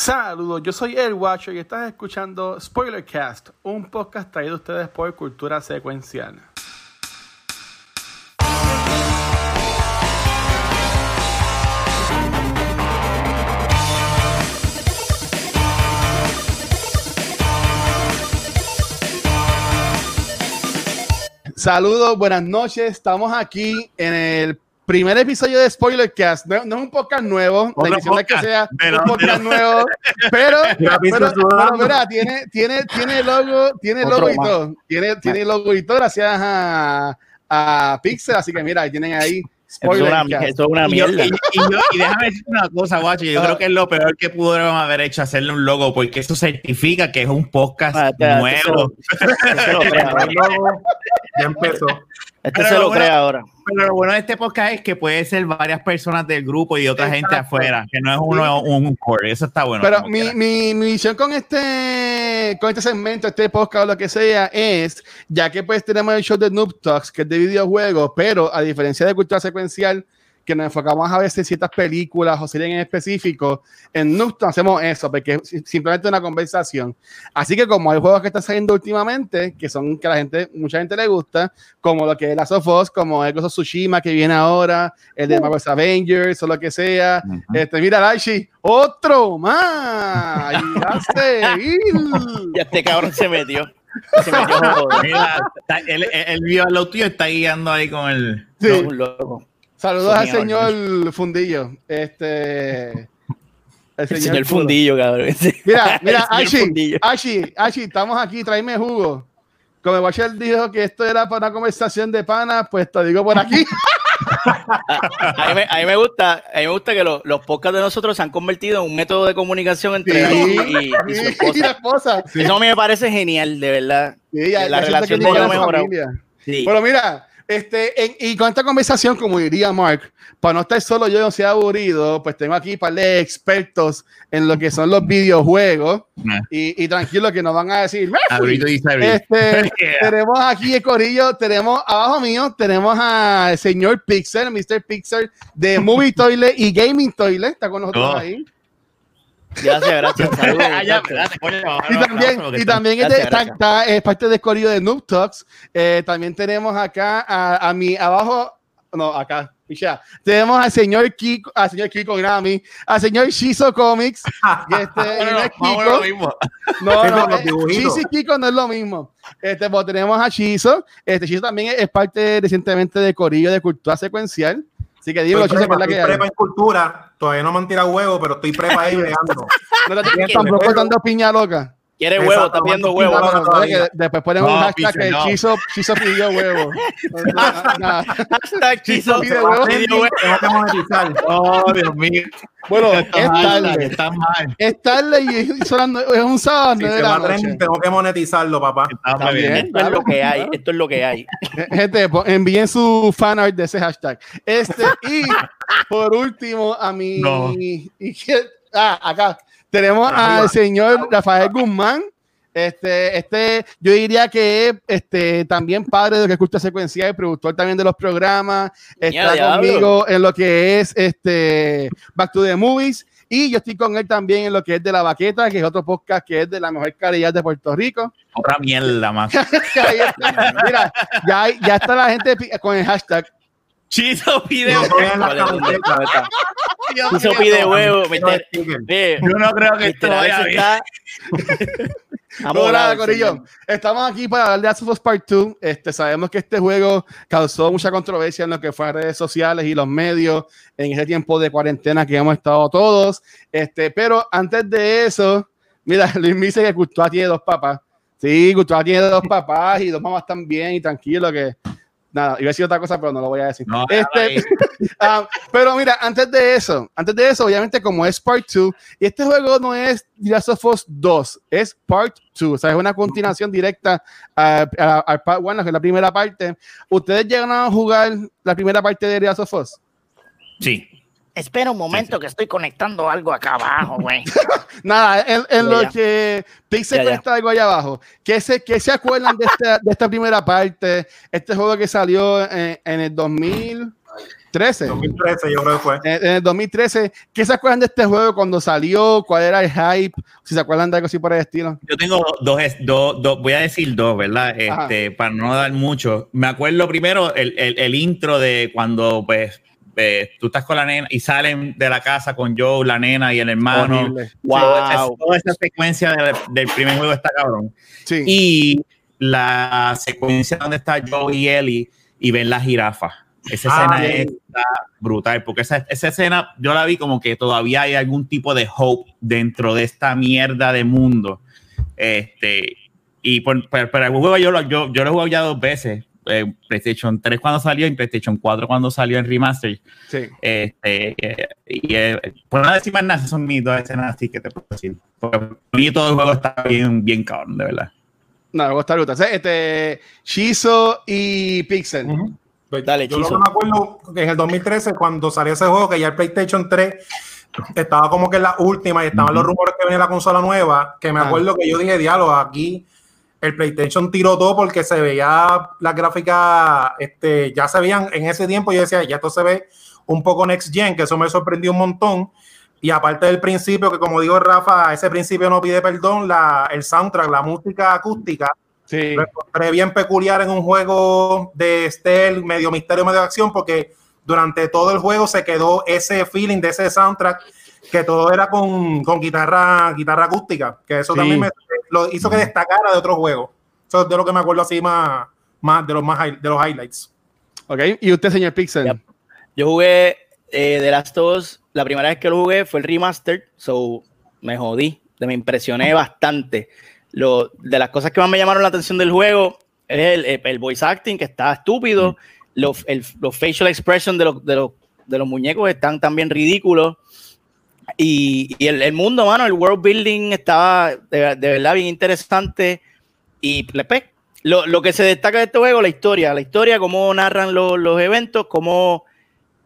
Saludos, yo soy El Watcher y estás escuchando Spoilercast, un podcast traído a ustedes por Cultura Secuencial. Saludos, buenas noches. Estamos aquí en el primer episodio de Spoilercast. No, no es un podcast nuevo, la edición es que sea un podcast nuevo, pero, pero, pero, mira, tiene, tiene, tiene logo, tiene logo y todo. Tiene, tiene logo y todo gracias a, a Pixel, así que mira, tienen ahí Spoiler, eso es una, mierda. Y, y, y, déjame decir una cosa, guacho. Yo creo que es lo peor que pudieron haber hecho hacerle un logo, porque eso certifica que es un podcast ah, nuevo. ya empezó. Este se lo bueno, crea ahora. Pero lo bueno de este podcast es que puede ser varias personas del grupo y otra gente afuera, que no es uno un core. Eso está bueno. Pero mi, mi, mi, misión con este, con este segmento, este podcast o lo que sea, es, ya que pues tenemos el show de Noob Talks, que es de videojuegos, pero a diferencia de cultura secuencial, que nos enfocamos a veces en ciertas películas o series en específico, en Noob hacemos eso, porque es simplemente una conversación. Así que como hay juegos que están saliendo últimamente, que son que la gente, mucha gente le gusta, como lo que es Last of Us, como el of Tsushima que viene ahora, el de Marvel's Avengers o lo que sea. Uh -huh. Este, mira, Daichi, otro más. ya ya este cabrón se metió. Se metió Mira, el, el, el video tuyo está guiando ahí con el, sí. loco. Saludos al señor Fundillo. Este. El señor, el señor Fundillo, cabrón. Mira, mira, Ashi, Ashi, Ashi, estamos aquí, tráeme jugo. Como el Watcher dijo que esto era para una conversación de pana, pues te digo por aquí. a, mí me, a, mí me, gusta, a mí me gusta que lo, los podcasts de nosotros se han convertido en un método de comunicación entre sí, y, y, su esposa. Y la esposa. Sí. Eso a mí me parece genial, de verdad. Sí, la relación de ellos mejorado. Sí. Bueno, mira, este, en, y con esta conversación, como diría Mark, para no estar solo yo no sea aburrido, pues tengo aquí para de expertos en lo que son los videojuegos nah. y, y, tranquilo que nos van a decir. Este, yeah. Tenemos aquí el corillo, tenemos abajo mío, tenemos al señor Pixel, Mr. Pixel de Movie Toilet y Gaming Toilet, está con nosotros oh. ahí. Gracias, gracias. Saludos, gracias. y también, y también gracias, es, de, está, es, parte del corrido de Noob Talks. Eh, también tenemos acá a, a, mi abajo, no, acá, ya. Tenemos al señor Kiko, al señor Kiko Grammy, al señor Shizo Comics. Y este, no, no, es Kiko. Lo mismo. No, no, eh, Shizo y Kiko no es lo mismo. Este, pues tenemos a Shizo. Este Shizo también es parte recientemente de Corillo de Cultura Secuencial. Así que digo, estoy prepa, estoy prepa en cultura, todavía no me han tirado huevo, pero estoy prepa ahí veando. no te tampoco dando piña loca. Quiere huevo, está pidiendo huevo. No, no, no, después ponen un hashtag que Chizo, Chizo pidió huevo. hashtag Chizo pide huevo. Oh, Dios mío. Bueno, es tarde. Está mal. Es tarde y sonando, es un sábado. Si de la noche. Tengo que monetizarlo, papá. Está bien, esto claro, es lo que hay. Esto es lo que hay. Gente, envíen su fan art de ese hashtag. Este, y por último, a mi. No. Y, ah, acá. Tenemos al señor Rafael Guzmán. Este, este, yo diría que es este, también padre de lo que escucha secuencial, productor también de los programas. Está conmigo en lo que es este Back to the Movies. Y yo estoy con él también en lo que es de La Baqueta, que es otro podcast que es de la mejor calidad de Puerto Rico. Otra mierda más. Mira, ya, ya está la gente con el hashtag Chizo pide huevo. Chizo pide huevo. Yo no creo que esto vaya bien. Nada, Corillo. Estamos aquí para hablar de Last of Us Part 2. Este, sabemos que este juego causó mucha controversia en lo que fue redes sociales y los medios en ese tiempo de cuarentena que hemos estado todos. Este, pero antes de eso, mira, Luis me dice que Gustavo tiene dos papás. Sí, Gustavo tiene dos papás y dos mamás también y tranquilo que nada, iba a decir otra cosa, pero no lo voy a decir. No, este, um, pero mira, antes de eso, antes de eso, obviamente, como es Part 2, y este juego no es Last of Us 2, es Part 2, o sea, es una continuación directa al Part 1, que es la primera parte. ¿Ustedes llegan a jugar la primera parte de Last of Us? Sí. Espera un momento sí, sí. que estoy conectando algo acá abajo, güey. Nada, en, en lo ya. que Pixel conecta algo allá abajo. ¿Qué se, qué se acuerdan de esta, de esta primera parte? Este juego que salió en, en el 2000. 13. 2013 yo creo que fue. En, el 2013, ¿qué se acuerdan de este juego cuando salió? ¿Cuál era el hype? Si se acuerdan de algo así por el estilo. Yo tengo dos, dos, dos voy a decir dos, ¿verdad? Este, para no dar mucho. Me acuerdo primero el, el, el intro de cuando pues eh, tú estás con la nena y salen de la casa con Joe, la nena y el hermano. Wow. Toda esa secuencia del primer juego está cabrón. Sí. Y la secuencia donde está Joe y Ellie y ven la jirafa. Esa escena está brutal, porque esa, esa, escena yo la vi como que todavía hay algún tipo de hope dentro de esta mierda de mundo. Este, y por, por, por el juego yo, yo, yo lo he jugado ya dos veces, eh, PlayStation 3 cuando salió y PlayStation 4 cuando salió en Remaster. Sí. Este, y eh, por no decir más nada, son mis dos escenas así que te puedo decir. Porque mí todo el juego está bien, bien cabrón, de verdad. No, el juego está brutal. Este, Shizo y Pixel. Uh -huh. Pues Dale, yo Chizo. me acuerdo que en el 2013, cuando salió ese juego, que ya el PlayStation 3 estaba como que en la última y estaban uh -huh. los rumores que venía la consola nueva, que me ah. acuerdo que yo dije, diálogo, aquí el PlayStation tiró todo porque se veía las gráficas, este, ya se veían en ese tiempo, yo decía, ya esto se ve un poco next gen, que eso me sorprendió un montón. Y aparte del principio, que como digo Rafa, ese principio no pide perdón, la, el soundtrack, la música acústica, sí. lo encontré bien peculiar en un juego de stealth, medio misterio, medio acción, porque durante todo el juego se quedó ese feeling de ese soundtrack que todo era con, con guitarra, guitarra acústica, que eso sí. también me, lo hizo que destacara de otros juegos. Eso es de lo que me acuerdo así más, más de los más de los highlights. Ok, y usted, señor Pixel. Yep. Yo jugué eh, The Last of Us, la primera vez que lo jugué fue el remaster, so me jodí, me impresioné bastante. Lo, de las cosas que más me llamaron la atención del juego es el, el, el voice acting, que está estúpido, mm. los, el, los facial expression de los, de, los, de los muñecos están también ridículos. Y, y el, el, mundo, mano, el world building estaba de, de verdad bien interesante. Y pues, lo, lo, que se destaca de este juego, la historia, la historia, cómo narran lo, los eventos, cómo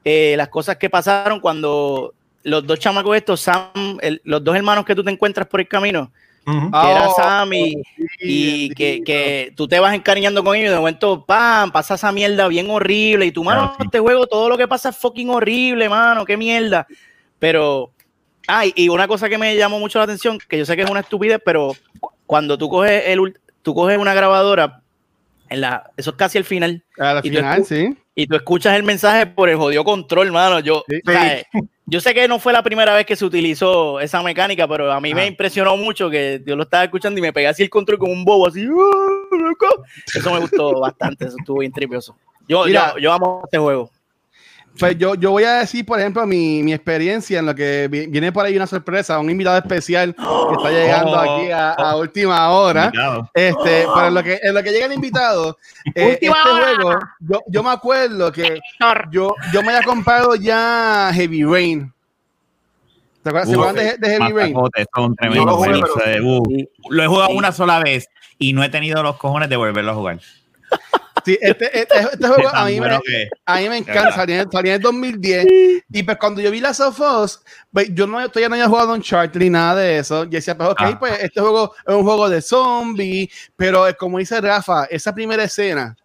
eh, las cosas que pasaron cuando los dos chamacos estos, Sam, el, los dos hermanos que tú te encuentras por el camino, uh -huh. que era Oh, Sam y, y que, que, tú te vas encariñando con ellos y de momento, ¡pam! pasa esa mierda bien horrible y tu mano, claro, sí. este juego, todo lo que pasa es fucking horrible, mano, qué mierda. Pero Ah, y una cosa que me llamó mucho la atención, que yo sé que es una estupidez, pero cuando tú coges el tú coges una grabadora, en la, eso es casi el final. A la y final, tú, sí. Y tú escuchas el mensaje por el jodido control, mano. Yo, sí. sea, yo sé que no fue la primera vez que se utilizó esa mecánica, pero a mí ah. me impresionó mucho que yo lo estaba escuchando y me pegué así el control como un bobo, así. Eso me gustó bastante, eso estuvo bien tripioso. Yo, Mira, yo, yo amo este juego. Pues yo, yo voy a decir, por ejemplo, mi, mi, experiencia en lo que viene por ahí una sorpresa, un invitado especial que está llegando oh, aquí a, a, última hora. Oh, este, oh. Pero en lo que, en lo que llega el invitado, eh, este juego, yo, yo, me acuerdo que yo, yo me había comprado ya Heavy Rain. ¿Te acuerdas? ¿Se acuerdan de, de, Heavy Rain? Son tremendos lo, lo he jugado una sola vez y no he tenido los cojones de volverlo a jugar. Sí, este, este, este juego a mí, me, a mí me encanta, salía en, salía en 2010 y pues cuando yo vi las of Us, pues, yo no, todavía no había jugado Uncharted ni nada de eso, y decía, pues ok, ah. pues este juego es un juego de zombie, pero como dice Rafa, esa primera escena,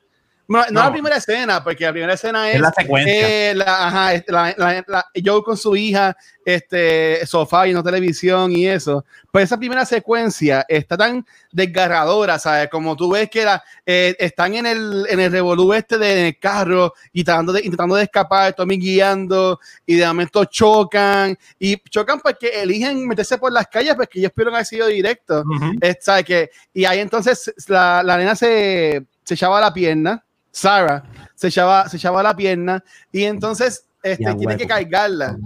no, no, la primera escena, porque la primera escena es, es la secuencia. Eh, la, ajá, la, la, Joe con su hija, este sofá y no televisión y eso. Pues esa primera secuencia está tan desgarradora, ¿sabes? Como tú ves que eh, están en el, en el revolú este del carro y tratando de, intentando de escapar, Tommy guiando y de momento chocan y chocan porque eligen meterse por las calles porque ellos que haya sido directo. Uh -huh. ¿sabes? Que, y ahí entonces la, la nena se, se echaba la pierna Sarah se echaba, se echaba la pierna y entonces este, tiene que cargarla.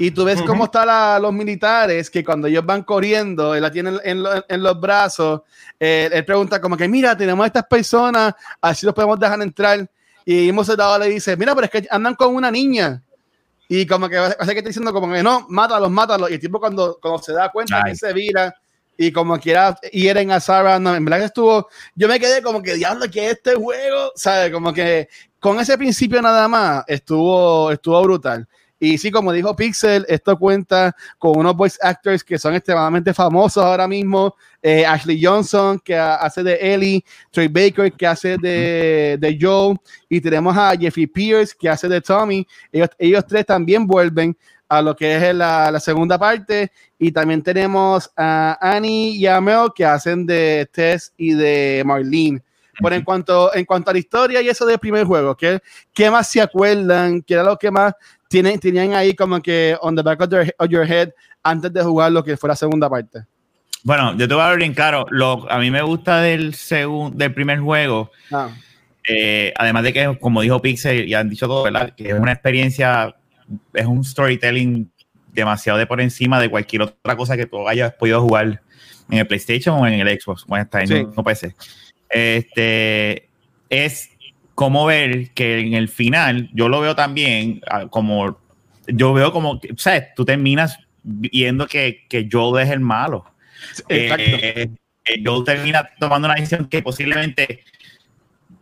Y tú ves uh -huh. cómo están los militares que cuando ellos van corriendo, él la tiene en, en, en los brazos, eh, él pregunta como que, mira, tenemos a estas personas, así los podemos dejar entrar. Y hemos le dice, mira, pero es que andan con una niña. Y como que hace que está diciendo como que no, mátalos, mátalos. Y el tipo cuando, cuando se da cuenta que se vira, y como quiera hieren a Sarah, no, en verdad que estuvo, yo me quedé como que diablo que este juego, ¿sabes? Como que con ese principio nada más estuvo, estuvo brutal. Y sí, como dijo Pixel, esto cuenta con unos voice actors que son extremadamente famosos ahora mismo. Eh, Ashley Johnson, que hace de Ellie, Troy Baker, que hace de, de Joe, y tenemos a Jeffrey Pierce, que hace de Tommy. Ellos, ellos tres también vuelven a lo que es la, la, segunda parte. Y también tenemos a Annie y a Mel, que hacen de Tess y de Marlene. Pero en cuanto, en cuanto a la historia y eso del primer juego, ¿qué, ¿qué más se acuerdan? ¿Qué era lo que más tienen, tenían ahí como que on the back of, your head antes de jugar lo que fue la segunda parte? Bueno, yo te voy a ver bien claro. Lo, a mí me gusta del, segundo del primer juego. Ah. Eh, además de que, como dijo Pixel, y han dicho todo, ¿verdad? Que es una experiencia, es un storytelling demasiado de por encima de cualquier otra cosa que tú hayas podido jugar en el PlayStation o en el Xbox o en esta sí. no, no PC. Este es como ver que en el final, yo lo veo también ah, como, yo veo como, o sea, tú terminas viendo que, que Joel es el malo. Exacto. Eh, Joel termina tomando una decisión que posiblemente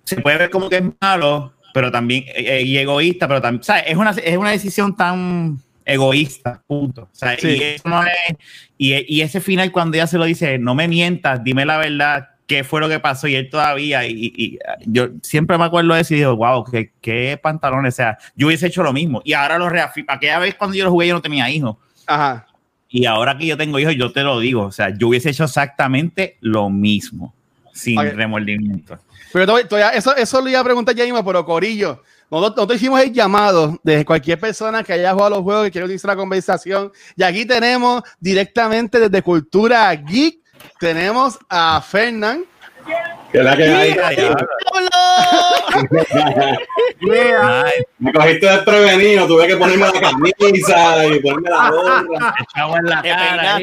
se puede ver como que es malo, pero también eh, y egoísta, pero también, o sea, es una, es una decisión tan egoísta, punto. O sea, sí. y, eso no es, y, y, ese final cuando ella se lo dice, no me mientas, dime la verdad, qué fue lo que pasó y él todavía, y, y yo siempre me acuerdo de eso y digo, wow, qué, qué, pantalones, o sea, yo hubiese hecho lo mismo y ahora lo reafirmo, aquella vez cuando yo lo jugué yo no tenía hijos. Ajá. Y ahora que yo tengo hijos, yo te lo digo, o sea, yo hubiese hecho exactamente lo mismo, sin okay. remordimiento. Pero todavía, eso, eso le iba a preguntar ya mismo, pero Corillo, nosotros, nosotros, hicimos el llamado de cualquier persona que haya jugado los juegos, que quiera utilizar la conversación, y aquí tenemos directamente desde Cultura Geek, tenemos a Fernán. ¿Qué es la que hay? Me cogiste desprevenido, tuve que ponerme la camisa y ponerme la gorra. En la cara.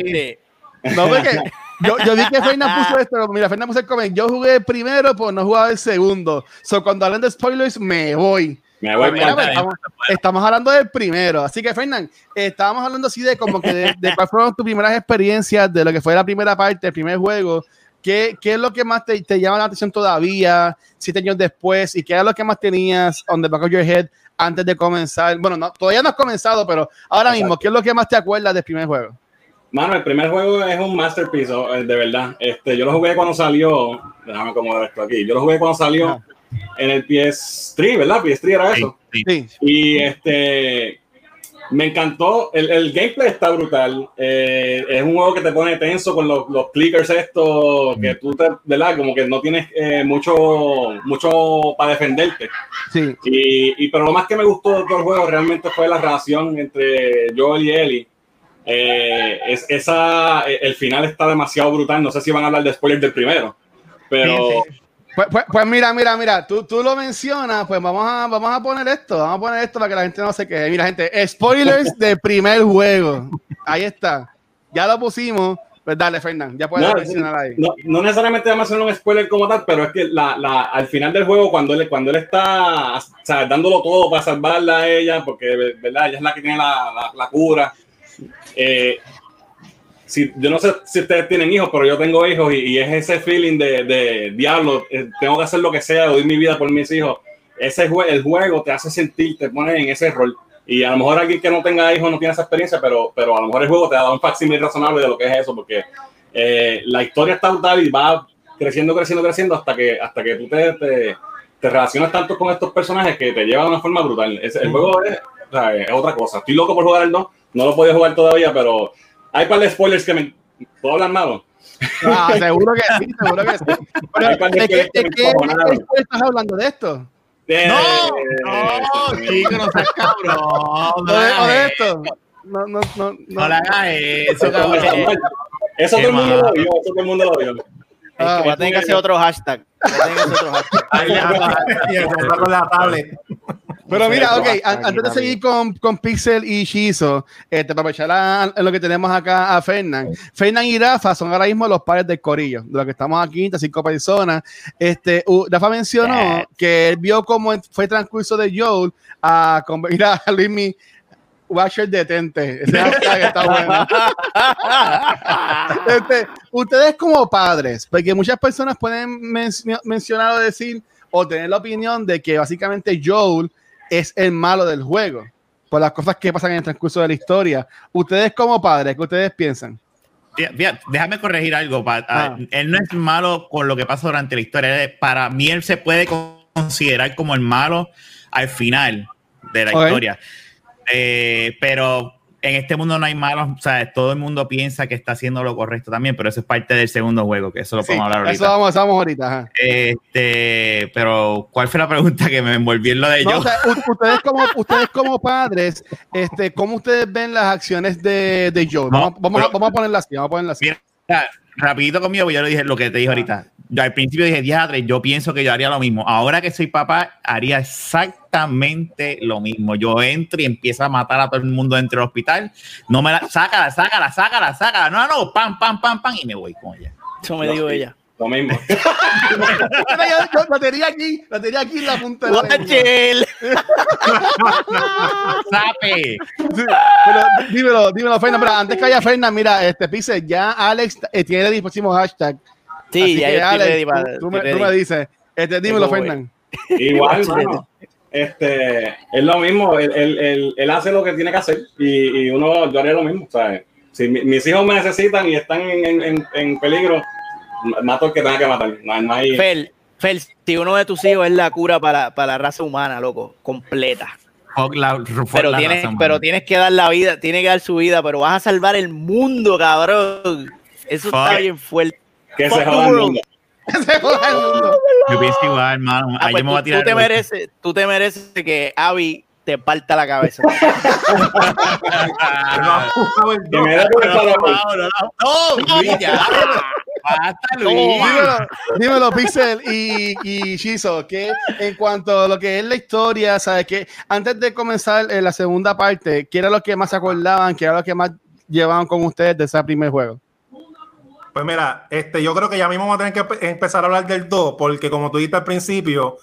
No, porque yo, yo vi que Fernan puso esto, mira, Fernan puso el comment, yo jugué el primero, pues no jugaba el segundo. So, cuando hablan de spoilers, me voy. Me voy mira, pues, estamos, estamos, hablando del primero. Así que, Fernán, estábamos hablando así de como que de, de cuáles fueron tus primeras experiencias, de lo que fue la primera parte, el primer juego. ¿Qué, ¿Qué, es lo que más te, te, llama la atención todavía, siete años después? ¿Y qué es lo que más tenías on the back of your head antes de comenzar? Bueno, no, todavía no has comenzado, pero ahora Exacto. mismo, ¿qué es lo que más te acuerdas del primer juego? Mano, el primer juego es un masterpiece, de verdad. Este, yo lo jugué cuando salió. Déjame acomodar esto aquí. Yo lo jugué cuando salió ah. en el PS3, ¿verdad? PS3 era eso. Sí, sí. Y este. Me encantó. El, el gameplay está brutal. Eh, es un juego que te pone tenso con los, los clickers, estos. Que tú, te, ¿verdad? Como que no tienes eh, mucho, mucho para defenderte. Sí. Y, y, pero lo más que me gustó de todo el juego realmente fue la relación entre Joel y Ellie eh, es, esa, el final está demasiado brutal. No sé si van a hablar de spoilers del primero, pero. Sí, sí. Pues, pues, pues, mira, mira, mira, tú, tú lo mencionas, pues vamos a, vamos a poner esto, vamos a poner esto para que la gente no se quede. Mira, gente, spoilers del primer juego. Ahí está. Ya lo pusimos. Pues dale, Fernán, ya puedes no, mencionar ahí. No, no necesariamente vamos a hacer un spoiler como tal, pero es que la, la, al final del juego, cuando él, cuando él está o sea, dándolo todo para salvarla a ella, porque ¿verdad? ella es la que tiene la, la cura, eh, si, yo no sé si ustedes tienen hijos, pero yo tengo hijos y, y es ese feeling de, de diablo, eh, tengo que hacer lo que sea, doy mi vida por mis hijos. Ese jue el juego te hace sentir, te pone en ese rol. Y a lo mejor alguien que no tenga hijos no tiene esa experiencia, pero, pero a lo mejor el juego te da un facsimile razonable de lo que es eso, porque eh, la historia está brutal y va creciendo, creciendo, creciendo hasta que, hasta que tú te, te, te relacionas tanto con estos personajes que te llevan de una forma brutal. Es, el juego es, o sea, es, otra cosa. Estoy loco por jugar el 2, no lo podía jugar todavía, pero hay par de spoilers que me. ¿Puedo hablar malo? Ah, seguro que sí, seguro que sí. Pero, ¿De, qué, de qué estás hablando de esto? De, no, no, chico, no seas cabrón. No, no de, de esto. No, no, no, no. No le hagas eso, cabrón. Eso todo el mundo lo vio, eso todo el mundo lo vio. Ah, va a tener que hacer otro hashtag. Va a tener que hacer otro hashtag. con la tablet. Pero mira, ok, antes de seguir con, con Pixel y Shizo, este, para a, lo que tenemos acá a Fernán. Fernán y Rafa son ahora mismo los padres del corillo, de los que estamos aquí, de cinco personas. Este, uh, Rafa mencionó que él vio cómo fue el transcurso de Joel a convertir a Luismi Watcher detente. Ese está bueno. este, ustedes como padres, porque muchas personas pueden men mencionar o decir o tener la opinión de que básicamente Joel es el malo del juego. por las cosas que pasan en el transcurso de la historia. Ustedes como padres, ¿qué ustedes piensan? déjame corregir algo. Ah. Él no es malo con lo que pasa durante la historia. Para mí, él se puede considerar como el malo al final de la historia. Eh, pero en este mundo no hay malos, o sea, todo el mundo piensa que está haciendo lo correcto también, pero eso es parte del segundo juego, que eso lo podemos hablar ahorita. Eso vamos, vamos ahorita. Este, pero ¿cuál fue la pregunta que me envolví en lo de yo? ustedes como ustedes como padres, este, ¿cómo ustedes ven las acciones de, de Joe? Vamos, vamos, a, vamos a ponerlas así, vamos a ponerlas así. Mira, rapidito conmigo, yo lo dije lo que te dije ahorita. Yo al principio dije, diadre, yo pienso que yo haría lo mismo. Ahora que soy papá, haría exactamente lo mismo. Yo entro y empiezo a matar a todo el mundo dentro del hospital. No me la, sácala, sácala, sácala, sácala. No, no, pam, pam, pam, pam, y me voy con ella. Eso me dijo ella. Lo mismo. la tenía aquí, la tenía aquí en la punta de la ¡Sape! pero dímelo, dímelo, Fernan. Pero antes que haya Fernan, mira, este Pise, ya Alex eh, tiene el próximo hashtag. Sí, ya que, Alex, tú, me, tú, me, dices, este, dímelo, Fernan. Igual, mano. Este, es lo mismo, él, él, él, hace lo que tiene que hacer y, y uno, yo haría lo mismo, ¿sabes? Si mis hijos me necesitan y están en, en, en peligro, mato el que tenga que matar. No, hay... Fel, Fel, si uno de tus hijos es la cura para, para la raza humana, loco, completa. pero, tienes, pero tienes que dar la vida, tienes que dar su vida, pero vas a salvar el mundo, cabrón. Eso está bien fuerte. Que se joda el mundo. se joda el mundo. Yo pienso igual, hermano. Ah, pues tú, tú, te mereces, tú te mereces que Abby te parta la cabeza. Dímelo, dímelo, Pixel y, y Shizo, que en cuanto a lo que es la historia, ¿sabes? Que antes de comenzar eh, la segunda parte, ¿qué era lo que más se acordaban? ¿Qué era lo que más llevaban con ustedes de ese primer juego? Pues mira, este, yo creo que ya mismo vamos a tener que empezar a hablar del 2, porque como tú dijiste al principio,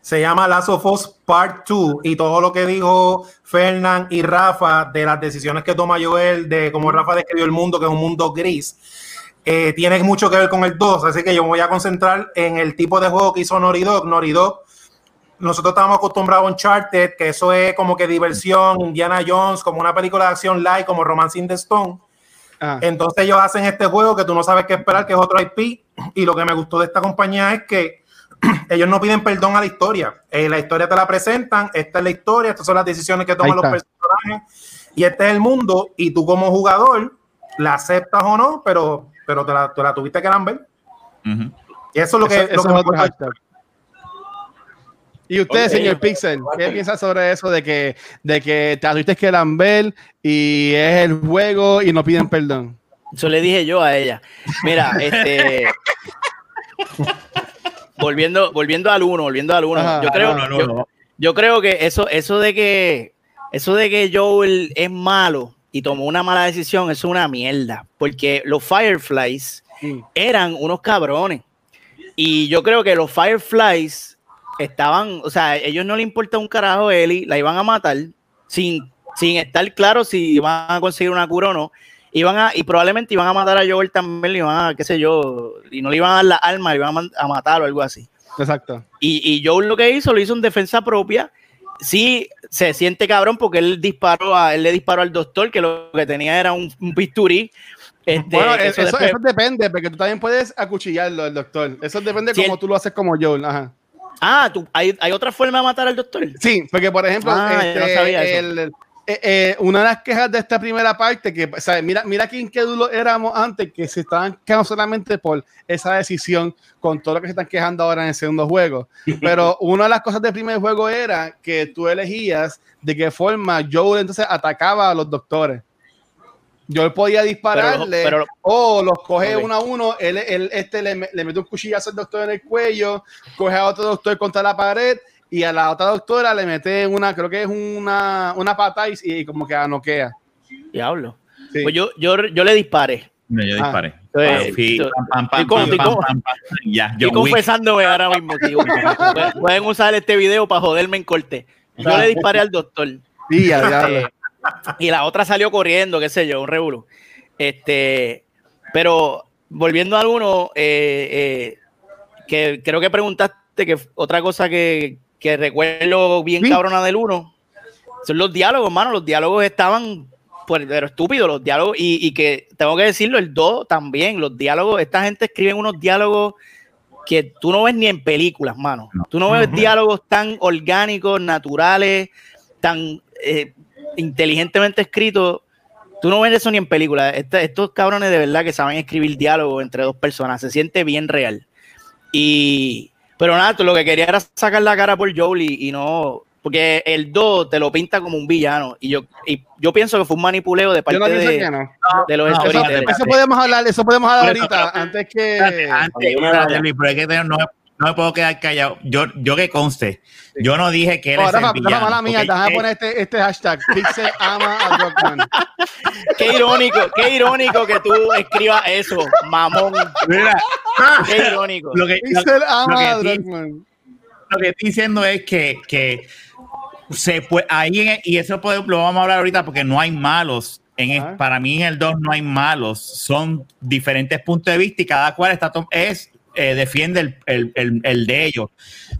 se llama Last of Us Part 2 y todo lo que dijo Fernán y Rafa de las decisiones que toma Joel, de cómo Rafa describió el mundo, que es un mundo gris, eh, tiene mucho que ver con el 2, así que yo me voy a concentrar en el tipo de juego que hizo Naughty Dog. Naughty Dog, nosotros estábamos acostumbrados a Uncharted, que eso es como que diversión, Indiana Jones, como una película de acción light, como Romance in the Stone. Ah. Entonces ellos hacen este juego que tú no sabes qué esperar, que es otro IP, y lo que me gustó de esta compañía es que ellos no piden perdón a la historia. Eh, la historia te la presentan, esta es la historia, estas son las decisiones que toman los personajes y este es el mundo y tú como jugador la aceptas o no, pero, pero te, la, la tuviste que ver. Y eso es lo que, es y usted, señor Pixel, ¿qué piensa sobre eso de que, de que te tuviste que ver y es el juego y no piden perdón? Eso le dije yo a ella. Mira, este volviendo, volviendo al uno, volviendo al uno. yo creo, yo, creo que eso, eso de que eso de que Joel es malo y tomó una mala decisión, es una mierda. Porque los Fireflies eran unos cabrones. Y yo creo que los Fireflies estaban, o sea, a ellos no le importa un carajo a Ellie, la iban a matar sin, sin estar claro si iban a conseguir una cura o no iban a, y probablemente iban a matar a Joel también, le iban a, qué sé yo, y no le iban a dar la alma, le iban a, matar o algo así. Exacto. Y, y Joel lo que hizo, lo hizo en defensa propia. Sí, se siente cabrón porque él disparó a, él le disparó al doctor, que lo que tenía era un, un bisturí. Este, bueno, eso, eso, depende, porque tú también puedes acuchillarlo, el doctor. Eso depende de cómo tú lo haces como Joel. Ajá. Ah, ¿tú, hay, hay, otra forma de matar al doctor? Sí, porque por ejemplo, ah, este, el, eh, eh, una de las quejas de esta primera parte, que mira, mira qué incrédulos éramos antes, que se estaban quejando solamente por esa decisión, con todo lo que se están quejando ahora en el segundo juego. Pero una de las cosas del primer juego era que tú elegías de qué forma Joel entonces atacaba a los doctores. Yo podía dispararle o los coge uno a uno, él, este le, le mete un cuchillazo al doctor en el cuello, coge a otro doctor contra la pared y a la otra doctora le mete una, creo que es una, una pata y, como que anoquea. Diablo. Pues yo, yo, yo le disparé. No, yo disparé. Estoy confesándome ahora mismo. pueden usar este video para joderme en corte. Yo le disparé al doctor. Sí, este, y la otra salió corriendo, qué sé yo, un revuelo. Este, pero volviendo a alguno, eh, eh, que creo que preguntaste que otra cosa que, que recuerdo bien cabrona del 1. son los diálogos, mano. Los diálogos estaban pues, pero estúpidos los diálogos. Y, y que tengo que decirlo, el 2 también. Los diálogos, esta gente escribe unos diálogos que tú no ves ni en películas, mano. Tú no ves diálogos tan orgánicos, naturales, tan eh, inteligentemente escritos. Tú no ves eso ni en películas. Este- estos cabrones de verdad que saben escribir diálogos entre dos personas. Se siente bien real. Y. Pero nada, tú lo que quería era sacar la cara por Jolie y no. Porque el 2 te lo pinta como un villano. Y yo, y yo pienso que fue un manipuleo de parte Yo no pienso de, que no. de los No, Eso, podemos hablar, eso podemos hablar Pero- ahorita, antes que... antes, pero es que no, no me puedo quedar callado. Yo, yo que conste, yo no dije que él Oh, es el villano. Rafa, mala mía, déjame poner este, este hashtag, Pixel ama a Rockman. Qué irónico, qué irónico que tú escribas eso, mamón. Mira, Qué irónico. lo que, lo- Pixel ama a que Rockman. lo que estoy diciendo es que, que se puede, ahí en- y eso puede- lo vamos a hablar ahorita porque no hay malos. En el- para mí en el 2 no hay malos, son diferentes puntos de vista y cada cual está es eh, defiende el, el- el- el de ellos.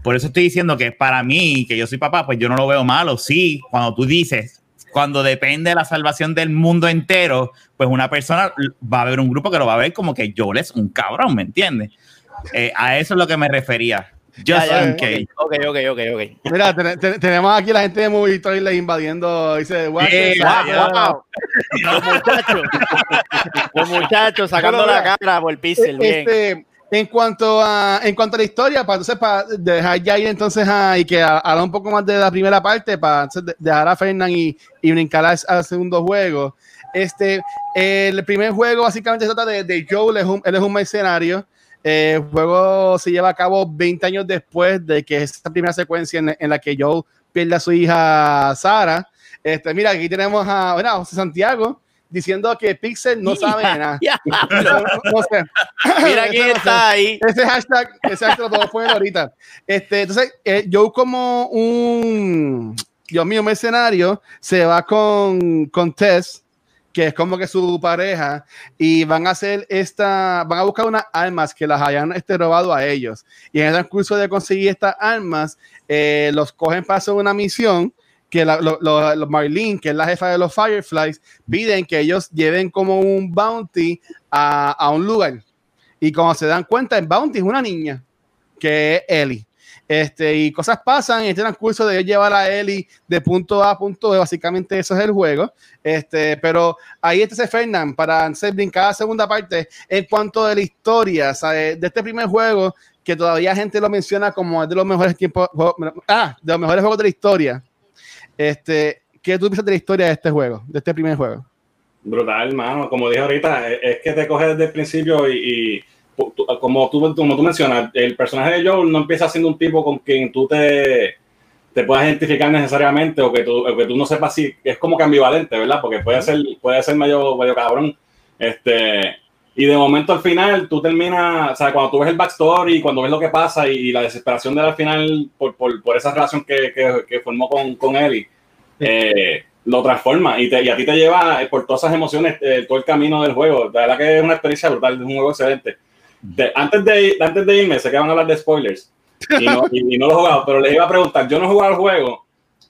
Por eso estoy diciendo que para mí, que yo soy papá, pues yo no lo veo malo. Sí, cuando tú dices, cuando depende de la salvación del mundo entero, pues una persona va a haber un grupo que lo va a ver como que Joel es un cabrón, ¿me entiendes? Eh, a eso es lo que me refería. Just Ya, ya, in ok, case. ok, ok, ok, ok. Mira, ten- ten- tenemos aquí la gente de Movie invadiendo, dice, "Watch Eh, this, wow, wow, wow. Los muchachos, los muchachos sacando Bueno, la cara por pixel, bien. Este, en cuanto a en cuanto a la historia, para entonces para dejar ya ir entonces a, y que ha- hablar un poco más de la primera parte, para dejar a Fernán y, y brincar al, al segundo juego. Este, el primer juego básicamente se trata de, de Joel, es un- él es un mercenario. Eh, el juego se lleva a cabo 20 años después de que esta primera secuencia en, en la que Joel pierde a su hija Sara. Este, mira, aquí tenemos a, bueno, a José Santiago diciendo que Pixel no sabe nada. No, no sé. Mira quién no sé. está ahí. Ese hashtag, ese hashtag lo podemos poner ahorita. Este, entonces, eh, yo como un, Dios mío, mercenario, se va con, con Tess, que es como que su pareja, y van a hacer esta, van a buscar unas armas que las hayan este, robado a ellos. Y en el transcurso de conseguir estas armas, eh, los cogen para hacer una misión que la- lo- Marlene, que es la jefa de los Fireflies, piden que ellos lleven como un bounty a, a un lugar. Y como se dan cuenta, el bounty es una niña, que es Ellie. Este, y cosas pasan en este transcurso de llevar a Ellie de punto A a punto B, básicamente eso es el juego. Este, pero ahí está ese Fernán para hacer brincar la segunda parte en cuanto de la historia, ¿sabes? de este primer juego que todavía gente lo menciona como es de los mejores tiempos, juego- ah, de los mejores juegos de la historia. Este, ¿qué tú piensas de la historia de este juego, de este primer juego? Brutal, mano. Como dije ahorita, es, es que te coge desde el principio y, y pu- tú- como, tú, como tú mencionas, el personaje de Joel no empieza siendo un tipo con quien tú te, te puedas identificar necesariamente o que tú, o que tú no sepas si es como que ambivalente, ¿verdad? Porque puede ser, puede ser medio, medio cabrón. Este, y de momento al final tú terminas, o sea, cuando tú ves el backstory, cuando ves lo que pasa y, la desesperación de él al final por, por, por esa relación que, que, que formó con, con Ellie, eh, lo transforma y, te- y a ti te lleva eh, por todas esas emociones eh, todo el camino del juego. La verdad que es una experiencia brutal, es un juego excelente. De- antes, de, antes de irme, sé que van a hablar de spoilers y no, y- y no lo he jugado, pero les iba a preguntar, yo no he jugado el juego,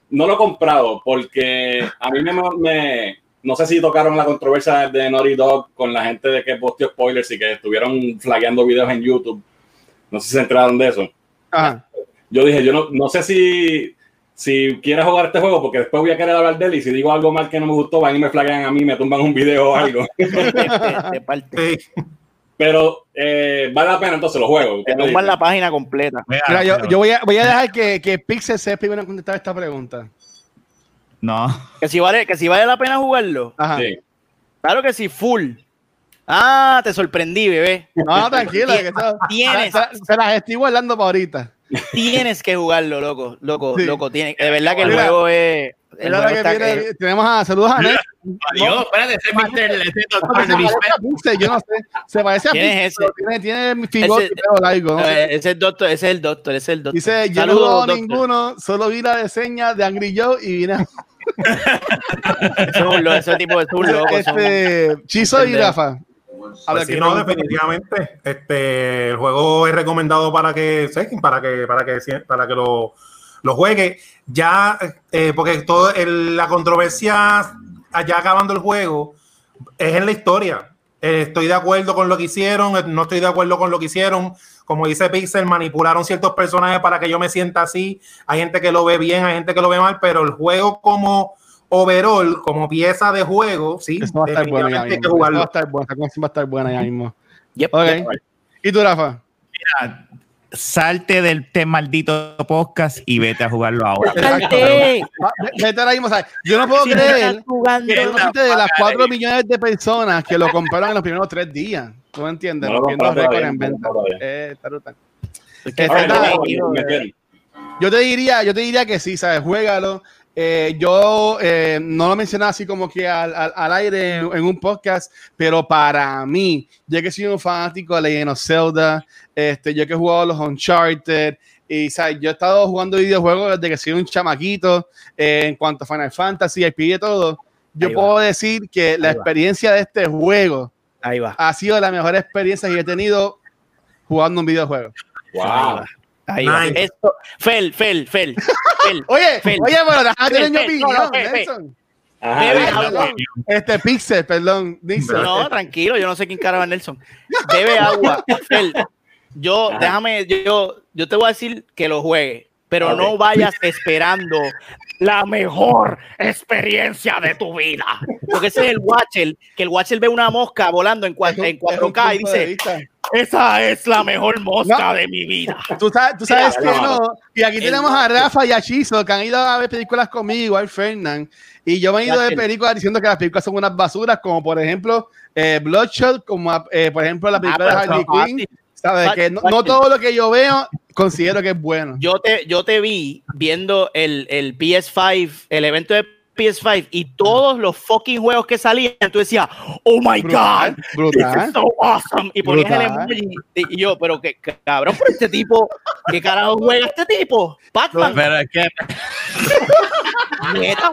no lo he comprado porque a mí me, me- no sé si tocaron la controversia de Naughty Dog con la gente de que posteó spoilers y que estuvieron flagueando videos en YouTube. No sé si se enteraron de eso Ajá. yo dije, yo no, no sé si, si quieres jugar este juego, porque después voy a querer hablar de él y si digo algo mal que no me gustó, van y me flaguean a mí, me tumban un video o algo. De, de- de parte. Sí. Pero eh, vale la pena entonces los juegos. Te tumban la página completa. Mira, Mira, yo, voy, a, voy a dejar que, que Pixel sea el primero en contestar esta pregunta. No. Que si vale, que si vale la pena jugarlo. Ajá. Sí. Claro que sí, full. Ah, te sorprendí, bebé. No, tranquila, que eso- Tienes. se, se las estoy guardando para ahorita. Tienes que jugarlo, loco, loco, Sí. loco. Tiene, de verdad que el Mira, juego es. El Mira juego la que está viene, que- tenemos a saludos a Ned. Adiós, espérate, ese doctor yo no sé. Se parece a ¿Quién es ese? tiene, figura largo. no eh, ese es el doctor, ese es el doctor, ese es el doctor. Dice, yo no ninguno, solo vi la reseña de Angry Joe y vine a... Ese es un lo- ese tipo loco. son- este, Chizo y. Rafa. A ver Pues sí, qué no, definitivamente. Este, el juego es recomendado para que, para que, para que, para que lo, lo juegue. Ya, eh, porque todo el- la controversia allá acabando el juego es en la historia. Eh, estoy de acuerdo con lo que hicieron, eh, no estoy de acuerdo con lo que hicieron. Como dice Pixel, manipularon ciertos personajes para que yo me sienta así. Hay gente que lo ve bien, hay gente que lo ve mal, pero el juego como overall, como pieza de juego, sí, Eso va a estar bueno hay que mismo. Eso va a estar canción va a estar buena ya mismo. Yep, Ok. yep. ¿Y tú, Rafa? Mira, salte del este maldito podcast y vete a jugarlo ahora. Vete ahora mismo. o sea, yo no puedo Si creer que no de las 4 millones de personas que lo compraron en los primeros tres días. ¿Tú me entiendes? No Rompiendo récord en venta. Eh, está brutal. Porque Es me entiendo. Yo te diría, yo te diría que sí, ¿sabes? Juégalo. Eh, yo eh, no lo mencionaba así como que al, al- al aire en, en un podcast, pero para mí, yo que soy un fanático de Legend of Zelda, este, yo que he jugado los Uncharted, y ¿sabes? yo he estado jugando videojuegos desde que soy un chamaquito, eh, en cuanto a Final Fantasy, IP y todo, yo Ahí va. puedo decir que la Ahí va. experiencia de este juego Ahí va. ha sido la mejor experiencia que he tenido jugando un videojuego. Wow. Ahí va. Nice. Esto, Fel, Fel, Fel, Fel. Oye, Fel. oye, pero déjame tener mi opinión. Nelson. Ajá, Bebe dígame. agua. Este Pixel, perdón, Nixon. No, tranquilo, yo no sé quién cara es Nelson. Bebe agua. Fel, yo, Ajá. déjame, yo, yo te voy a decir que lo juegue, pero no vayas esperando la mejor experiencia de tu vida. Porque ese es el Watcher, que el Watcher ve una mosca volando en, cua- Es un- en es un 4K y dice, esa es la mejor mosca No. de mi vida. Tú sabes, tú sabes que no. no. Y aquí El tenemos a Rafa y a Chizo que han ido a ver películas conmigo, al Fernand. Y yo me he ido de películas diciendo que las películas son unas basuras, como por ejemplo eh, Bloodshot, como eh, por ejemplo la película Ah, de Harley Quinn. ¿Sabes? Que no, no todo lo que yo veo considero que es bueno. Yo te, yo te vi viendo el, el PS5, el evento de PS5 y todos los fucking juegos que salían, tú decías, oh my Brutal, god, this brutal. is so awesome. Y ponías el Brutal. emoji y, yo, pero que cabrón, pero este tipo, ¿qué carajo juega este tipo? Batman, Pero es que neta,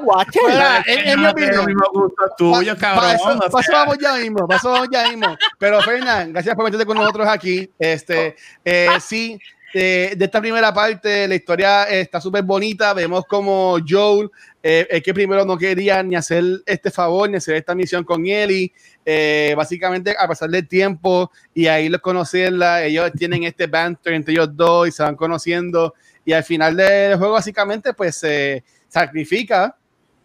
en, en mi opinión. Pa- cabrón. pa- eso, o pa' eso sea. vamos ya mismo, pa' eso vamos ya mismo. Pero Fernán, gracias por meterte con nosotros aquí. Este, eh, sí, eh, de esta primera parte, la historia está súper bonita. Vemos como Joel, eh, es que primero no quería ni hacer este favor, ni hacer esta misión con Ellie. Eh, básicamente, a pasar del tiempo y ahí los conocerla, ellos tienen este banter entre ellos dos y se van conociendo. Y al final del juego, básicamente, pues se sacrifica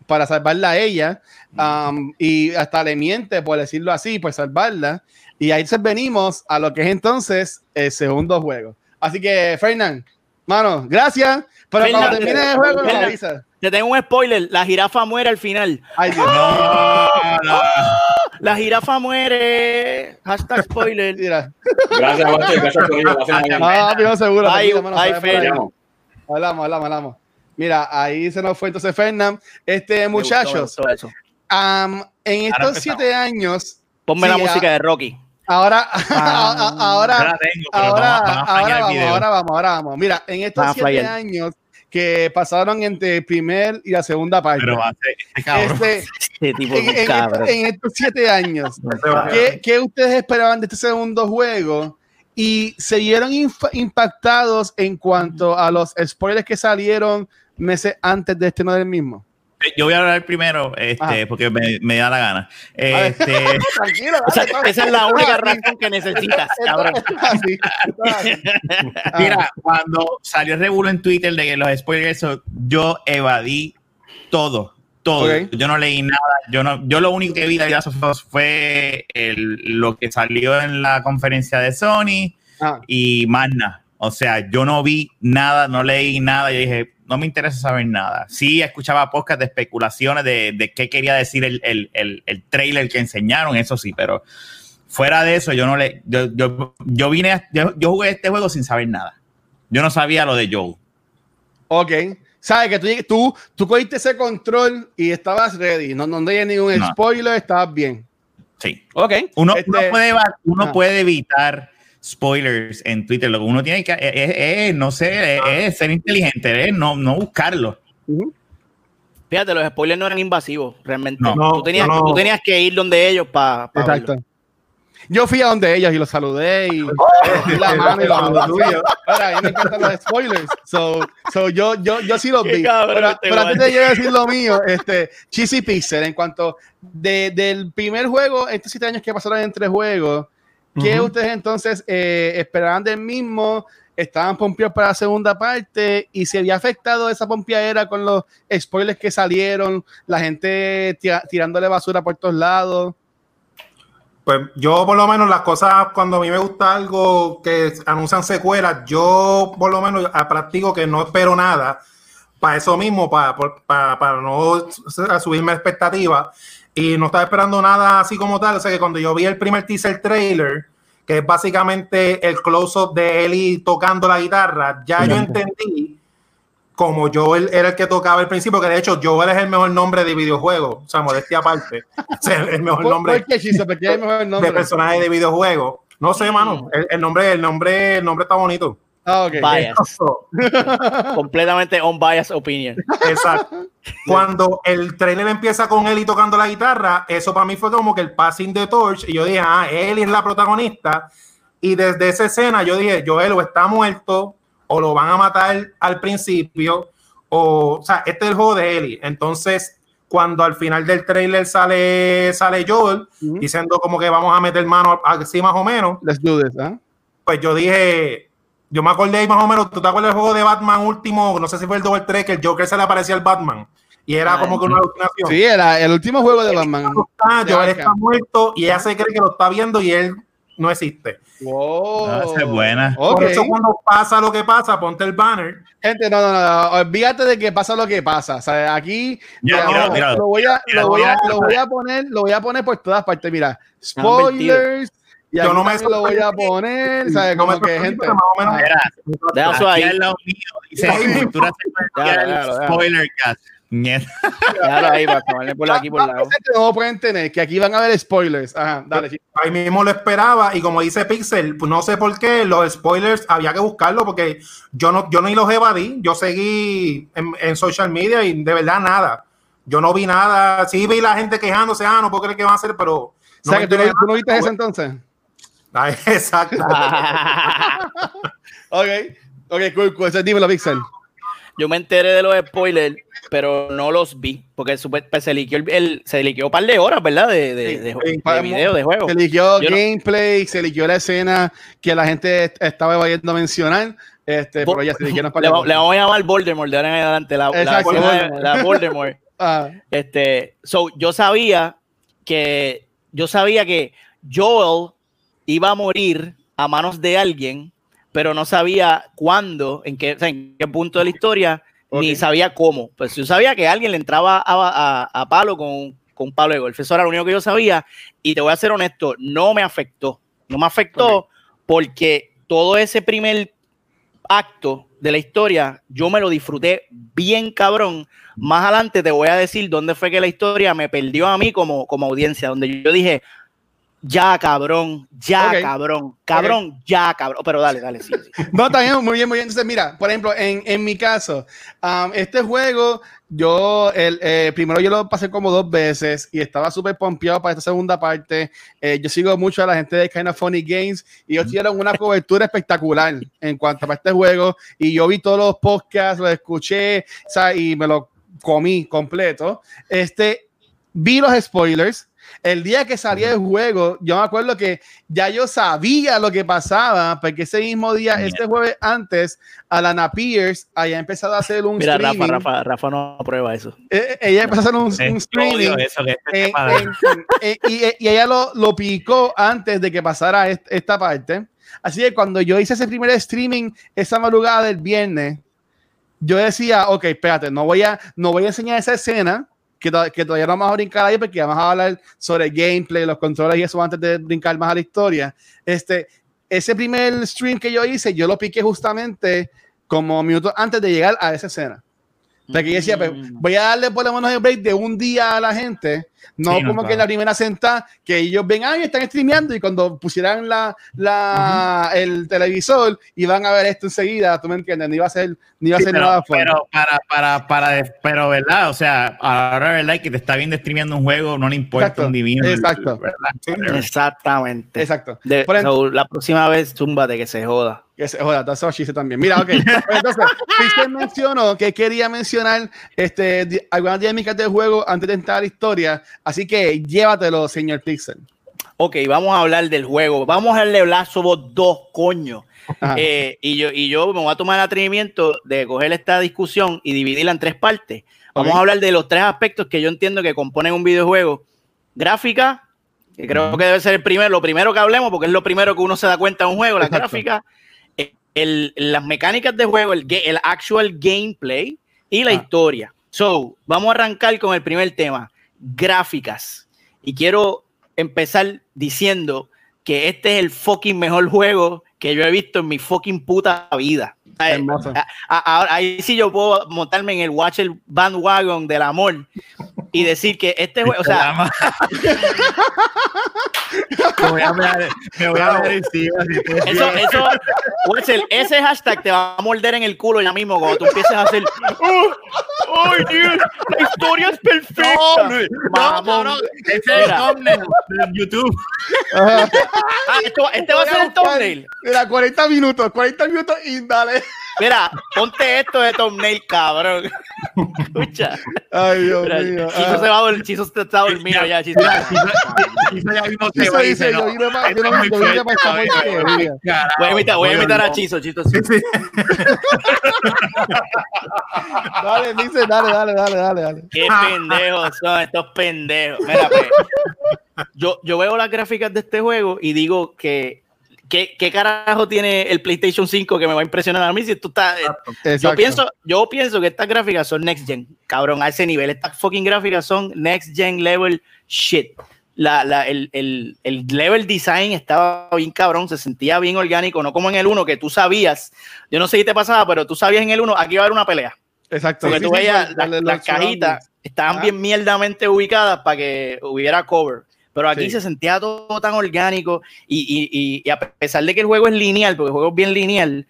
para salvarla a ella um, y hasta le miente, por decirlo así, por salvarla. Y ahí entonces venimos a lo que es entonces el segundo juego. Así que, Fernán, mano, gracias. Pero Fernan, cuando termine el juego, me Fernan. avisa. Te tengo un spoiler, la jirafa muere al final. Ay, Dios. No, no. La jirafa muere. Hashtag spoiler. Mira. Gracias, Watcher. Gracias por ello. Ah, seguro. Ay. Hablamos, hablamos, hablamos. Mira, ahí se nos fue entonces Fernán. Este, gustó, muchachos, gustó um, en estos siete años, Ponme Sí, la ah, música de Rocky. Ahora, Ah. ahora, tengo, ahora, vamos, vamos a ahora vamos, ahora vamos, ahora vamos. Mira, en estos Ah, siete flyer. años que pasaron entre el primer y la segunda parte, Pero va a ser este cabrón. este, Este tipo en, estos, en estos siete años. ¿qué, qué ustedes esperaban de este segundo juego? Y se vieron impactados en cuanto a los spoilers que salieron meses antes de este no del mismo. Yo voy a hablar primero, este, Ajá. porque me, me da la gana. Este, Tranquilo. Esa, esa es la única razón que necesitas, cabrón. así, así. Ah, Mira, cuando salió el revuelo en Twitter de que los spoilers, yo evadí todo, todo. Yo no leí nada. Yo no, yo lo único que vi de fue el- lo que salió en la conferencia de Sony ah, y más nada. O sea, yo no vi nada, no leí nada. Yo dije, no me interesa saber nada. Sí, escuchaba podcast de especulaciones de, de qué quería decir el, el, el, el trailer que enseñaron, eso sí, pero fuera de eso, yo no le. Yo, yo, yo vine, a- yo, yo jugué este juego sin saber nada. Yo no sabía lo de Joe. ok. Sabes que tú, tú, tú cogiste ese control y estabas ready. No, no hay ningún No. spoiler, estabas bien. Sí. Ok. Uno, Este- uno puede, uno Ah. puede evitar spoilers en Twitter. Lo que uno tiene que, es, es- es, no sé, es, es ser inteligente, es no, no buscarlo. Fíjate, los spoilers no eran invasivos, realmente. No. No, tú, tenías, no. tú tenías que ir donde ellos para Exacto. Yo fui a donde ellos y los saludé y la mano y los abracé. Ahora, a mí me encantan los spoilers. So, so yo, yo, yo sí los vi. cabrón Pero, este pero antes de yo decir lo mío, este, Cheesy Pixel, en cuanto de, del primer juego, estos siete años que pasaron entre juegos, ¿qué ustedes entonces eh, esperaban del mismo? ¿Estaban pompeados para la segunda parte? ¿Y se había afectado esa pompeadera con los spoilers que salieron? La gente tira- tirándole basura por todos lados. Pues yo por lo menos las cosas, cuando a mí me gusta algo que anuncian secuelas, yo por lo menos practico que no espero nada para eso mismo, para, para, para no subirme expectativas y no estaba esperando nada así como tal. O sea que cuando yo vi el primer teaser trailer, que es básicamente el close-up de Ellie tocando la guitarra, ya yo entendí como Joel era el que tocaba al principio, que de hecho Joel es el mejor nombre de videojuego, o sea, modestia aparte, o sea, el mejor ¿Por, nombre ¿por qué, Chizo? ¿Por qué hay mejor de personaje de videojuego. No sé, mano. El, el nombre, el nombre, el nombre está bonito. Ah, ok. Bias. Completamente unbiased opinion. Exacto. Cuando el trailer empieza con Ellie tocando la guitarra, eso para mí fue como que el passing de torch. Y yo dije, ah, Ellie es la protagonista. Y desde esa escena yo dije, Joel o está muerto o lo van a matar al principio. O, o sea, este es el juego de Ellie. Entonces, cuando al final del trailer sale, sale Joel Ujú. diciendo como que vamos a meter mano así más o menos, Let's do this, ¿ah? pues yo dije, yo me acordé ahí más o menos, ¿tú te acuerdas del juego de Batman último? No sé si fue el Double 3, que el Joker se le aparecía al Batman. Y era como que una alucinación. Sí, era el último juego de Batman. Ah, de Joel está muerto y ella se cree que lo está viendo y él no existe. Wow. Ah, esa es buena. Por eso cuando pasa lo que pasa, ponte el banner. Gente, no, no, no, olvídate de que pasa lo que pasa. O sea, aquí Ya, mira, tíralo, no, tíralo. lo voy a, lo voy a, Tíralo. lo voy a poner, lo voy a poner por todas partes. Mira, spoilers. Y Yo no me lo voy a poner, ¿sabes? No Como que gente. más o menos- Deja eso ahí. al lado mío dice cultura secuencial, spoiler cast. Déjalo ahí para por aquí por lado. no pueden tener, que aquí van a haber spoilers. Ajá, dale. Ahí mismo lo esperaba y como dice Pixel, pues no sé por qué los spoilers había que buscarlo porque yo no, yo ni los evadí, yo seguí en, en social media y de verdad nada. Yo no vi nada, sí vi la gente quejándose, ah, no puedo creer que van a hacer, pero O sea, que tú no, tú no viste eso entonces. Ay, exacto. Ok, ok, cool, cool. Dímelo, Pixel. Yo me enteré de los spoilers, pero no los vi, porque super- pues, se liqueó el, el- se liqueó un par de horas, ¿verdad? De, de, de, video, de juego. Se eligió Yo no- gameplay, se eligió la escena que la gente est- estaba vayendo a mencionar. Este, pero ya se eligieron para Le, va- le vamos a llamar Voldemort de ahora en adelante, la, Exacto, Voldemort. la Voldemort. Ah, Este, so, yo sabía que yo sabía que Joel iba a morir a manos de alguien, pero no sabía cuándo, en qué, o sea, en qué punto de la historia, ni sabía cómo. Pues yo sabía que alguien le entraba a, a- a palo con, con palo de golf. Eso era lo único que yo sabía. Y te voy a ser honesto, no me afectó. No me afectó porque todo ese primer acto de la historia, yo me lo disfruté bien cabrón. Más adelante te voy a decir dónde fue que la historia me perdió a mí como, como audiencia, donde yo dije, ya cabrón, ya Ok. cabrón, cabrón, ya cabrón. Pero dale, dale, sí. sí. No, también muy bien, muy bien. Entonces, mira, por ejemplo, en, en mi caso, um, este juego, yo, el, eh, primero yo lo pasé como dos veces y estaba súper pompeado para esta segunda parte. Eh, yo sigo mucho a la gente de Kind of Funny Games y ellos tuvieron una cobertura espectacular en cuanto a este juego y yo vi todos los podcasts, los escuché, o sea, y me lo comí completo. Este, vi los spoilers. El día que salía el juego, yo me acuerdo que ya yo sabía lo que pasaba, porque ese mismo día, Mierda. este jueves antes, Alana Pierce había empezado a hacer un Mira, Rafa, streaming. Rafa, Rafa no aprueba eso. Eh, ella empezó a hacer un, un Eh, streaming odio eso, que este de- en- en- y, y ella lo, lo picó antes de que pasara est- esta parte. Así que cuando yo hice ese primer streaming esa madrugada del viernes, yo decía, ok, espérate, no voy a, no voy a enseñar esa escena, que, que todavía no vamos a brincar ahí porque vamos a hablar sobre gameplay, los controles y eso antes de brincar más a la historia. Este, ese primer stream que yo hice, yo lo piqué justamente como minutos antes de llegar a esa escena. Porque yo decía, pues, Mm. voy a darle por lo menos el break de un día a la gente No Sí, no, como que claro. en la primera sentada que ellos ven, ay, están streameando y cuando pusieran la, la, el televisor iban a ver esto enseguida, tú me entiendes, ni iba a ser, ni iba a ser pero, nada fuerte. pero para, para, para, pero verdad, o sea, ahora verdad que te está viendo streameando un juego, no le importa Exacto, un divino. exacto. ¿verdad? Exactamente. Exacto. De- Por so, la próxima vez, túmbate que se joda. Que se joda, that's what she said también. Mira, ok. Entonces, Pixel mencionó que quería mencionar este, algunas dinámicas del juego antes de entrar a la historia. Así que llévatelo, señor Pixel. Ok, vamos a hablar del juego. Vamos a darle Us 2, coño. Eh, y, yo, y yo me voy a tomar el atrevimiento de coger esta discusión y dividirla en tres partes. Vamos Ok. a hablar de los tres aspectos que yo entiendo que componen un videojuego. Gráfica, que creo que debe ser el primero, lo primero que hablemos, porque es lo primero que uno se da cuenta de un juego, la Exacto. gráfica, el- las mecánicas de juego, el, el actual gameplay y la Ah. historia. So, vamos a arrancar con el primer tema, gráficas. Y quiero empezar diciendo que este es el fucking mejor juego que yo he visto en mi fucking puta vida. Ay, Hermoso. a- a- ahora, ahí sí yo puedo montarme en el Watcher bandwagon del amor y decir que este juego, o sea, me voy a ver, me voy a ver encima. si eso, eso, Watcher, ese hashtag te va a morder en el culo ya mismo cuando tú empieces a hacer, ¡Oh! ¡Ay, Dios! ¡La historia es perfecta! No, Mamón. cabrón, ese es el thumbnail de YouTube. Ah, esto- este va a ser el thumbnail. Mira, 40 minutos, 40 minutos y dale. Mira, ponte esto de thumbnail, cabrón. Escucha. Ay, Dios Mira, mío. Chizo se va Chizo está dormido ya, si ya mismo se va dice, yo no, vine yo no- vine fuerte, pa' esta porquería. Voy a imitar, voy a imitar a no. Chizo, Chizo. Sí, sí. Dale, dice, dale, dale, dale, dale, dale. Qué pendejos son estos pendejos. Mira, pues, yo, yo veo las gráficas de este juego y digo que ¿qué, qué carajo tiene el PlayStation 5 que me va a impresionar a mí si tú estás... eh, Yo Exacto. pienso, yo pienso que estas gráficas son next gen, cabrón, a ese nivel. Estas fucking gráficas son next gen level shit. La, la- el, el- el level design estaba bien cabrón, se sentía bien orgánico, no como en el 1 que tú sabías. Yo no sé si te pasaba, pero tú sabías en el 1 aquí iba a haber una pelea. Exacto. Porque Sí, tú sí, veías sí, las, cajitas estaban Ah. bien mierdamente ubicadas para que hubiera cover. Pero aquí Sí. se sentía todo tan orgánico y, y- y- y a pesar de que el juego es lineal, porque el juego es bien lineal,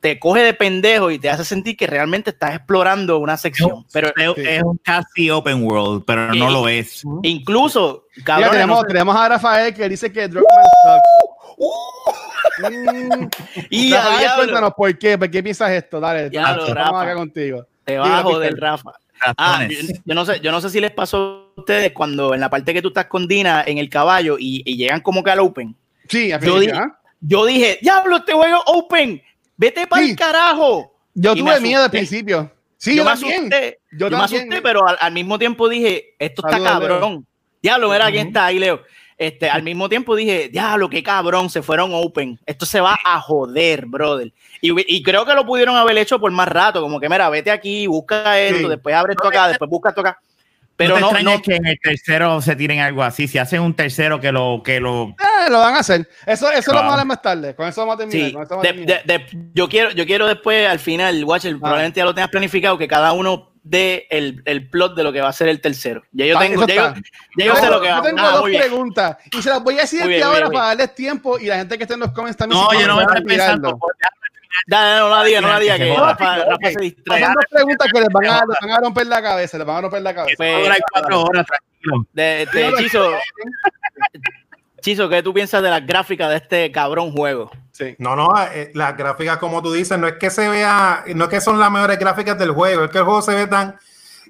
te coge de pendejo y te hace sentir que realmente estás explorando una sección. Pero Es, es un casi open world, pero no lo es. incluso, Mira, cabrón, tenemos, no sé- tenemos a Rafael que dice que Druckmann sucks. Mm, y Rafael, cuéntanos por qué, por qué piensas esto. Dale, Diablo, estamos Rafa. acá contigo. te joder, Peter. Rafa. Ah, yo, no sé, yo no sé si les pasó a ustedes cuando en la parte que tú estás con Dina en el caballo y, y llegan como que al open. Sí, Yo dije-. Yo dije, diablo, este juego open, vete para el carajo. Yo Y tuve miedo al principio. Sí, yo, yo me asusté, Yo yo, me asusté, pero al, al mismo tiempo dije, esto está Leo. cabrón. Diablo, mira quién está ahí, Leo. Este, al mismo tiempo dije, diablo, qué cabrón, se fueron open. Esto se va a joder, brother. Y, y creo que lo pudieron haber hecho por más rato, como que, mira, vete aquí, busca esto, Sí. después abre esto acá, después busca esto acá. Pero no te no, no, que en el tercero se tiren algo así. Si hacen un tercero que lo que lo Eh, lo van a hacer. Eso, eso lo Claro. vamos a más tarde. Con eso vamos a terminar. Sí, con eso vamos a terminar. de- de- yo, quiero, yo quiero después, al final, Watcher, probablemente ya lo tengas planificado, que cada uno dé el, el plot de lo que va a ser el tercero. Ya yo Ah, tengo, ya yo, ya yo sé tengo- lo que va yo tengo Ah, dos bien. preguntas y se las voy a decir aquí ahora bien, para darles tiempo y la gente que está en los comments también. No, yo no voy a estar pensando. Dale, no la diga, no la diga, que Ok, Rafa, Rafa ok. se distrae. Son dos preguntas que les van, a, les van a romper la cabeza, les van a romper la cabeza. Pues, Ahora hay cuatro horas, tranquilo. de, de Chizo, Chizo, ¿qué tú piensas de las gráficas de este cabrón juego? Sí. No, no, eh, las gráficas, como tú dices, no es que se vea, no es que son las mejores gráficas del juego, es que el juego se ve tan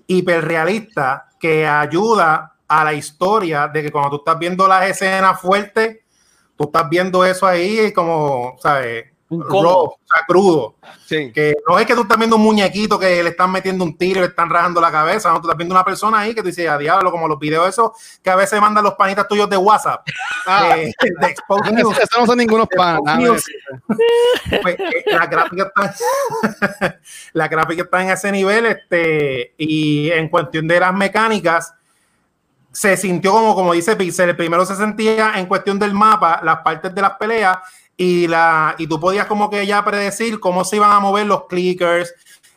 hiperrealista que ayuda a la historia de que cuando tú estás viendo las escenas fuertes, tú estás viendo eso ahí como, ¿sabes? Raw, o sea, crudo. Sí. Que no es que tú estás viendo un muñequito que le están metiendo un tiro y le están rajando la cabeza, no, tú estás viendo una persona ahí que tú dices, a diablo, como los videos esos que a veces mandan los panitas tuyos de WhatsApp, Ah, de, de eso, News. no son ningunos panas. Pues, eh, la gráfica está la gráfica está en ese nivel este y en cuestión de las mecánicas se sintió como como dice Pixel el primero se sentía en cuestión del mapa las partes de las peleas y la y tú podías como que ya predecir cómo se iban a mover los clickers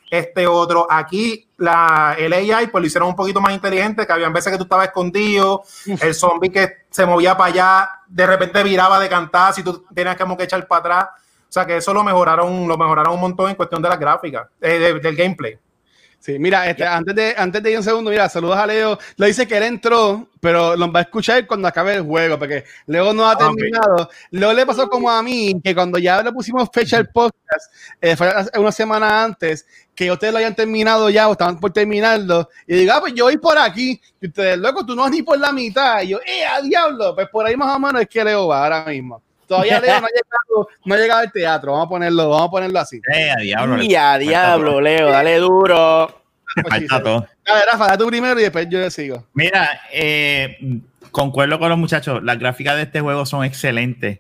este otro. Aquí la, el AI pues lo hicieron un poquito más inteligente, que había veces que tú estabas escondido, el zombie que se movía para allá, de repente viraba de cantar si tú tenías como que echar para atrás. O sea que eso lo mejoraron, lo mejoraron un montón en cuestión de las gráficas, eh, del gameplay. Sí, mira, este, antes, de, antes de ir un segundo, mira, saludos a Leo. Le dice que él entró, pero lo va a escuchar cuando acabe el juego, porque Leo no ha ah, terminado. Leo le pasó como a mí, que cuando ya le pusimos fecha al podcast, eh, fue una semana antes, que ustedes lo hayan terminado ya o estaban por terminarlo, y diga, ah, pues yo voy por aquí, y ustedes, loco, tú no vas ni por la mitad, y yo, eh, a diablo, pues por ahí más o menos es que Leo va ahora mismo. Todavía Leo no ha llegado, no ha llegado al teatro. Vamos a ponerlo, vamos a ponerlo así. Eh, a diablo. Y a diablo, Leo, dale duro. Falta todo. A ver, Rafa, da tú primero y después yo le sigo. Mira, eh, concuerdo con los muchachos. Las gráficas de este juego son excelentes.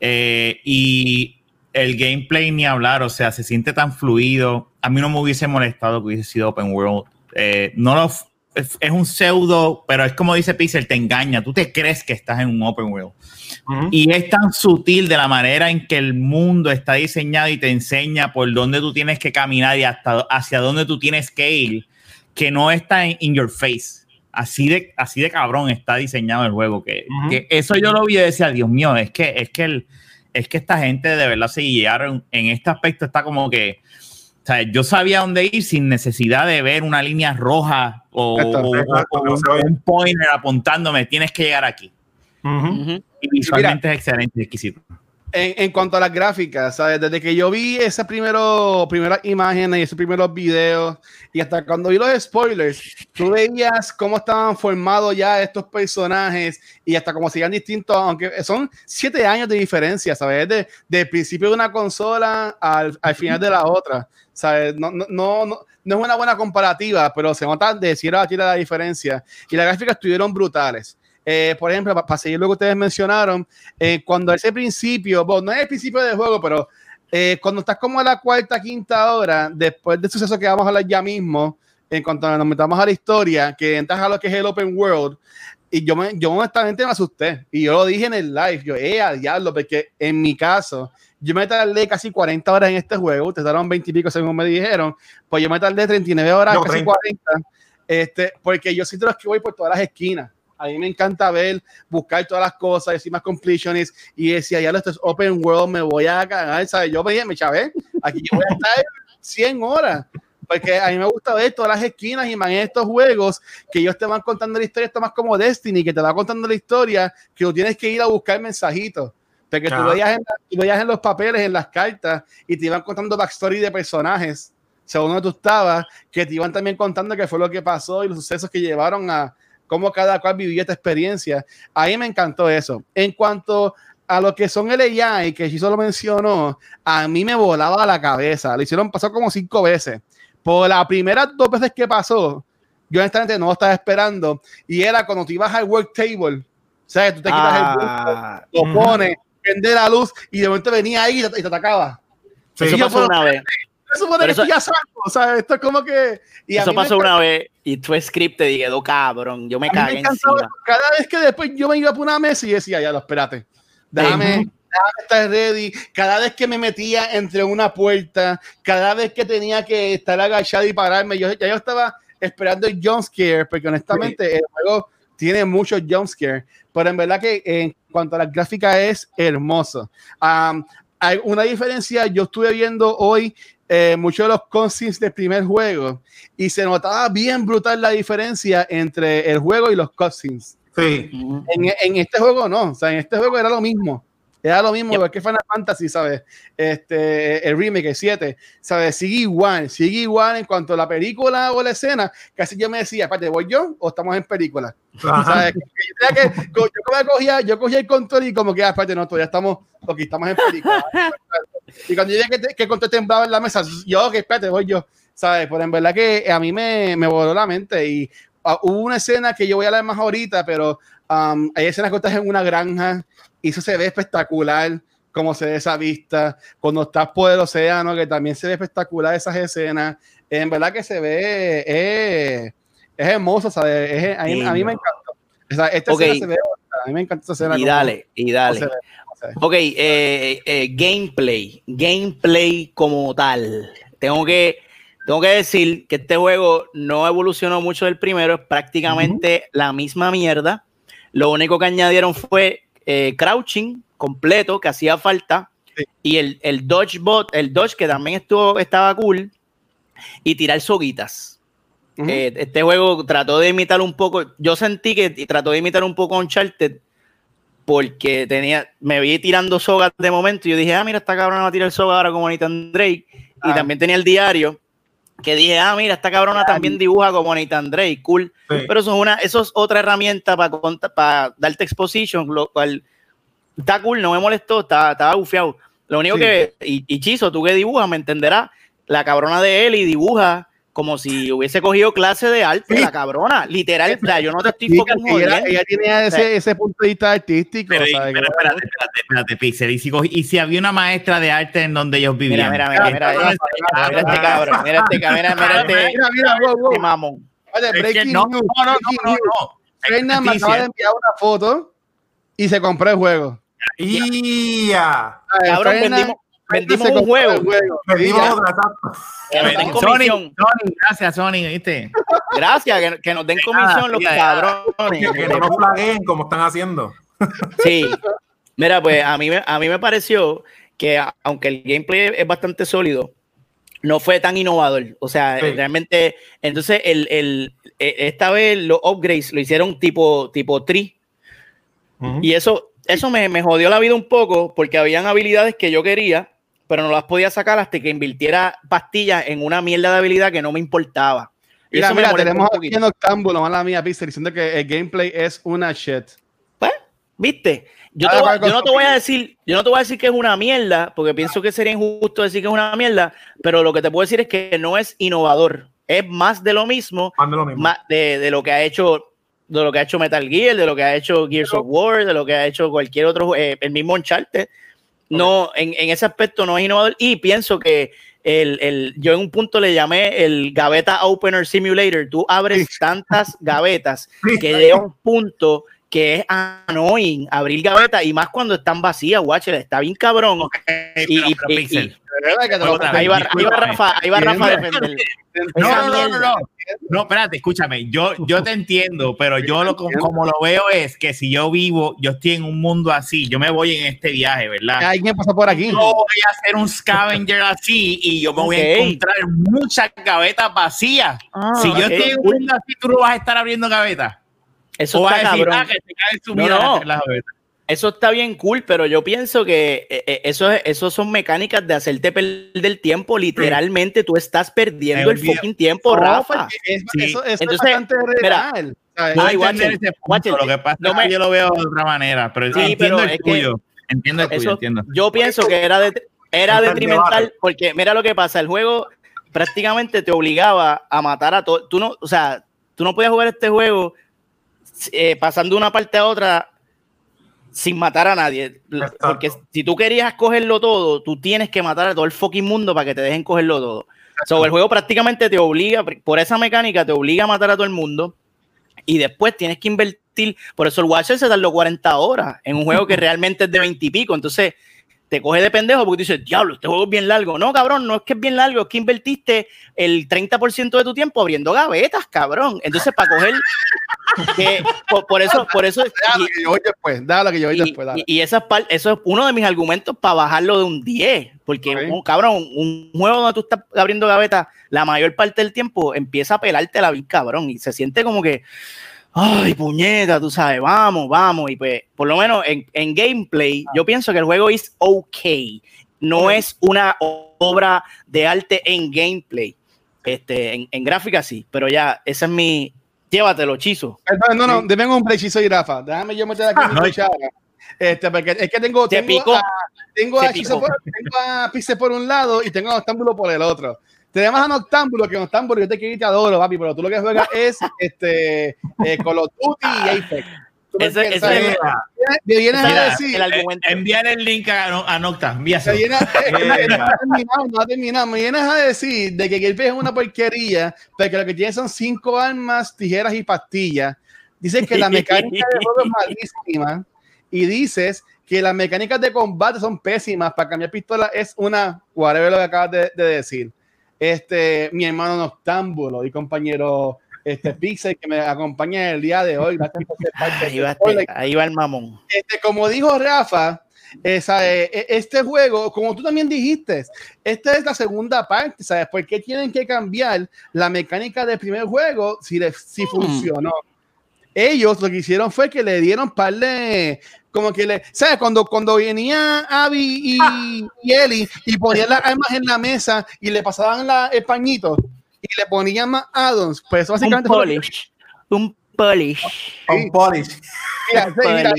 Eh, y el gameplay ni hablar, o sea, se siente tan fluido. A mí no me hubiese molestado que hubiese sido open world. Eh, no lo, es, un pseudo, pero es como dice Pixel, te engaña. Tú te crees que estás en un open world. Y es tan sutil de la manera en que el mundo está diseñado y te enseña por dónde tú tienes que caminar y hasta hacia dónde tú tienes que ir, que no está en in your face. Así de, así de cabrón está diseñado el juego. Que, que eso yo lo vi y decía, Dios mío, es que, es que, el, es que esta gente de verdad se guiaron en este aspecto. Está como que, o sea, yo sabía dónde ir sin necesidad de ver una línea roja o, un pointer apuntándome, tienes que llegar aquí. Y visualmente es excelente, exquisito. En, en, cuanto a las gráficas, ¿sabes? Desde que yo vi esas primeras imágenes y esos primeros videos, y hasta cuando vi los spoilers, tú veías cómo estaban formados ya estos personajes y hasta cómo siguen distintos, aunque son siete años de diferencia, ¿sabes? De, del principio de una consola al, al final de la otra, ¿sabes? No, no, no, no, no es una buena comparativa, pero se nota de cierta a la diferencia. Y las gráficas estuvieron brutales. Eh, por ejemplo, para, seguir lo que ustedes mencionaron, eh, cuando ese principio, bueno, no es el principio del juego, pero eh, cuando estás como a la cuarta, quinta hora, después del suceso que vamos a hablar ya mismo, en cuanto nos metamos a la historia, que entras a lo que es el open world, y yo, me, yo honestamente me asusté, y yo lo dije en el live, yo, eh, a diablo, porque en mi caso, yo me tardé casi 40 horas en este juego, ustedes daron 20 y pico según me dijeron, pues yo me tardé 39 horas, casi 40, este, porque yo siento que voy por todas las esquinas. A mí me encanta ver, buscar todas las cosas, decir más completionist y decía, ya esto es open world, me voy a cagar, ¿sabes? Yo me me chavé, aquí yo voy a estar 100 horas. Porque a mí me gusta ver todas las esquinas y en estos juegos que ellos te van contando la historia, esto más como Destiny, que te va contando la historia, que tú tienes que ir a buscar mensajitos. Porque tú, veías en, tú veías en los papeles, en las cartas, y te iban contando backstory de personajes, según donde tú estabas, que te iban también contando qué fue lo que pasó y los sucesos que llevaron a, cómo cada cual vivió esta experiencia. Ahí me encantó eso. En cuanto a lo que son el AI, que sí solo mencionó, a mí me volaba la cabeza. Lo hicieron pasar como cinco veces. Por las primeras dos veces que pasó, yo honestamente no lo estaba esperando. Y era cuando tú ibas al work table, ¿sabes? Tú te quitas el Ah, bulto, lo pones, prende la luz y de momento venía ahí y te, y te atacaba. eso pasó pero- una vez. Eso pone Pero que eso- estoy a saco, o sea, esto es como que... Y Eso pasó una vez y tu script te quedó cabrón. Yo me cagué encima. Cada vez que después yo me iba por una mesa y decía, ya, lo espérate. Déjame estar ready. Cada vez que me metía entre una puerta, cada vez que tenía que estar agachado y pararme, yo ya yo estaba esperando el jump scare, porque honestamente el juego tiene muchos jump scare, pero en verdad que en cuanto a la gráfica es hermoso. Am, hay una diferencia, yo estuve viendo hoy eh, muchos de los cutscenes del primer juego y se notaba bien brutal la diferencia entre el juego y los cutscenes. Sí. En, en este juego no, o sea, en este juego era lo mismo. Era lo mismo, porque Final Fantasy, ¿sabes? Este, el remake, el 7, ¿sabes? Sigue igual, sigue igual en cuanto a la película o la escena. Casi yo me decía, aparte, ¿voy yo o estamos en película? ¿Sabes? Que yo, que- yo cogía, yo cogía el control y como que, ah, aparte, no, todavía estamos, ok, estamos en película. Y cuando yo dije que, te- que control temblaba en la mesa, yo, ok, espérate, voy yo, ¿sabes? Pero en verdad que a mí me, me voló la mente y ah, hubo una escena que yo voy a hablar más ahorita, pero um, hay escenas que estás en una granja y eso se ve espectacular como se ve esa vista, cuando estás por el océano, que también se ve espectacular esas escenas, en verdad que se ve, eh, es hermoso, ¿sabes? Es- a, mí, a mí me encantó. O sea, esta Ok. escena se ve, a mí me encanta esta escena. Y como- dale, y dale. Ok, eh, eh, gameplay. Gameplay como tal. Tengo que. tengo que decir que este juego no evolucionó mucho del primero, es prácticamente la misma mierda. Lo único que añadieron fue eh, crouching completo, que hacía falta, y el, el Dodge Bot, el Dodge que también estuvo, estaba cool, y tirar soguitas. Este juego trató de imitar un poco, yo sentí que trató de imitar un poco Uncharted, porque tenía, me vi tirando sogas de momento, y yo dije, ah, mira, esta cabrona va a tirar soga ahora como Nathan Drake, y Ah. también tenía el diario, que dije, ah, mira, esta cabrona también dibuja como Nathan Drake, cool. Sí. Pero eso es una, eso es otra herramienta para para darte exposition, lo cual está cool, no me molestó, estaba, estaba bufiado. Lo único Sí. que, y, y Chizo, tú que dibujas, me entenderás, la cabrona de él y dibuja como si hubiese cogido clase de arte, Sí. la cabrona, literal, o sea, yo no te estoy Sí, ella, ella tenía ese, ese punto de vista artístico. Pero, ¿sabes? pero espérate, espérate, espérate, Pixel. Y si, cogí- y si había una maestra de arte en donde ellos Mira, vivían. mira, mira, mira, mira, mira este cabrón, mira este cabrón, mira, mira este, Mira, mira, este mamón. Oye, Es que breaking no, news, no, no, no, breaking no, news. no. Fernan me acaba de enviar una foto y se compró el juego. ¡Ya! Cabrón, vendimos, vendimos un juego. Perdimos Sí, otra, exacto. Que nos den Sony, comisión. Sony, gracias, Sony, ¿viste? Gracias, que, que nos den comisión los cabrones. Que no nos flaguen como están haciendo. Sí. Mira, pues a mí, me- a mí me pareció que aunque el gameplay es bastante sólido, no fue tan innovador. O sea, Sí. realmente, entonces el, el- e- esta vez los upgrades lo hicieron tipo, tipo tree. Ujú. Y eso, eso me, me jodió la vida un poco porque habían habilidades que yo quería, pero no las podía sacar hasta que invirtiera pastillas en una mierda de habilidad que no me importaba. Y Mira, mira, tenemos aquí en Octámbulo, mala mía, Pixel, diciendo que el gameplay es una shit. Pues, ¿viste? Yo, te voy- con- yo no te voy a decir, yo no te voy a decir que es una mierda, porque pienso que sería injusto decir que es una mierda, pero lo que te puedo decir es que no es innovador, es más de lo mismo, Más de lo mismo. más de, de lo que ha hecho de lo que ha hecho Metal Gear, de lo que ha hecho Gears of War, de lo que ha hecho cualquier otro, eh, el mismo Uncharted. No, en, en ese aspecto no es innovador. Y pienso que el, el- yo en un punto le llamé el Gaveta Opener Simulator. Tú abres tantas gavetas que llega un punto que es annoying abrir gavetas y más cuando están vacías, watcher, está bien cabrón. Y- y- Pero, y- Pixel, y- ¿Verdad que te lo- Otra vez. ahí va, ahí va. Rafa, ahí va Rafa a defender. No, no, no, no, no. No, espérate, escúchame. Yo, yo te entiendo, pero yo lo, como, como lo veo es que si yo vivo, yo estoy en un mundo así, yo me voy en este viaje, ¿verdad? Alguien pasó por aquí. Yo voy a hacer un scavenger así y yo me voy a encontrar muchas gavetas vacías. si yo estoy en un mundo así, tú no vas a estar abriendo gavetas. Eso O está a decir, cabrón. ah, que te caen No, sumidas no. las gavetas. Eso está bien cool, pero yo pienso que eh, eh, eso, es- eso son mecánicas de hacerte perder el tiempo. Literalmente tú estás perdiendo el fucking tiempo, No, Rafa. porque es- Sí. Eso, eso Entonces, es bastante. Lo que pasa No es me- que yo lo veo de otra manera, pero Sí, entiendo pero el es que tuyo. Entiendo el tuyo, entiendo. yo pienso que era, de, era detrimental porque mira lo que pasa, el juego prácticamente te obligaba a matar a todo. Tú no, o sea, tú no podías jugar este juego eh, pasando de una parte a otra sin matar a nadie. Exacto. Porque si tú querías cogerlo todo, tú tienes que matar a todo el fucking mundo para que te dejen cogerlo todo. So, el juego prácticamente te obliga, por esa mecánica, te obliga a matar a todo el mundo y después tienes que invertir. Por eso el Watcher se tardó 40 horas en un juego que realmente es de 20 y pico. Entonces te coge de pendejo porque dices, diablo, este juego es bien largo. No, cabrón, no es que es bien largo, es que invertiste el 30% de tu tiempo abriendo gavetas, cabrón. Entonces, para coger. Que, por, por eso, por eso. Da lo y- que yo voy después, da lo que yo voy después. dale. y- y esas par- eso es uno de mis argumentos para bajarlo de un 10. Porque, un, cabrón, un juego donde tú estás abriendo gavetas la mayor parte del tiempo empieza a pelarte la bien cabrón. Y se siente como que, ay, puñeta, tú sabes, vamos, vamos. Y pues, por lo menos en, en gameplay, yo pienso que el juego es ok. No es una obra de arte en gameplay. Este, en, en gráfica sí, pero ya, ese es mi. Llévatelo, chizo. Perdón, no, no, deme un brechizo y Rafa. Déjame yo meter aquí mi cuchara. Este, porque es que tengo, tengo, picó. a, tengo, a picó. por, tengo a Pixel por un lado y tengo a Noctámbulo por el otro. Tenemos a Noctámbulo, que Noctámbulo yo te quiero y te adoro, papi, pero tú lo que juegas es este, eh, Call of Duty y Apex. Me Ese- entiendes, ese- ¿sabes? Me vienes a decir, el argumento. Envíale el link a, a Nocta, envíaselo. vienes, que no, no ha terminado, no ha terminado. Me vienes a decir de que Gameplay es una porquería, porque lo que tiene son cinco armas, tijeras y pastillas. Dices que la mecánica de juego es malísima y dices que las mecánicas de combate son pésimas. Para cambiar pistola es una, whatever lo que acabas de, de decir. Este, mi hermano Noctámbulo y compañero este Pixel que me acompaña el día de hoy. Ahí va, ahí va el mamón. este, como dijo Rafa, esa, eh, eh, este juego, como tú también dijiste, esta es la segunda parte, ¿sabes? ¿Por qué tienen que cambiar la mecánica del primer juego si, le- si funcionó? Ellos lo que hicieron fue que le dieron par de, como que le, ¿sabes? Cuando, cuando venía Abby y, y Ellie y ponían las armas en la mesa y le pasaban la- el pañito y le ponían más addons, pues eso Un básicamente fue que- polish. Un polish. On polish. Mira, mira,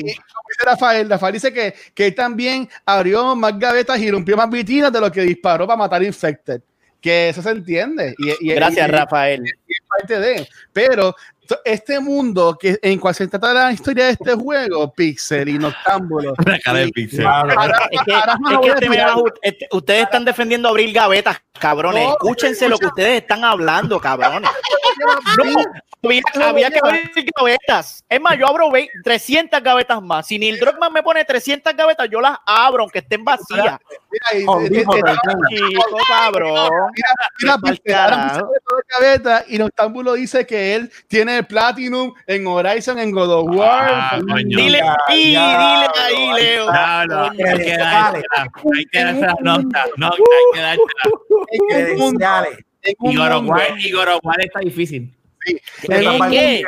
Rafael, Rafael dice que, que él también abrió más gavetas y rompió más vitrinas de lo que disparó para matar Infected. Que eso se entiende. Y, y- Gracias, y- Rafael. y es parte de. Pero este mundo que en cual se trata la historia de este juego, Pixel y Noctámbulo. La cara de Pixel. Este este- ustedes están defendiendo abrir gavetas, cabrones. No, Escúchense lo que ustedes están hablando, cabrones. No, había, había que abrir gavetas. Es más, yo abro ve- 300 gavetas más. Si Neil Druckmann me pone 300 gavetas, yo las abro, aunque estén vacías. Mira, Pixel, ahora gaveta y Noctámbulo dice que él tiene el Platinum en Horizon, en God of War. Ah, coño. Dile Ya, ahí, ya, dile ahí, Leo. No, no, hay que dársela. Hay que. No, no, hay que Y God of War- y God of War está difícil. qué? que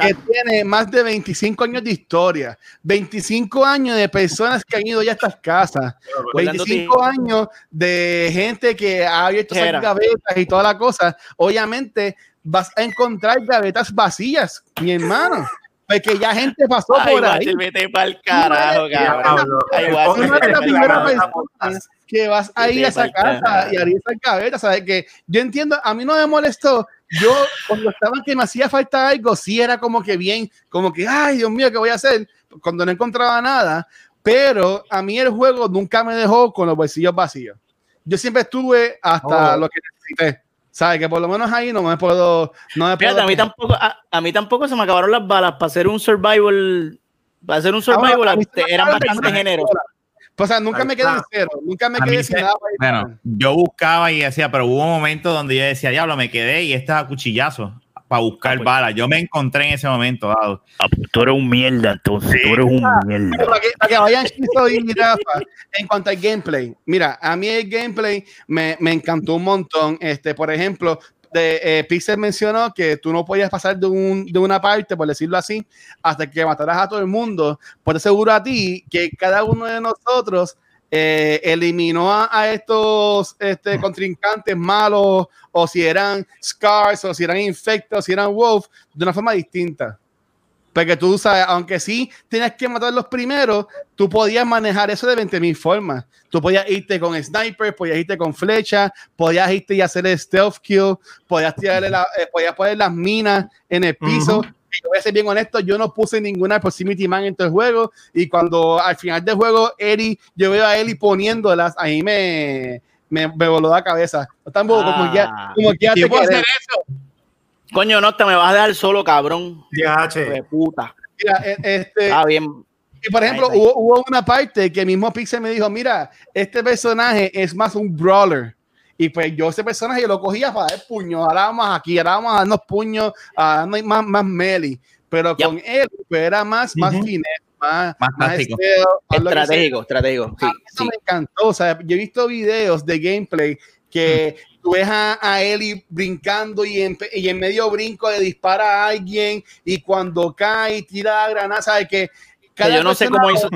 que tiene más de 25 años de historia, 25 años de personas que han ido ya a estas casas, 25 años de gente que ha abierto Era. gavetas y toda la cosa. Obviamente vas a encontrar gavetas vacías, mi hermano, porque ya gente pasó Ay, por ahí. Vete pa'l carajo, cabrón. Ay, eres la primera persona que vas a ir a esa casa y abrir esas gavetas, ¿sabes? Que yo entiendo, a mí no me molestó. Yo, cuando estaba que me hacía falta algo, sí era como que bien, como que, ay, Dios mío, ¿qué voy a hacer? Cuando no encontraba nada. Pero a mí el juego nunca me dejó con los bolsillos vacíos. Yo siempre estuve hasta Oh. lo que necesité. ¿Sabes? Que por lo menos ahí no me puedo. No me Fíjate, puedo a mí tampoco, a, a mí tampoco se me acabaron las balas para hacer un survival. Para hacer un survival a mí se me eran bastante generosos. Pues, o sea, nunca me quedé en cero. Nunca me quedé sin se- nada. Bueno, yo buscaba y decía, pero hubo un momento donde yo decía, diablo, me quedé y este es a cuchillazo para buscar balas. Yo me encontré en ese momento dado. Ah, pues tú eres un mierda, entonces. Tú eres un mierda. para que, para que vayan Chizo y Rafa, en cuanto al gameplay. Mira, a mí el gameplay me, me encantó un montón. Este, por ejemplo, de, eh, Pixel mencionó que tú no podías pasar de, un, de una parte, por decirlo así, hasta que mataras a todo el mundo. Pues te aseguro a ti que cada uno de nosotros eh, eliminó a, a estos este, contrincantes malos, o si eran Scars, o si eran Infectos, o si eran Wolf, de una forma distinta. Porque tú sabes, aunque sí tienes que matar los primeros, tú podías manejar eso de 20.000 formas. Tú podías irte con sniper, podías irte con flecha, podías irte y hacer el stealth kill, podías, tirarle la- eh, podías poner las minas en el piso. Yo voy a ser bien honesto, yo no puse ninguna proximity man en todo el juego. Y cuando al final del juego, Eri, yo veo a Eli poniéndolas, ahí me, me, me voló la cabeza. No tan bobo, como que Ah. como que ya Yo te puedo hacer eso. Coño, no, te me vas a dejar solo, cabrón. Ya. De puta. Mira, eh, este, Está bien. Y por ejemplo, Ahí hubo, hubo una parte que mismo Pixel me dijo, mira, este personaje es más un brawler. Y pues yo ese personaje lo cogía para dar puños. Ahora vamos aquí, ahora vamos a darnos puños, a darnos más, más melee. Pero Yep. con él pues era más, más Ujú. finesse, más, Más más más sea. Estratégico, estratégico. Sí, A mí eso sí. me encantó. O sea, yo he visto videos de gameplay que tú ves a, a Ellie brincando y en, y en medio brinco le dispara a alguien y cuando cae tira la granada, ¿sabes? Que yo no sé cómo hizo-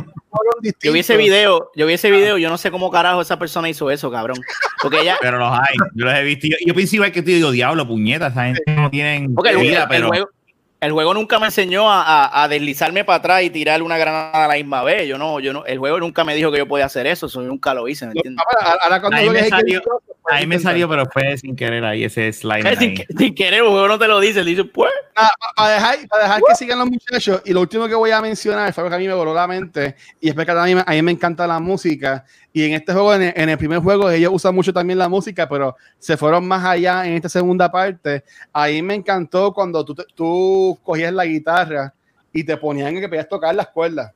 Yo vi ese video, yo vi ese video, yo no sé cómo carajo esa persona hizo eso, cabrón. Porque ella, Pero los hay. Yo los he visto. Yo, yo igual que tú digo, diablo, puñetas. Esa gente no tienen porque el, vida, el pero. juego, el juego nunca me enseñó a, a- a deslizarme para atrás y tirar una granada a la misma vez. Yo no, yo no, el juego nunca me dijo que yo podía hacer eso, eso yo nunca lo hice, ¿me entiendes? Ahora, ahora cuando Ahí me salió- Ahí me pero fue sin querer ahí ese slime. sin, ahí. sin querer, el juego no te lo dice, le dice, pues. Ah, para dejar, para dejar que sigan los muchachos, y lo último que voy a mencionar fue algo que a mí me voló la mente, y es porque a mí, me- a mí me encanta la música, y en este juego, en el, en el primer juego, ellos usan mucho también la música, pero se fueron más allá en esta segunda parte. Ahí me encantó cuando tú, tú cogías la guitarra y te ponían que podías tocar las cuerdas.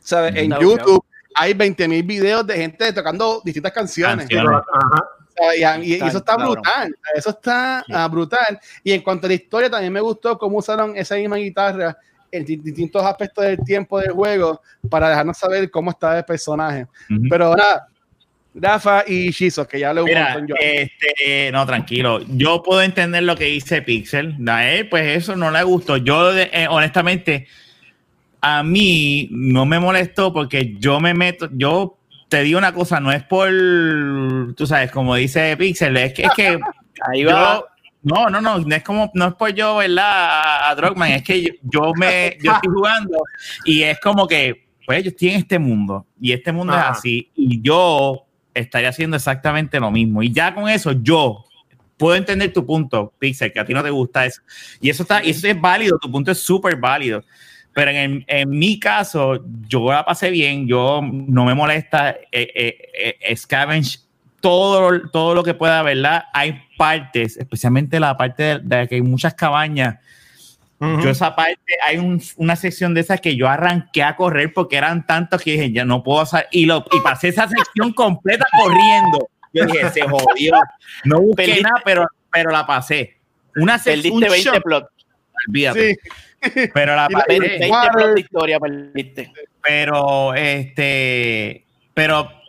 ¿Sabes? En YouTube hay 20 mil videos de gente tocando distintas canciones. Canciones. Ajá. Y, eso está brutal, eso está ah, brutal. Y en cuanto a la historia, también me gustó cómo usaron esa misma guitarra en distintos aspectos del tiempo del juego para dejarnos saber cómo está el personaje. Pero ahora, Rafa y Shizo, que ya le Mira, yo. Este, no, tranquilo. Yo puedo entender lo que dice Pixel. A él, pues eso no le gustó. Yo, eh, honestamente, a mí no me molestó porque yo me meto, yo te digo una cosa, no es por, tú sabes, como dice Pixel, es que, es que ahí va. No, no, no, no es como, no es por yo, ¿verdad? A Drogman, es que yo, me, yo estoy jugando y es como que, pues ellos tienen este mundo y este mundo es así y yo estaría haciendo exactamente lo mismo. Y ya con eso, yo puedo entender tu punto, Pixel, que a ti no te gusta eso. Y eso está, eso es válido, tu punto es súper válido. Pero en, en, mi caso, yo la pasé bien, yo no me molesta eh, eh, eh, scavenge todo, todo lo que pueda, ¿verdad? Hay partes, especialmente la parte de, que hay muchas cabañas. Yo esa parte, hay una sección de esas que yo arranqué a correr porque eran tantos que dije, ya no puedo hacer, y, lo, y pasé esa sección completa corriendo. Yo dije, se jodió. No busqué nada, pero, pero la pasé. Una sección. Perdiste 20 plot. Olvídate. Sí. Pero la historia Pero este, pero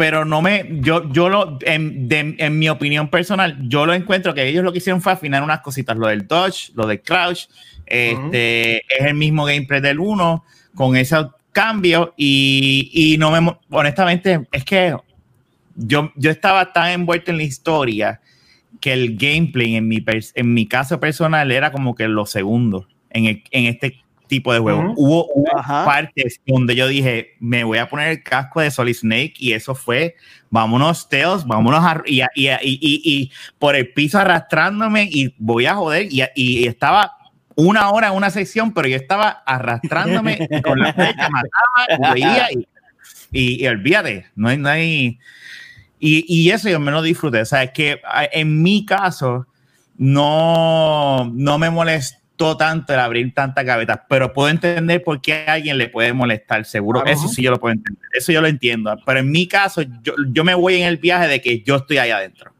pero no me, yo, yo lo, en, en, mi opinión personal, yo lo encuentro que ellos lo que hicieron fue afinar unas cositas, lo del dodge, lo del crouch, este, es el mismo gameplay del 1, con ese cambio y, y, no me, honestamente, es que yo, yo estaba tan envuelto en la historia que el gameplay en mi, en mi caso personal era como que lo segundo en, este tipo de juego. Hubo, partes donde yo dije, me voy a poner el casco de Solid Snake y eso fue, vámonos, Teos, vámonos a, y, y, y, por el piso arrastrándome y voy a joder. Y, estaba una hora en una sección, pero yo estaba arrastrándome con la flecha, mataba, veía y, olvídate, no hay, no hay y, eso yo me lo disfruté. O sea, es que en mi caso no, no me molesta tanto el abrir tantas gavetas, pero puedo entender por qué a alguien le puede molestar, seguro. Eso sí yo lo puedo entender, eso yo lo entiendo. Pero en mi caso, yo, yo me voy en el viaje de que yo estoy ahí adentro.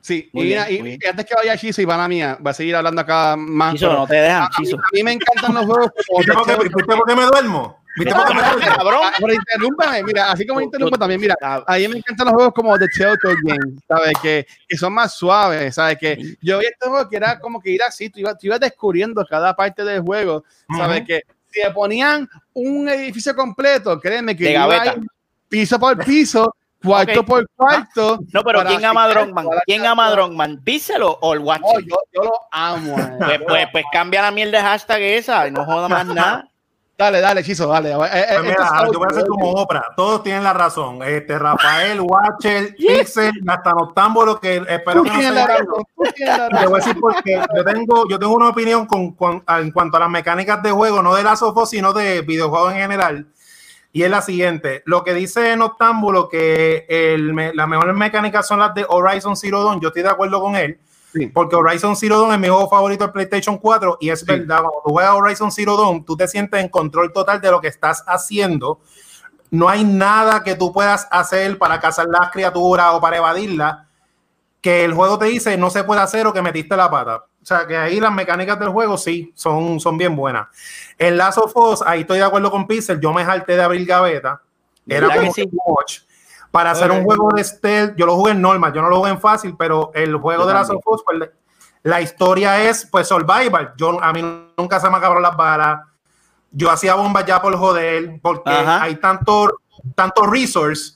Sí, y, antes que vaya Chiso y van a mía, va a seguir hablando acá más. Chiso, no te dejan, Chiso. A, mí me encantan los juegos. ¿Por qué me duermo? ¿Viste? Cabrón. Pero interrúmpame, mira, así como interrumpo también, mira, a mí me encantan los juegos como The Telltale Games, ¿sabes? Que, que son más suaves, ¿sabes? Que yo vi este juego que era como que ir así, tú ibas, tú ibas descubriendo cada parte del juego, ¿sabes? Que si le ponían un edificio completo, créeme que iba piso por piso cuarto por cuarto. No, pero ¿quién ama a Drongman? ¿Quién ama a Drongman? ¿Píselo o el Watch? Oh, yo, yo, lo amo. Eh. Pues, pues, pues, cambia la miel de hashtag esa y no joda más nada. Dale, dale, Chizo, dale. Eh, eh, pues mira, yo voy a hacer como Oprah. Todos tienen la razón. Este, Rafael, Watcher, Pixel, hasta Noctámbulo, que espero que no se la razón. Te voy a decir porque yo tengo, yo tengo una opinión con, con, en cuanto a las mecánicas de juego, no de la Sofo, sino de videojuegos en general y es la siguiente. Lo que dice Noctámbulo, que el, las mejores mecánicas son las de Horizon Zero Dawn, yo estoy de acuerdo con él, porque Horizon Zero Dawn es mi juego favorito de PlayStation 4 y es verdad, cuando tú juegas Horizon Zero Dawn, tú te sientes en control total de lo que estás haciendo. No hay nada que tú puedas hacer para cazar las criaturas o para evadirlas que el juego te dice no se puede hacer o que metiste la pata. O sea, que ahí las mecánicas del juego sí son, son bien buenas. En Last of Us, ahí estoy de acuerdo con Pixel, yo me jalté de abrir gaveta. Era como que watch. Para hacer un juego de stealth, yo lo jugué en normal, yo no lo jugué en fácil, pero el juego de Last of Us, pues, la historia es pues survival. Yo, a mí nunca se me acabaron las balas. Yo hacía bombas ya por joder, porque hay tanto, tanto resource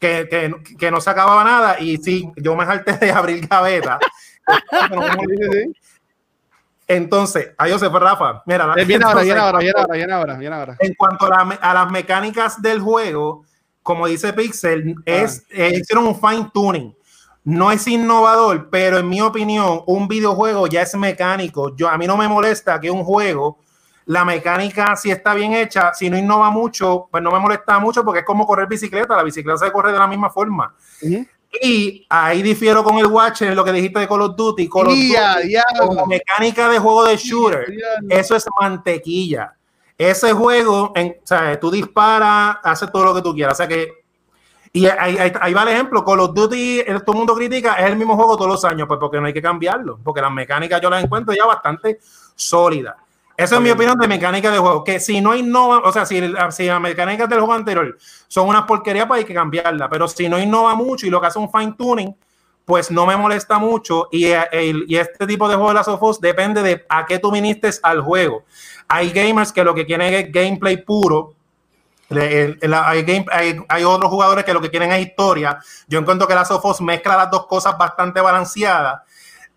que, que, que, no se acababa nada. Y sí, yo me jalté de abrir gaveta. Entonces, ahí se fue Rafa. Mira, viene ahora, viene ahora, viene ahora, viene ahora, viene ahora. En cuanto a, a, las mecánicas del juego, como dice Pixel, es, eh, hicieron un fine tuning. No es innovador, pero en mi opinión, un videojuego ya es mecánico. Yo, a mí no me molesta que un juego, la mecánica, si está bien hecha, si no innova mucho, pues no me molesta mucho porque es como correr bicicleta. La bicicleta se corre de la misma forma. Y ahí difiero con el Watcher en lo que dijiste de Call of Duty. Call of Duty mecánica de juego de shooter, eso es mantequilla. Ese juego, en, o sea, tú disparas, haces todo lo que tú quieras. O sea que Y ahí, ahí- ahí va el ejemplo, Call of Duty, todo el mundo critica, es el mismo juego todos los años, pues porque no hay que cambiarlo, porque las mecánicas yo las encuentro ya bastante sólidas. Esa es mi opinión de mecánica de juego, que si no innova, o sea, si las mecánicas del juego anterior son una porquería, pues hay que cambiarla, pero si no innova mucho y lo que hace un fine tuning, pues no me molesta mucho y, eh, y este tipo de juego de las of Us depende de a qué tú viniste al juego. Hay gamers que lo que quieren es gameplay puro, hay, game- hay- hay otros jugadores que lo que quieren es historia. Yo encuentro que la Sofos mezcla las dos cosas bastante balanceadas.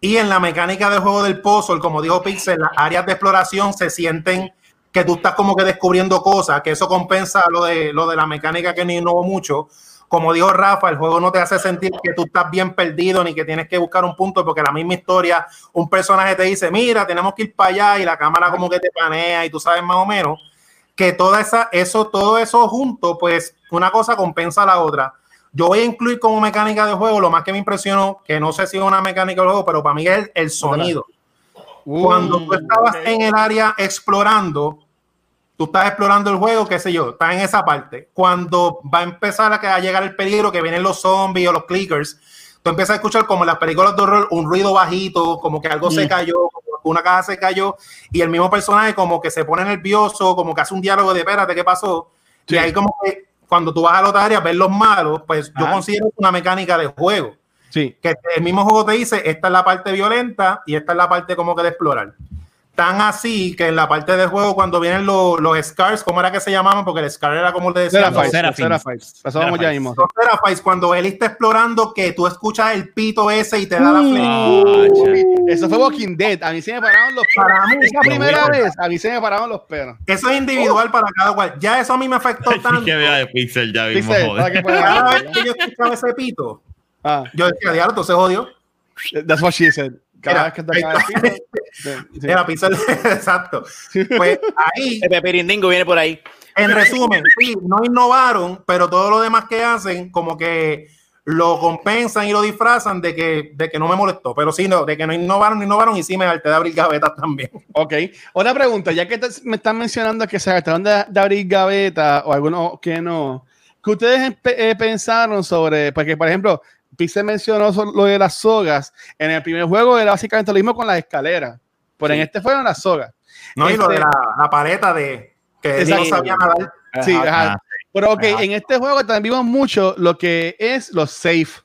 Y en la mecánica del juego del puzzle, como dijo Pixel, las áreas de exploración se sienten que tú estás como que descubriendo cosas, que eso compensa lo de, lo de la mecánica que no innovó mucho. Como dijo Rafa, el juego no te hace sentir que tú estás bien perdido ni que tienes que buscar un punto, porque la misma historia, un personaje te dice, mira, tenemos que ir para allá y la cámara como que te panea y tú sabes más o menos que toda esa, eso, todo eso junto, pues una cosa compensa a la otra. Yo voy a incluir como mecánica de juego lo más que me impresionó, que no sé si es una mecánica del juego, pero para mí es el, el sonido. Cuando tú estabas en el área explorando, tú estás explorando el juego, qué sé yo, estás en esa parte. Cuando va a empezar a, a llegar el peligro, que vienen los zombies o los clickers, tú empiezas a escuchar como en las películas de horror un ruido bajito, como que algo se cayó, como que una caja se cayó, y el mismo personaje como que se pone nervioso, como que hace un diálogo de espérate, ¿qué pasó? Sí. Y ahí como que cuando tú vas a la otra área, ves los malos, pues yo considero una mecánica de juego Sí. que el mismo juego te dice, esta es la parte violenta y esta es la parte como que de explorar. Tan así que en la parte del juego, cuando vienen los, los Scars, ¿cómo era que se llamaban? Porque el Scar era como le decían. Ya mismo. Seraphies, cuando él está explorando, que tú escuchas el pito ese y te da la flecha. Eso fue Walking Dead. A mí se me pararon los mí, Esa primera vez, a mí se me pararon los pelos. Eso es individual para cada cual. Ya eso a mí me afectó tanto. que vea de Pixel ya mismo, Cada vez que yo escuchaba ese pito, Ah, yo decía, diablo, tú se jodió. that's what she said. Cada vez que te sí. Era pizza, exacto. Pues ahí El Pepirindingo viene por ahí. En resumen, sí, no innovaron, pero todo lo demás que hacen, como que lo compensan y lo disfrazan de que, de que no me molestó. Pero sí, no, de que no innovaron, no innovaron y sí me harté de abrir gavetas también. Ok. Una pregunta, ya que te- me están mencionando que se trataron de, de abrir gaveta o algunos que no, ¿qué ustedes pe- eh, pensaron sobre, porque por ejemplo, Pixel mencionó lo de las sogas, en el primer juego era básicamente lo mismo con las escaleras, pero en este fueron las sogas. No, y lo Este- de la, la paleta de que no sabía nadar. Sí, Ajá. ajá. Pero ok, Ajá. en este juego también vimos mucho lo que es los safe.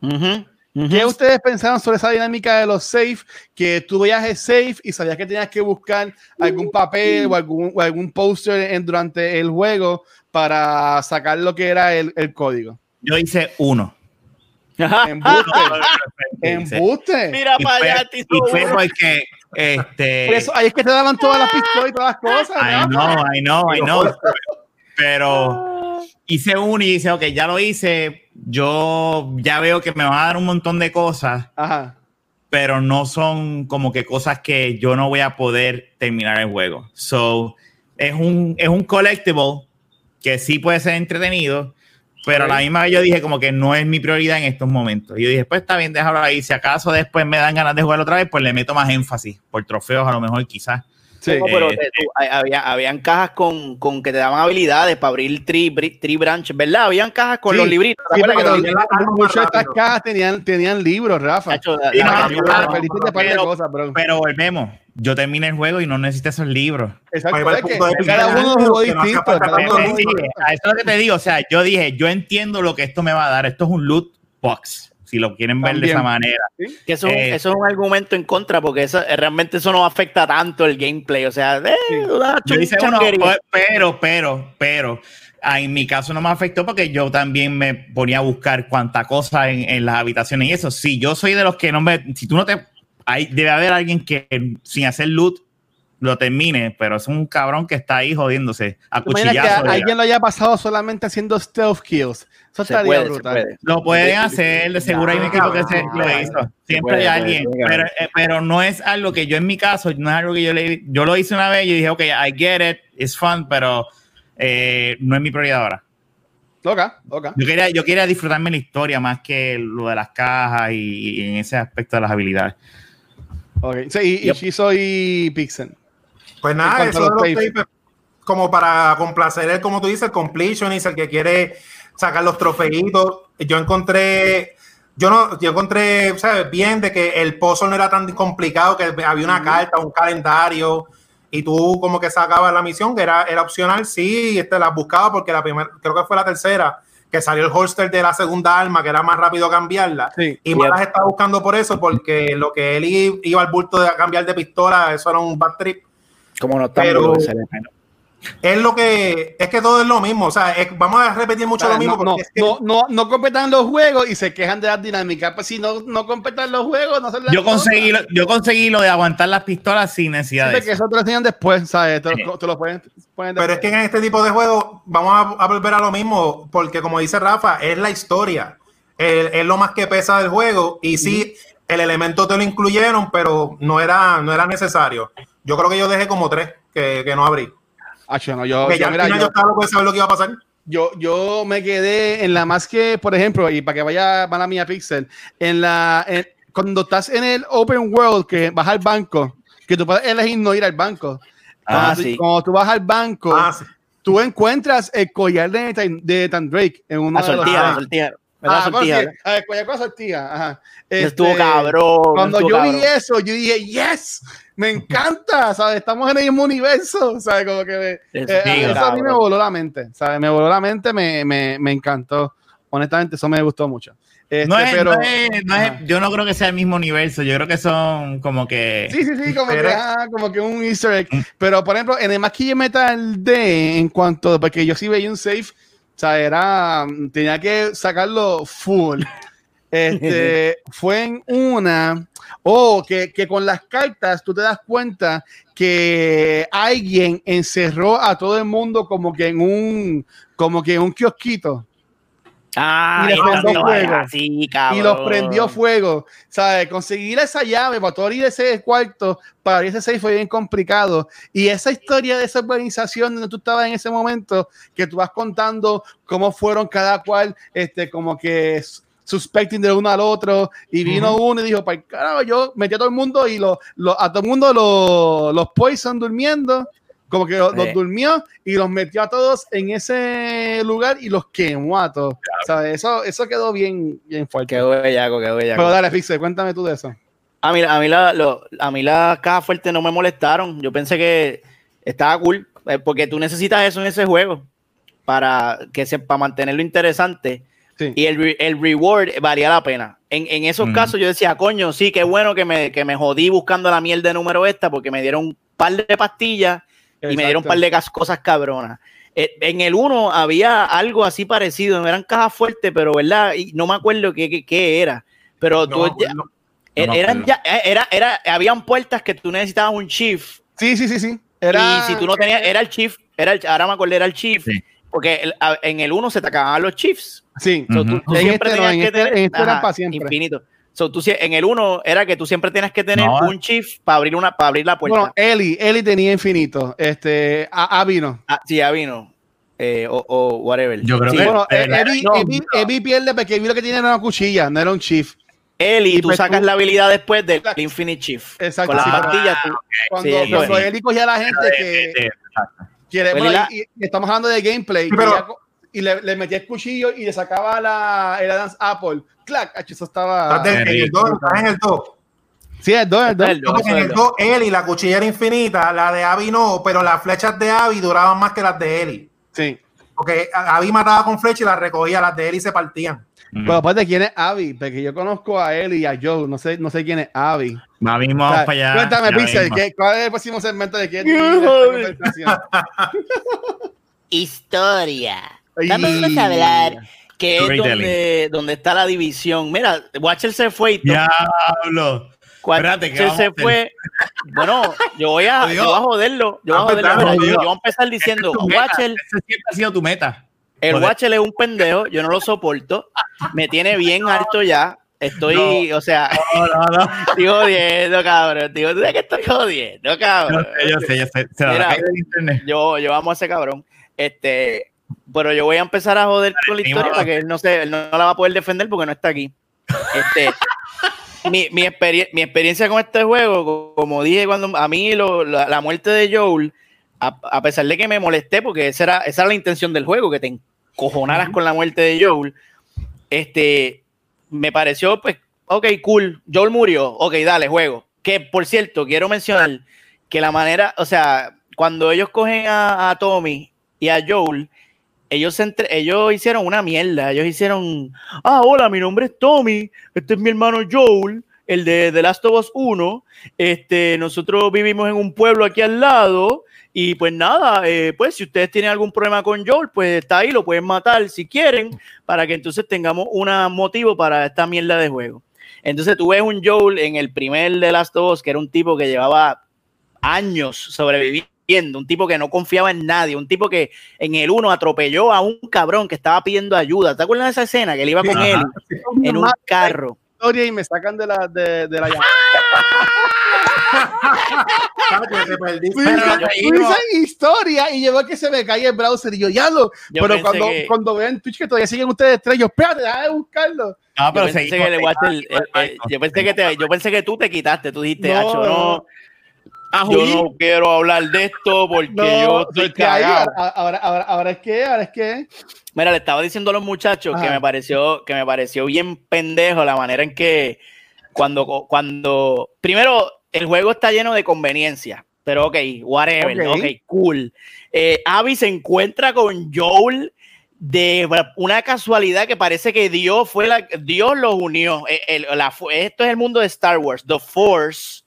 Ujú, ujú. ¿Qué ustedes pensaron sobre esa dinámica de los safe? Que tú veías el safe y sabías que tenías que buscar algún papel o algún, o algún póster en- durante el juego para sacar lo que era el, el código. Yo hice uno. Embuste. Embuste. Mira Y para allá, y Tito. fue porque este Por eso, ahí es que te daban todas las pistolas y todas las cosas. I ¿no? know, I know, I know. Pero hice uno y dice, ok, ya lo hice. Yo ya veo que me van a dar un montón de cosas, Ajá. pero no son como que cosas que yo no voy a poder terminar el juego. So, es un, es un collectible que sí puede ser entretenido, pero a la misma vez yo dije como que no es mi prioridad en estos momentos. Y yo dije, pues está bien, déjalo ahí. Si acaso después me dan ganas de jugar otra vez, pues le meto más énfasis por trofeos a lo mejor quizás. Sí. Pero Eh, te- tú- hay- había, habían cajas con, con que te daban habilidades para abrir tree, tree branch, ¿verdad? Habían cajas con Sí. los libritos. ¿te Sí, pero que muchas de estas cajas tenían, tenían libros, Rafa. La- la- la- pero- cosas, bro. Pero volvemos. Yo terminé el juego y no necesito esos libros. Exacto. Que cada uno jugó distinto. falta cada tanto uno- libro. Sí, a eso es lo que te digo. O sea, yo dije, yo entiendo lo que esto me va a dar. Esto es un loot box, si lo quieren ver de También. esa manera. que eso, Eh, eso es un argumento en contra, porque eso, eh, realmente eso no afecta tanto el gameplay. O sea, eh, Yo chun- pues, pero, pero, pero, ah, en mi caso no me afectó porque yo también me ponía a buscar cuánta cosa en, en las habitaciones y eso. Si yo soy de los que no me, si tú no te, hay, debe haber alguien que sin hacer loot lo termine, pero es un cabrón que está ahí jodiéndose a ¿Te imaginas que cuchillazo. alguien lo haya pasado solamente haciendo stealth kills? Eso Se estaría puede, se brutal. puede. Lo pueden hacer, de seguro hay un equipo que se lo hizo. Siempre puede, hay alguien, pero, eh, pero no es algo que yo en mi caso, no es algo que yo le yo lo hice una vez y dije, ok, I get it, it's fun, pero eh, no es mi prioridad ahora. Loca, loca. Yo quería, yo quería disfrutarme la historia más que lo de las cajas y, y en ese aspecto de las habilidades. Ok. Sí, y, y Yep. Shizo y Pixel. Pues nada, eso de los los tapes. tapes, como para complacer el, como tú dices, el completionist, el que quiere sacar los trofeitos. Yo encontré, yo no, yo encontré, ¿sabes? Bien de que el pozo no era tan complicado, que había una carta, un calendario, y tú como que sacabas la misión, que era, era opcional, sí, este, la buscaba porque la primera, creo que fue la tercera, que salió el holster de la segunda arma, que era más rápido cambiarla. Sí. Y más las estaba buscando por eso, porque lo que él iba al bulto de cambiar de pistola, eso era un bad trip. Como no está Pero- Es lo que, es que todo es lo mismo, o sea, es- vamos a repetir mucho O sea, lo mismo. no, no, porque es que- no, no, no completan los juegos y se quejan de las dinámicas. Pues si no, no completan los juegos, no se Yo conseguí, lo, yo conseguí lo de aguantar las pistolas sin necesidad de que eso. eso te lo enseñan después, ¿sabes? Te lo, te lo pueden poner Pero es que en este tipo de juegos vamos a, a volver a lo mismo, porque como dice Rafa, es la historia, es, es lo más que pesa del juego y sí, el elemento te lo incluyeron, pero no era, no era necesario. Yo creo que yo dejé como tres que, que no abrí. Acho, no, yo, Porque yo, ya mira, yo- yo estaba loco de saber lo que iba a pasar. yo, yo me quedé en la más que, por ejemplo, y para que vaya para la mía Pixel, en la en- cuando estás en el open world que vas al banco, que tú puedes elegir no ir al banco. Ah, Cuando, tú, sí. cuando tú vas al banco, Ah, sí. tú encuentras el collar de, de Nathan Drake en uno La de los la Ah. sortija. Ah, bueno, sortija. ajá. Estuvo Este, cabrón. Cuando estuvo yo vi cabrón. eso, yo dije, yes, me encanta, ¿sabes? Estamos en el mismo universo, ¿sabes? Como que me, Eso eh, sí, eso a mí cabrón. me voló la mente, ¿sabes? Me voló la mente, me, me, me encantó. Honestamente, eso me gustó mucho. Este, No es, pero, no es- no es- yo no creo que sea el mismo universo. Yo creo que son como que. Sí, sí, sí, como que, Pero- ah, como que un easter egg. Mm. Pero, por ejemplo, en el más que yo Metal D, en cuanto, porque yo sí veía un save, o sea, era, tenía que sacarlo full. Este, fue en una, oh, que, que con las cartas tú te das cuenta que alguien encerró a todo el mundo como que en un, como que en un kiosquito. Ah, y prendió fuego. así, y los prendió fuego. ¿Sabes? Conseguir esa llave para tú abrir ese cuarto, para abrir ese safe fue bien complicado. Y esa historia de esa organización donde tú estabas en ese momento, que tú vas contando cómo fueron cada cual, este, como que suspecting de uno al otro, y vino uno y dijo, para carajo, yo metí a todo el mundo y lo, lo- a todo el mundo lo- los poison durmiendo. Como que lo- los Sí. durmió y los metió a todos en ese lugar y los quemó a todos. ¿Sabes? Eso, eso quedó bien, bien fuerte. Qué bellaco, qué bellaco. Pero dale, Fixe, cuéntame tú de eso. A mí, a mí, la, lo- a mí las cajas fuertes no me molestaron. Yo pensé que estaba cool, eh, porque tú necesitas eso en ese juego para, que se, para mantenerlo interesante. Sí. Y el, el reward valía la pena. En, en esos Mm. casos yo decía, coño, sí, qué bueno que me, que me jodí buscando la miel de número esta, porque me dieron un par de pastillas y me dieron un Exacto. par de cosas cabronas. Eh, en el 1 había algo así parecido, no eran cajas fuertes, pero verdad, y no me acuerdo qué, qué, qué era. Pero No tú ya- No me eran ya, eh, era, era, habían puertas que tú necesitabas un chief. Sí, sí, sí, sí. Era, y si tú no tenías, era el chief, era el, ahora me acuerdo, era el chief. Sí. Porque el- en el 1 se te acababan los chiefs. Sí. So, Ujú. tú, tú En siempre este tenías en que este- tener. en este era ajá, para siempre. Infinito. So, tú, sie- en el 1 era que tú siempre tienes que tener No. un chief para abrir una, para abrir la puerta. Bueno, Eli, Eli tenía infinito. Este, a, no. ah, sí, vino. Eh, o, o whatever. Yo creo Sí, que- Bueno, eh, verdad, Abby, no, Abby pierde porque Abby lo que tiene era una cuchilla, no era un chief. Y, y tú pues sacas tú- la habilidad después del Exacto. Infinite Chief. Exacto, Con las sí, pastillas tú. Cuando, Sí, cuando. Eli cogía a la gente que quiere, Pues bueno, la- y, y estamos hablando de gameplay, pero- y, le, le metía el cuchillo y le sacaba la, el Adams Apple. Clac, ach, eso estaba. En el 2, estás en el 2. Sí, el 2, el 2. El dos, Porque en el el dos. 2, Eli, la cuchilla era infinita, la de Abby no, pero las flechas de Abby duraban más que las de Eli. Sí. Porque Abby mataba con flecha y las recogía, las de Eli se partían. Pero aparte, ¿quién es Abby? Porque yo conozco a Eli y a Joe, no sé, no sé quién es Abby. Va mismo, O vamos sea, para allá. Cuéntame, Pixel, mismo. ¿qué- ¿cuál es el próximo segmento de Joder. Historia. Vamos a hablar Que es donde, donde está la división. Mira, Watcher se fue y todo. Diablo. Espérate, ¿qué vamos a se fue. Bueno, yo voy a, yo voy a joderlo. Yo voy a Ah, pues, joderlo. Yo, voy a empezar diciendo, Watcher, ese siempre ha sido tu meta. el Joder. Watcher es un pendejo, yo no lo soporto. Me tiene bien alto ya. Estoy, o sea, No, no, no. estoy jodiendo, cabrón. Digo, ¿tú sabes que estoy jodiendo, Yo cabrón? sé, yo sé, yo sé. Se la Mira. yo, yo amo a ese cabrón. Este, pero yo voy a empezar a joder con la historia para que él no se, él no, la va a poder defender porque no está aquí. Este, mi, mi, experie- mi experiencia con este juego, co- como dije cuando a mí lo- la, la muerte de Joel, a, a pesar de que me molesté, porque esa era, esa era la intención del juego, que te encojonaras con la muerte de Joel, este, me pareció, pues, ok, cool, Joel murió, ok, dale, juego. Que, por cierto, quiero mencionar que la manera, o sea, cuando ellos cogen a, a Tommy y a Joel, ellos, entre, ellos hicieron una mierda. Ellos hicieron, ah, hola, mi nombre es Tommy, este es mi hermano Joel, el de The Last of Us 1. Este, nosotros vivimos en un pueblo aquí al lado. Y pues nada, eh, pues si ustedes tienen algún problema con Joel, pues está ahí, lo pueden matar si quieren, para que entonces tengamos un motivo para esta mierda de juego. Entonces tú ves un Joel en el primer The Last of Us, que era un tipo que llevaba años sobreviviendo un tipo que no confiaba en nadie, un tipo que en el uno atropelló a un cabrón que estaba pidiendo ayuda. ¿Te acuerdas de esa escena? Que él iba con él en un carro. Y me sacan de la, de, de la llamada. historia y llevó que se me cae el browser y yo ya lo. pero cuando, que... cuando ven Twitch que todavía siguen ustedes tres, yo espérate, déjame buscarlo. No, pero yo, pensé que, el, el, yo, pensé que te, yo pensé que tú te quitaste, tú dijiste, no, no yo no quiero hablar de esto porque yo estoy cagado. Ahora, ahora, ahora es que, ahora es que. Mira, le estaba diciendo a los muchachos que me pareció, que me pareció bien pendejo la manera en que cuando, cuando, primero, el juego está lleno de conveniencia, pero ok, whatever, ok, cool. Eh, Abby se encuentra con Joel de una casualidad que parece que Dios fue la, Dios los unió. Eh, esto es el mundo de Star Wars, The Force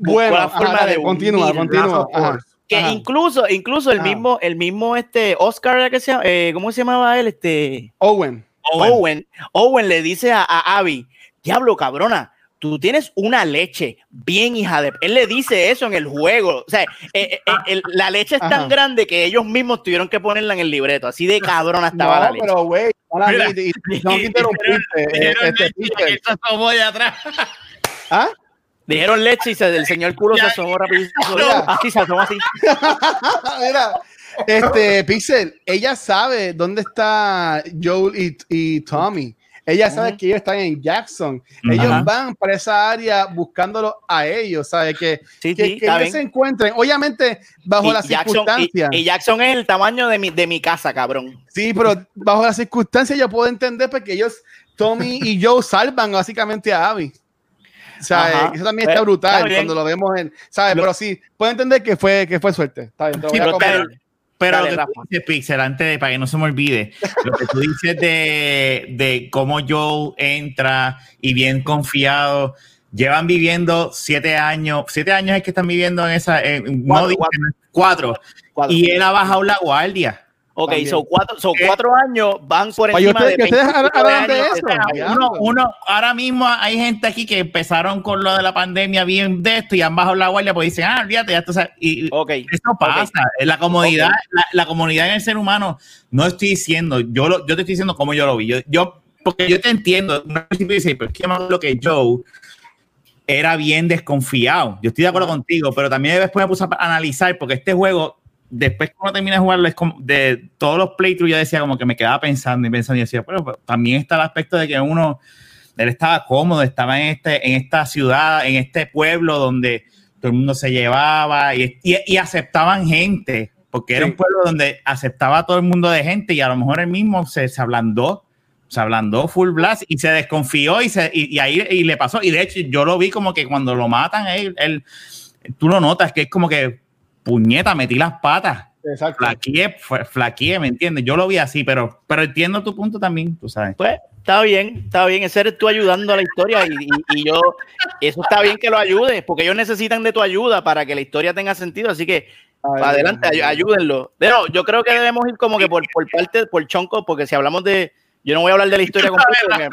bueno, la forma de continúa, continúa. Que incluso, incluso el mismo, el mismo este Oscar, que se eh, ¿cómo se llamaba él? Este Owen. Owen. Owen, le dice a, a Abby, diablo cabrona, tú tienes una leche bien hija de... Él le dice eso en el juego. O sea, eh, eh, la leche es tan grande que ellos mismos tuvieron que ponerla en el libreto. Así de cabrona estaba no, la leche. pero güey, no te interrumpiste. Este, atrás. ¿Ah? Dijeron leche y se, el señor culo se asomó rapidísimo. Así se asomó así. Mira, este, Pixel, ella sabe dónde está Joel y, y Tommy. Ella sabe que ellos están en Jackson. Ellos van para esa área buscándolo a ellos, ¿sabes? Que, sí, que, sí, que ellos se encuentren, obviamente, bajo las circunstancias. Y, y, Jackson es el tamaño de mi, de mi casa, cabrón. Sí, pero bajo las circunstancias yo puedo entender porque ellos, Tommy y Joe, salvan básicamente a Abby. Sea, eso también está brutal cuando lo vemos en, ¿sabes? pero sí, puedo entender que fue, que fue suerte. Está bien, te voy sí, a pero, pero Dale, lo que tú dices, Pixel, antes de, para que no se me olvide, lo que tú dices de, de cómo Joe entra y bien confiado, llevan viviendo siete años, siete años es que están viviendo en esa, en, cuatro, no, cuatro, cuatro, y él ha bajado la guardia. Ok, son cuatro, son cuatro años, van por encima usted, de, eso. Uno, uno, ahora mismo hay gente aquí que empezaron con lo de la pandemia bien de esto y han bajado la guardia porque dicen, ah, olvídate, ya esto, y okay. esto pasa. Okay. La comodidad, okay. la, la, comunidad en el ser humano, no estoy diciendo, yo, lo, yo te estoy diciendo cómo yo lo vi. Yo, yo porque yo te entiendo, no principio dice, pero es que más lo que Joe era bien desconfiado. Yo estoy de acuerdo contigo, pero también después me puse a analizar porque este juego después cuando terminé de jugarlo, es como de todos los playthroughs, yo decía como que me quedaba pensando y pensando y decía, bueno, pues, también está el aspecto de que uno, él estaba cómodo, estaba en, este, en esta ciudad, en este pueblo donde todo el mundo se llevaba y, y, y aceptaban gente, porque era sí. un pueblo donde aceptaba a todo el mundo de gente y a lo mejor él mismo se, se ablandó, se ablandó full blast y se desconfió y, se, y, y ahí y le pasó. Y de hecho yo lo vi como que cuando lo matan, él, él tú lo notas que es como que puñeta, metí las patas. Exacto. Flaqueé, flaqueé, ¿me entiendes? Yo lo vi así, pero, pero entiendo tu punto también, tú sabes. Pues está bien, está bien. Ese eres tú ayudando a la historia y, y, y, yo, eso está bien que lo ayudes, porque ellos necesitan de tu ayuda para que la historia tenga sentido. Así que Ay, adelante, ay, ayúdenlo. Pero yo creo que debemos ir como que por, por parte, por chonco, porque si hablamos de. Yo no voy a hablar de la historia completa,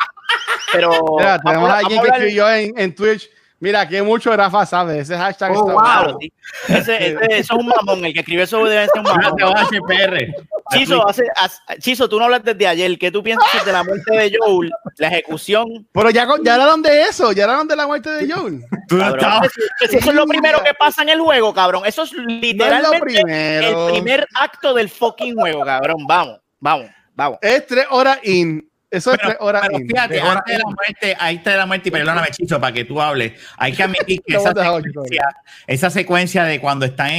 pero. Mira, tenemos a alguien que escribió en, en Twitch Mira, que mucho Rafa sabe. Ese hashtag oh, está wow. ese, ese, eso es un mamón. El que escribe eso debe ser un mamón. Chizo, hace, hace, Chizo, tú no hablas desde ayer. ¿Qué tú piensas de la muerte de Joel? La ejecución. Pero ya, ya hablaron de eso. Ya hablaron de la muerte de Joel. Cabrón, eso, eso es lo primero que pasa en el juego, cabrón. Eso es literalmente no es el primer acto del fucking juego, cabrón. Vamos, vamos, vamos. Es tres horas in. Eso pero, es tres horas. Pero fíjate, de antes de la muerte, ahí está la muerte, y perdóname, Chicho, para que tú hables. Hay que admitir que esa, secuencia, esa secuencia de cuando están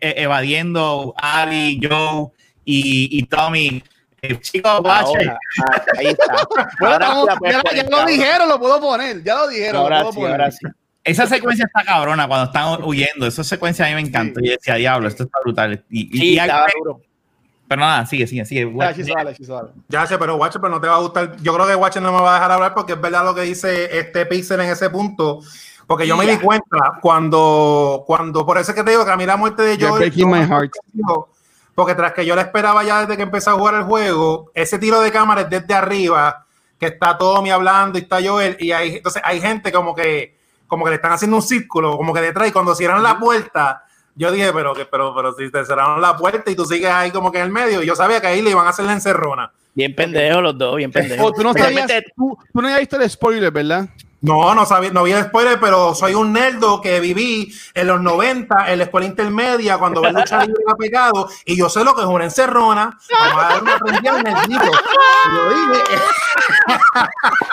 evadiendo Ali, Joe y, y Tommy Eh, chicos, guache. Ahora, ah, ahí está. Bueno, sí ya, lo dijeron, lo puedo poner. Ya lo dijeron. Ahora lo puedo sí, poner. ahora sí. Esa secuencia está cabrona cuando están huyendo. Esa secuencia a mí me encanta. Sí. Yo decía, diablo, esto está brutal. Y, y- Sí, y duro. Pero nada, sigue, sigue, sigue. Chizo, dale. Ya sé, pero Watcher, pero no te va a gustar. Yo creo que Watcher no me va a dejar hablar porque es verdad lo que dice este Pixel en ese punto. Porque yo me di cuenta cuando, cuando, por eso es que te digo que a mí la muerte de You're Joel. breaking my heart. Porque tras que yo la esperaba ya desde que empecé a jugar el juego, ese tiro de cámara es desde arriba, que está Tommy hablando y está Joel, y hay, entonces hay gente como que, como que le están haciendo un círculo, como que detrás, y cuando cierran la puerta, yo dije, pero que, pero, pero si te cerraron la puerta y tú sigues ahí como que en el medio, y yo sabía que ahí le iban a hacer la encerrona. Bien pendejos los dos, bien pendejos. Oh, tú no sabías, tú no habías visto el spoiler, ¿verdad? No, no sabía, no vi el spoiler, pero soy un nerdo que viví en los 90, en la escuela intermedia, cuando ver lucha libre era pecado, y yo sé lo que es una encerrona. Vamos a dar una prendida en el yo dije,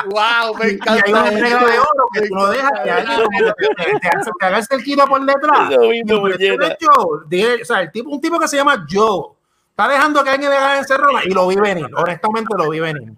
Wow, me y hay una regla de oro que tú no dejas que alguien te, te, te, te haga el cerquito por detrás. "Este puñeta. es Joe". Dije, o sea, el tipo, un tipo que se llama Joe, está dejando que alguien le haga encerrona, y lo vi venir, honestamente lo vi venir.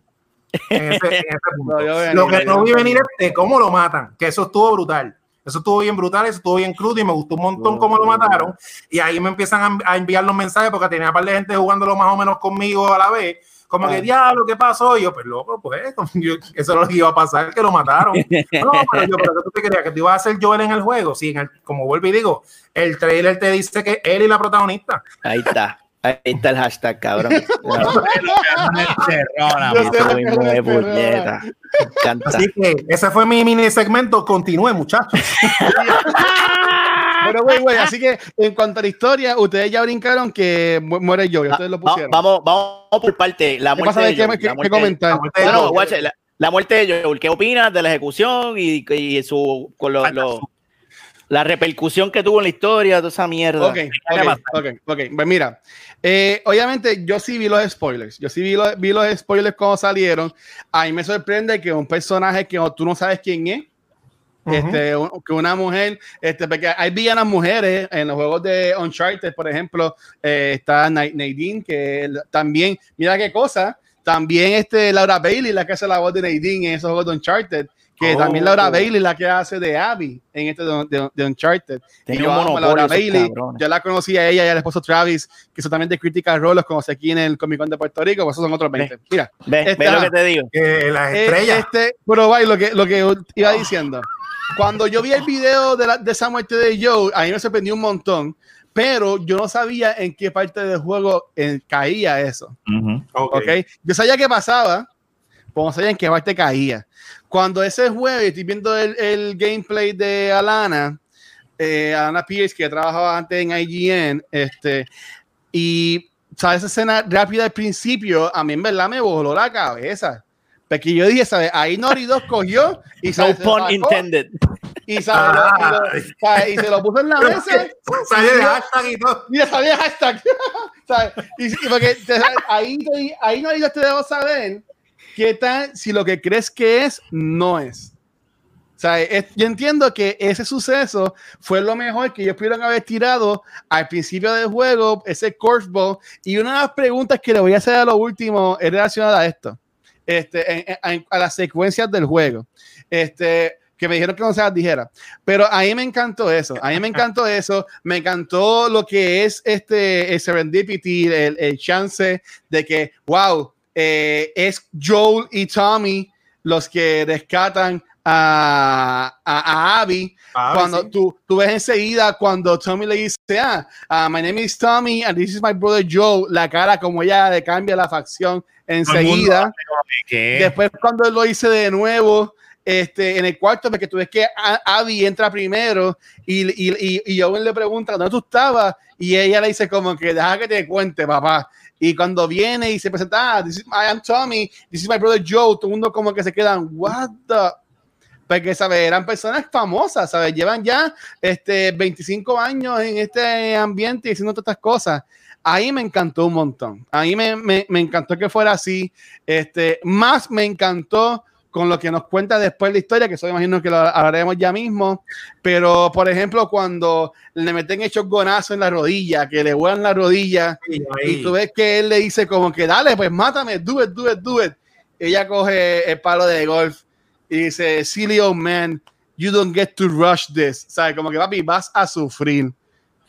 En ese, en ese punto. No, yo venía, Lo que no vi venir es de cómo lo matan, que eso estuvo brutal. Eso estuvo bien brutal, eso estuvo bien crudo y me gustó un montón cómo lo mataron. Y ahí me empiezan a, enviar los mensajes porque tenía un par de gente jugándolo más o menos conmigo a la vez. Como que, Ah. diablo, ¿qué pasó? Y yo, pues loco, pues yo- eso es lo que iba a pasar, que lo mataron. No, pero yo, pero ¿qué tú te creías? ¿Que tú ibas a ser Joel en el juego? Sí, en el- como vuelvo y digo, el trailer te dice que él y la protagonista. Ahí está. Ahí está el hashtag, cabrón. Así que ese fue mi mini segmento. Continúe, muchachos. Pero, güey, güey, así que en cuanto a la historia, ustedes ya brincaron que mu- muere yo, ustedes lo Va- pusieron. vamos, vamos por parte. La ¿Qué muerte pasa de Joel, qué- qué comentar? la muerte de Joel. guache, la, la muerte de Joel. ¿Qué opinas de la ejecución y, y su con lo- lo- la repercusión que tuvo en la historia, toda esa mierda? Ok, ok, ok, ok. Pues mira, eh, obviamente yo sí vi los spoilers. Yo sí vi los, vi los spoilers cuando salieron. A mí me sorprende que un personaje que tú no sabes quién es, este, un- que una mujer, este, porque hay villanas mujeres en los juegos de Uncharted, por ejemplo, eh, está Na- Nadine, que también, mira qué cosa, también este Laura Bailey, la que hace la voz de Nadine en esos juegos de Uncharted, que Oh. también Laura Bailey, la que hace de Abby en este de, de- de Uncharted. Tenía Y yo amo a Laura Bailey, cabrones. yo la conocí a ella y al esposo Travis, que son también de Critical Role, los conocí aquí en el Comic Con de Puerto Rico, pues esos son otros 20. Mira, Ve, ve Esta- lo que te digo. Que las eh, estrellas. este, pero vaya, lo que, lo que iba diciendo. Cuando yo vi el video de, la, de esa muerte de Joe, a mí me sorprendió un montón, pero yo no sabía en qué parte del juego eh, caía eso. Ujú. Ok. ¿ok? Yo sabía qué pasaba, pero no sabía en qué parte caía. Cuando ese jueves estoy viendo el, el gameplay de Alana, eh, Alana Pierce, que trabajaba antes en IGN, este, y ¿sabes? esa escena rápida al principio, a mí en verdad me voló la cabeza. Porque yo dije, ¿sabes? Ahí Nori 2 cogió y, No ¿sabes? se pun intended. y, ¿sabes? Lo- y, lo- ¿sabes? y se lo puso en la mesa Sale de hashtag y todo. Mira, sabía hashtag. ¿Sabes? Y, y porque ahí, ahí no te debo saber qué tal si lo que crees que es, no es. O sea, es- yo entiendo que ese suceso fue lo mejor que ellos pudieron haber tirado al principio del juego, ese curveball. Y una de las preguntas que le voy a hacer a lo último es relacionada a esto, este, en- en- en- a las secuencias del juego. Este, que me dijeron que no se las dijera. Pero a mí me encantó eso. A mí me encantó eso. Me encantó lo que es este el serendipity, el, el chance de que, wow, eh, es Joel y Tommy los que rescatan a, a, a Abby. Ah, cuando sí. tú, tú ves enseguida cuando Tommy le dice, ah, ah, my name is Tommy and this is my brother Joe, la cara como ella le cambia la facción enseguida. que- Después cuando él lo hice de nuevo, este, en el cuarto, porque tú ves que Abby entra primero y, y, y, y Owen le pregunta dónde tú estabas y ella le dice como que deja que te cuente, papá. Y cuando viene y se presenta, ah, this is, I am Tommy, this is my brother Joe, todo el mundo como que se quedan, what the... Porque, ¿sabes? Eran personas famosas, ¿sabes? Llevan ya este, 25 años en este ambiente y haciendo todas estas cosas. Ahí me encantó un montón. Ahí me, me, me encantó que fuera así. Este, más me encantó con lo que nos cuenta después la historia, que eso imagino que lo hablaremos ya mismo. Pero, por ejemplo, cuando le meten hechos gonazos en la rodilla, que le vuelan la rodilla, y tú ves que él le dice como que dale, pues mátame, do it, do it, do it. Ella coge el palo de golf y dice, silly old man, you don't get to rush this. ¿Sabes? Como que papi, vas a sufrir.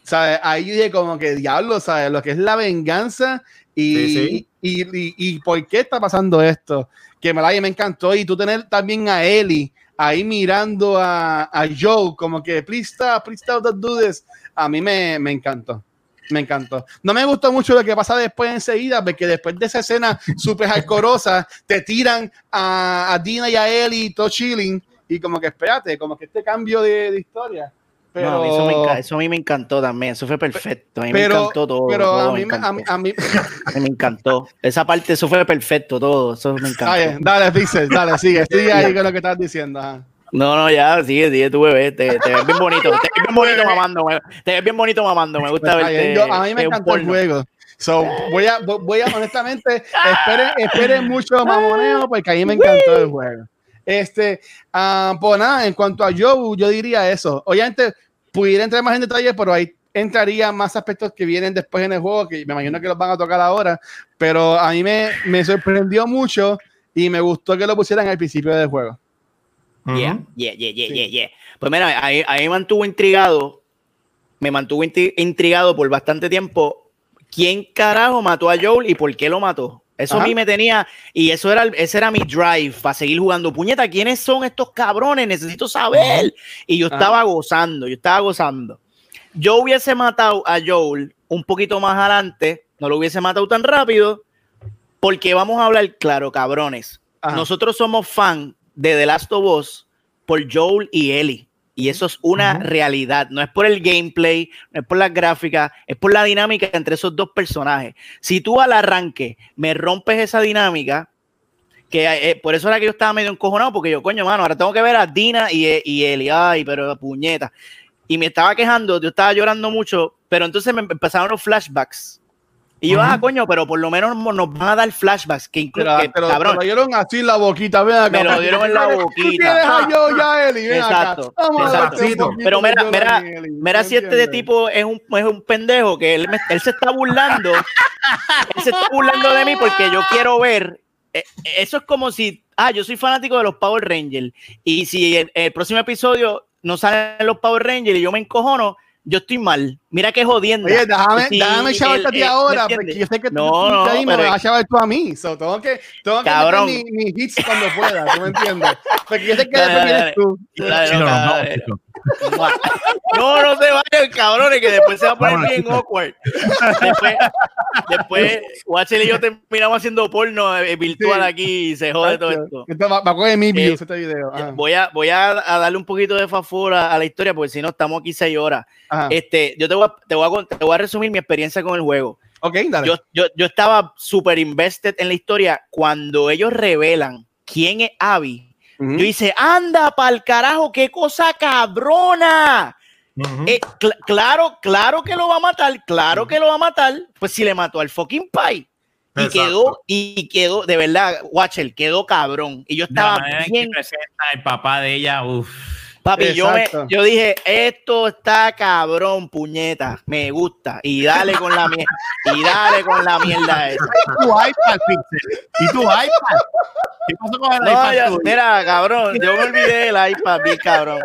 ¿Sabes? Ahí dije como que diablo, ¿sabes? Lo que es la venganza y, Y, y, y, por qué está pasando esto que me, me encantó. Y tú tener también a Ellie ahí mirando a, a Joe, como que, please stop, please stop. A mí me, me encantó. Me encantó. No me gustó mucho lo que pasa después enseguida, porque después de esa escena súper alcorosa, te tiran a, a, Dina y a Ellie, todo chilling, y como que espérate, como que este cambio de, de historia. Pero, eso, a mí me encantó también, eso fue perfecto. A mí me encantó todo. Pero a, mí, a, mí, a, mí, me encantó. Esa parte, eso fue perfecto, todo. Eso me encantó. Dale, dale, Pixel, dale, sigue, sigue ahí con lo que estás diciendo. No, no, ya, sigue, sigue tu bebé. Te, te, ves bien bonito. Te ves bien bonito mamando. Te ves bien bonito mamando. Me gusta pues, verte. a mí me encantó el juego. So, voy a, voy a honestamente, esperen, esperen mucho mamoneo porque a mí me encantó el juego. Este, uh, pues nada, en cuanto a Joe, yo diría eso. Obviamente, pudiera entrar más en detalle, pero ahí entraría más aspectos que vienen después en el juego, que me imagino que los van a tocar ahora, pero a mí me, me sorprendió mucho y me gustó que lo pusieran al principio del juego. Yeah, yeah, yeah, yeah, yeah, Pues mira, ahí, ahí me mantuvo intrigado, me mantuvo intrigado por bastante tiempo. ¿Quién carajo mató a Joel y por qué lo mató? Eso a mí me tenía, y eso era, ese era mi drive para seguir jugando. Puñeta, ¿quiénes son estos cabrones? Necesito saber. Y yo estaba gozando, yo estaba gozando. Yo hubiese matado a Joel un poquito más adelante, no lo hubiese matado tan rápido, porque vamos a hablar claro, cabrones. Nosotros somos fan de The Last of Us por Joel y Ellie. Y eso es una realidad. No es por el gameplay, no es por las gráficas, es por la dinámica entre esos dos personajes. Si tú al arranque me rompes esa dinámica, que eh, por eso era que yo estaba medio encojonado, porque yo, coño, mano, ahora tengo que ver a Dina y, y Eli, ay, pero puñeta. Y me estaba quejando, yo estaba llorando mucho, pero entonces me empezaron los flashbacks y yo, ah, coño, pero por lo menos nos van a dar flashbacks. Que, pero, que, pero, cabrón. Pero dieron así en la boquita, ven acá. Me lo dieron en la boquita. yo ya, Eli, ven Exacto. Acá. exacto. Pero mira, mira, mira si este de tipo es un, es un pendejo que él, él se está burlando. él se está burlando de mí porque yo quiero ver. Eh, eso es como si, ah, yo soy fanático de los Power Rangers. Y si el, el próximo episodio no salen los Power Rangers y yo me encojono, yo estoy mal. Mira qué jodiendo. Oye, déjame, sí, déjame chavarte a ti ahora, porque yo sé que no, tú, no, ahí me vas a chavar tú a mí. So, tengo que, tengo Cabrón. que meter mis hits cuando pueda, ¿tú me entiendes? Porque yo sé que después vienes tú. Dale, no, no, no, no se vayan, cabrones, que después se va a poner bien awkward. Después, después Watcher y yo terminamos haciendo porno eh, virtual sí. aquí y se jode todo esto. esto va, va a coger mi views eh, este video. Ajá. Voy, a, voy a, a, darle un poquito de favor a, a, la historia, porque si no, estamos aquí seis horas. Este, yo te voy, a, te, voy a, te voy a resumir mi experiencia con el juego. Okay, dale. Yo, yo, yo estaba súper invested en la historia cuando ellos revelan quién es Abby Uh -huh. Yo dice, anda pa'l carajo, qué cosa cabrona. Uh -huh. eh, cl claro, claro que lo va a matar, claro uh -huh. que lo va a matar. Pues si le mató al fucking Pai. Y Exacto. quedó, y quedó, de verdad, Watcher, quedó cabrón. Y yo estaba bien. el papá de ella, uff. Papi, yo, me, yo dije, esto está cabrón, puñeta, me gusta. Y dale con la mierda. y dale con la mierda esa. ¿Y tu iPad, Pixel? ¿Y tu iPad? ¿Qué pasó con el no, iPad? Ya, mira, cabrón, yo me olvidé del iPad, bien cabrón.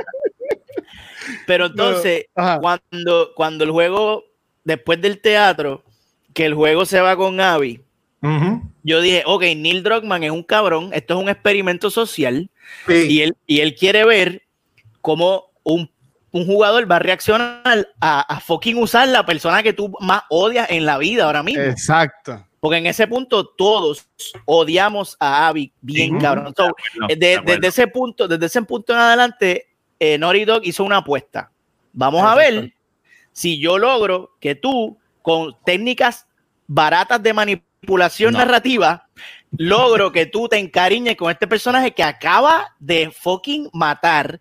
Pero entonces, no, cuando, cuando el juego, después del teatro, que el juego se va con Abby, uh -huh. yo dije, ok, Neil Druckmann es un cabrón, esto es un experimento social, sí. y, él, y él quiere ver cómo un, un, jugador va a reaccionar a, a, fucking usar la persona que tú más odias en la vida ahora mismo. Exacto. Porque en ese punto todos odiamos a Abby bien, cabrón. So, no, de, bueno. Desde ese punto, desde ese punto en adelante, eh, Naughty Dog hizo una apuesta. Vamos Exacto. a ver si yo logro que tú, con técnicas baratas de manipulación no. narrativa, logro que tú te encariñes con este personaje que acaba de fucking matar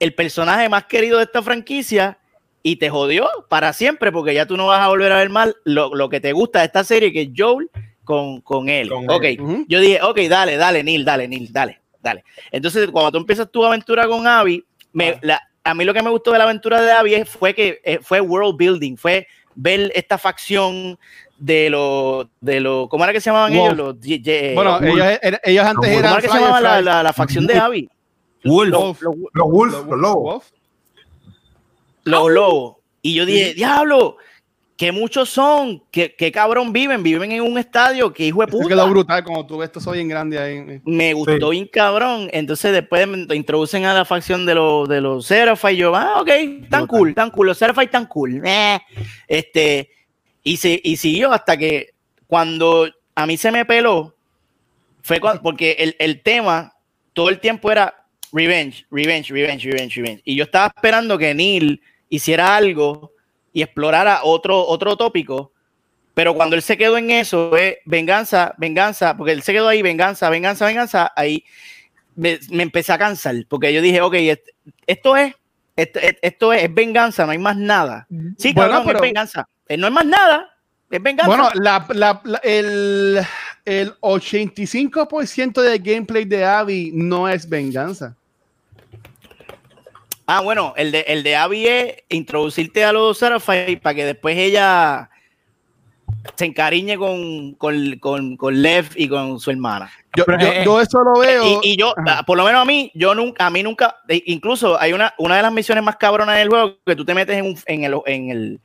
el personaje más querido de esta franquicia y te jodió para siempre porque ya tú no vas a volver a ver mal lo, lo que te gusta de esta serie que es Joel con, con él. Con ok, él. Uh -huh. yo dije, ok, dale, dale, Neil, dale, Neil, dale. dale. Entonces, cuando tú empiezas tu aventura con Abby, me, la, a mí lo que me gustó de la aventura de Abby fue que eh, fue world building, fue ver esta facción de los, de los, ¿cómo era que se llamaban ellos? Los, bueno, ellos, ellos, antes eran. ¿Cómo era que se llamaba la, la, la, facción de Abby? Wolf. Los, los, los, Wolf, los lobos. Los lobos. Y yo dije, diablo, que muchos son, que, que, cabrón viven, viven en un estadio, que hijo de puta. quedó brutal, como tú ves, esto soy bien grande ahí. Me gustó bien cabrón. Entonces después me introducen a la facción de los de los y yo, ah, ok, tan cool, tan cool, los Seraphi tan cool. Eh. Este, y, se, y siguió hasta que cuando a mí se me peló, fue porque el, el tema todo el tiempo era revenge, revenge, revenge, revenge, revenge. Y yo estaba esperando que Neil hiciera algo y explorara otro, otro tópico, pero cuando él se quedó en eso, venganza, venganza, porque él se quedó ahí, venganza, venganza, venganza, ahí me, empecé a cansar, porque yo dije, ok, esto es, esto, es, venganza, no hay más nada. Sí, claro, es venganza, eh, no hay más nada, es venganza. Bueno, la, el, el 85% del gameplay de Abby no es venganza. Ah, bueno, el de, el de Abby es introducirte a los Seraphite para que después ella se encariñe con, con, con, con, Lev y con su hermana. Yo, yo, eso lo veo. Y, yo, por lo menos a mí, yo nunca, a mí nunca, e, incluso hay una, una de las misiones más cabronas del juego que tú te metes en, un, en, el, en el,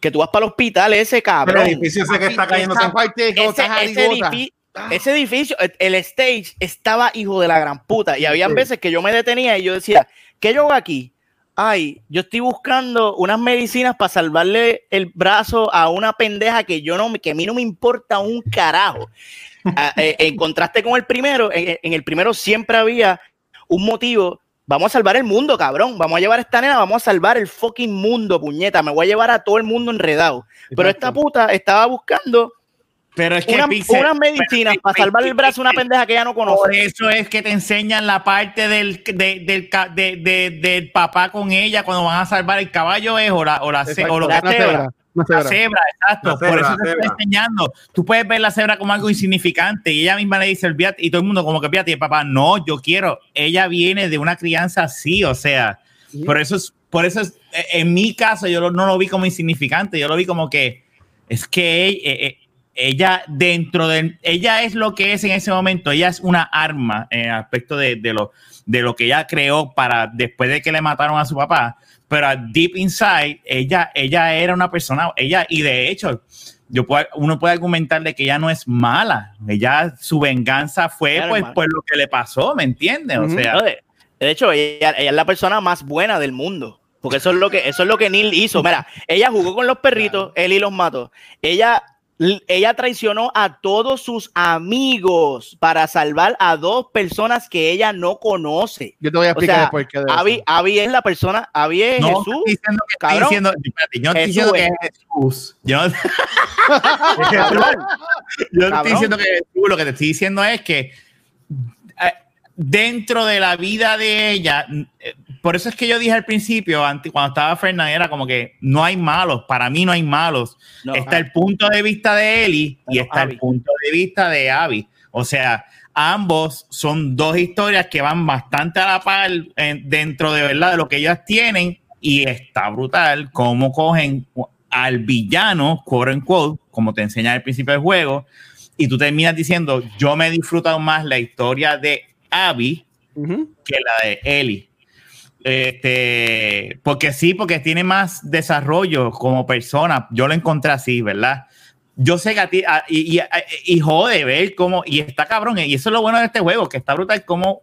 que tú vas para el hospital, ese cabrón. el edificio ese que está cayendo ese, ese, edificio, el stage estaba hijo de la gran puta. Y habían veces que yo me detenía y yo decía, ¿Qué yo hago aquí? Ay, yo estoy buscando unas medicinas para salvarle el brazo a una pendeja que yo no, que a mí no me importa un carajo. Ah, eh, en contraste con el primero, en, el primero siempre había un motivo. Vamos a salvar el mundo, cabrón. Vamos a llevar a esta nena, vamos a salvar el fucking mundo, puñeta. Me voy a llevar a todo el mundo enredado. Pero esta puta estaba buscando pero es que una, unas medicinas para salvar el brazo a una pendeja que ya no conoce. Por eso es que te enseñan la parte del, del, del, del papá con ella cuando van a salvar el caballo es o la, o la, o lo la, cebra. La cebra, exacto. por eso te estoy enseñando. Tú puedes ver la cebra como algo insignificante y ella misma le dice el y todo el mundo como que fíjate, y el papá, no, yo quiero. Ella viene de una crianza así, o sea, por eso es, por eso es, en mi caso yo no lo vi como insignificante, yo lo vi como que es que eh, eh, ella dentro de ella es lo que es en ese momento, ella es una arma en el aspecto de, lo, de lo que ella creó para después de que le mataron a su papá, pero deep inside ella, ella era una persona, ella y de hecho yo uno puede argumentar de que ella no es mala, ella su venganza fue pues, por lo que le pasó, ¿me entiendes? O sea, de, hecho ella, ella, es la persona más buena del mundo. Porque eso es lo que eso es lo que Neil hizo. Mira, ella jugó con los perritos, él y los mató. Ella ella traicionó a todos sus amigos para salvar a dos personas que ella no conoce. Yo te voy a explicar por qué. Abby, es la persona, Abby es no, Jesús. Estoy diciendo que estoy diciendo, yo estoy diciendo que es Jesús. Yo, no, yo estoy diciendo que es Jesús. Lo que te estoy diciendo es que eh, dentro de la vida de ella, eh, por eso es que yo dije al principio, cuando estaba Fernanda, era como que no hay malos, para mí no hay malos. está el punto de vista de Eli y está el punto de vista de Abby. O sea, ambos son dos historias que van bastante a la par dentro de verdad de lo que ellas tienen y está brutal cómo cogen al villano, quote unquote, como te enseña al principio del juego, y tú terminas diciendo, yo me he disfrutado más la historia de Abby que la de Ellie. Este, porque sí, porque tiene más desarrollo como persona. Yo lo encontré así, ¿verdad? Yo sé que a ti, y, y, jode ver cómo, y está cabrón, y eso es lo bueno de este juego, que está brutal cómo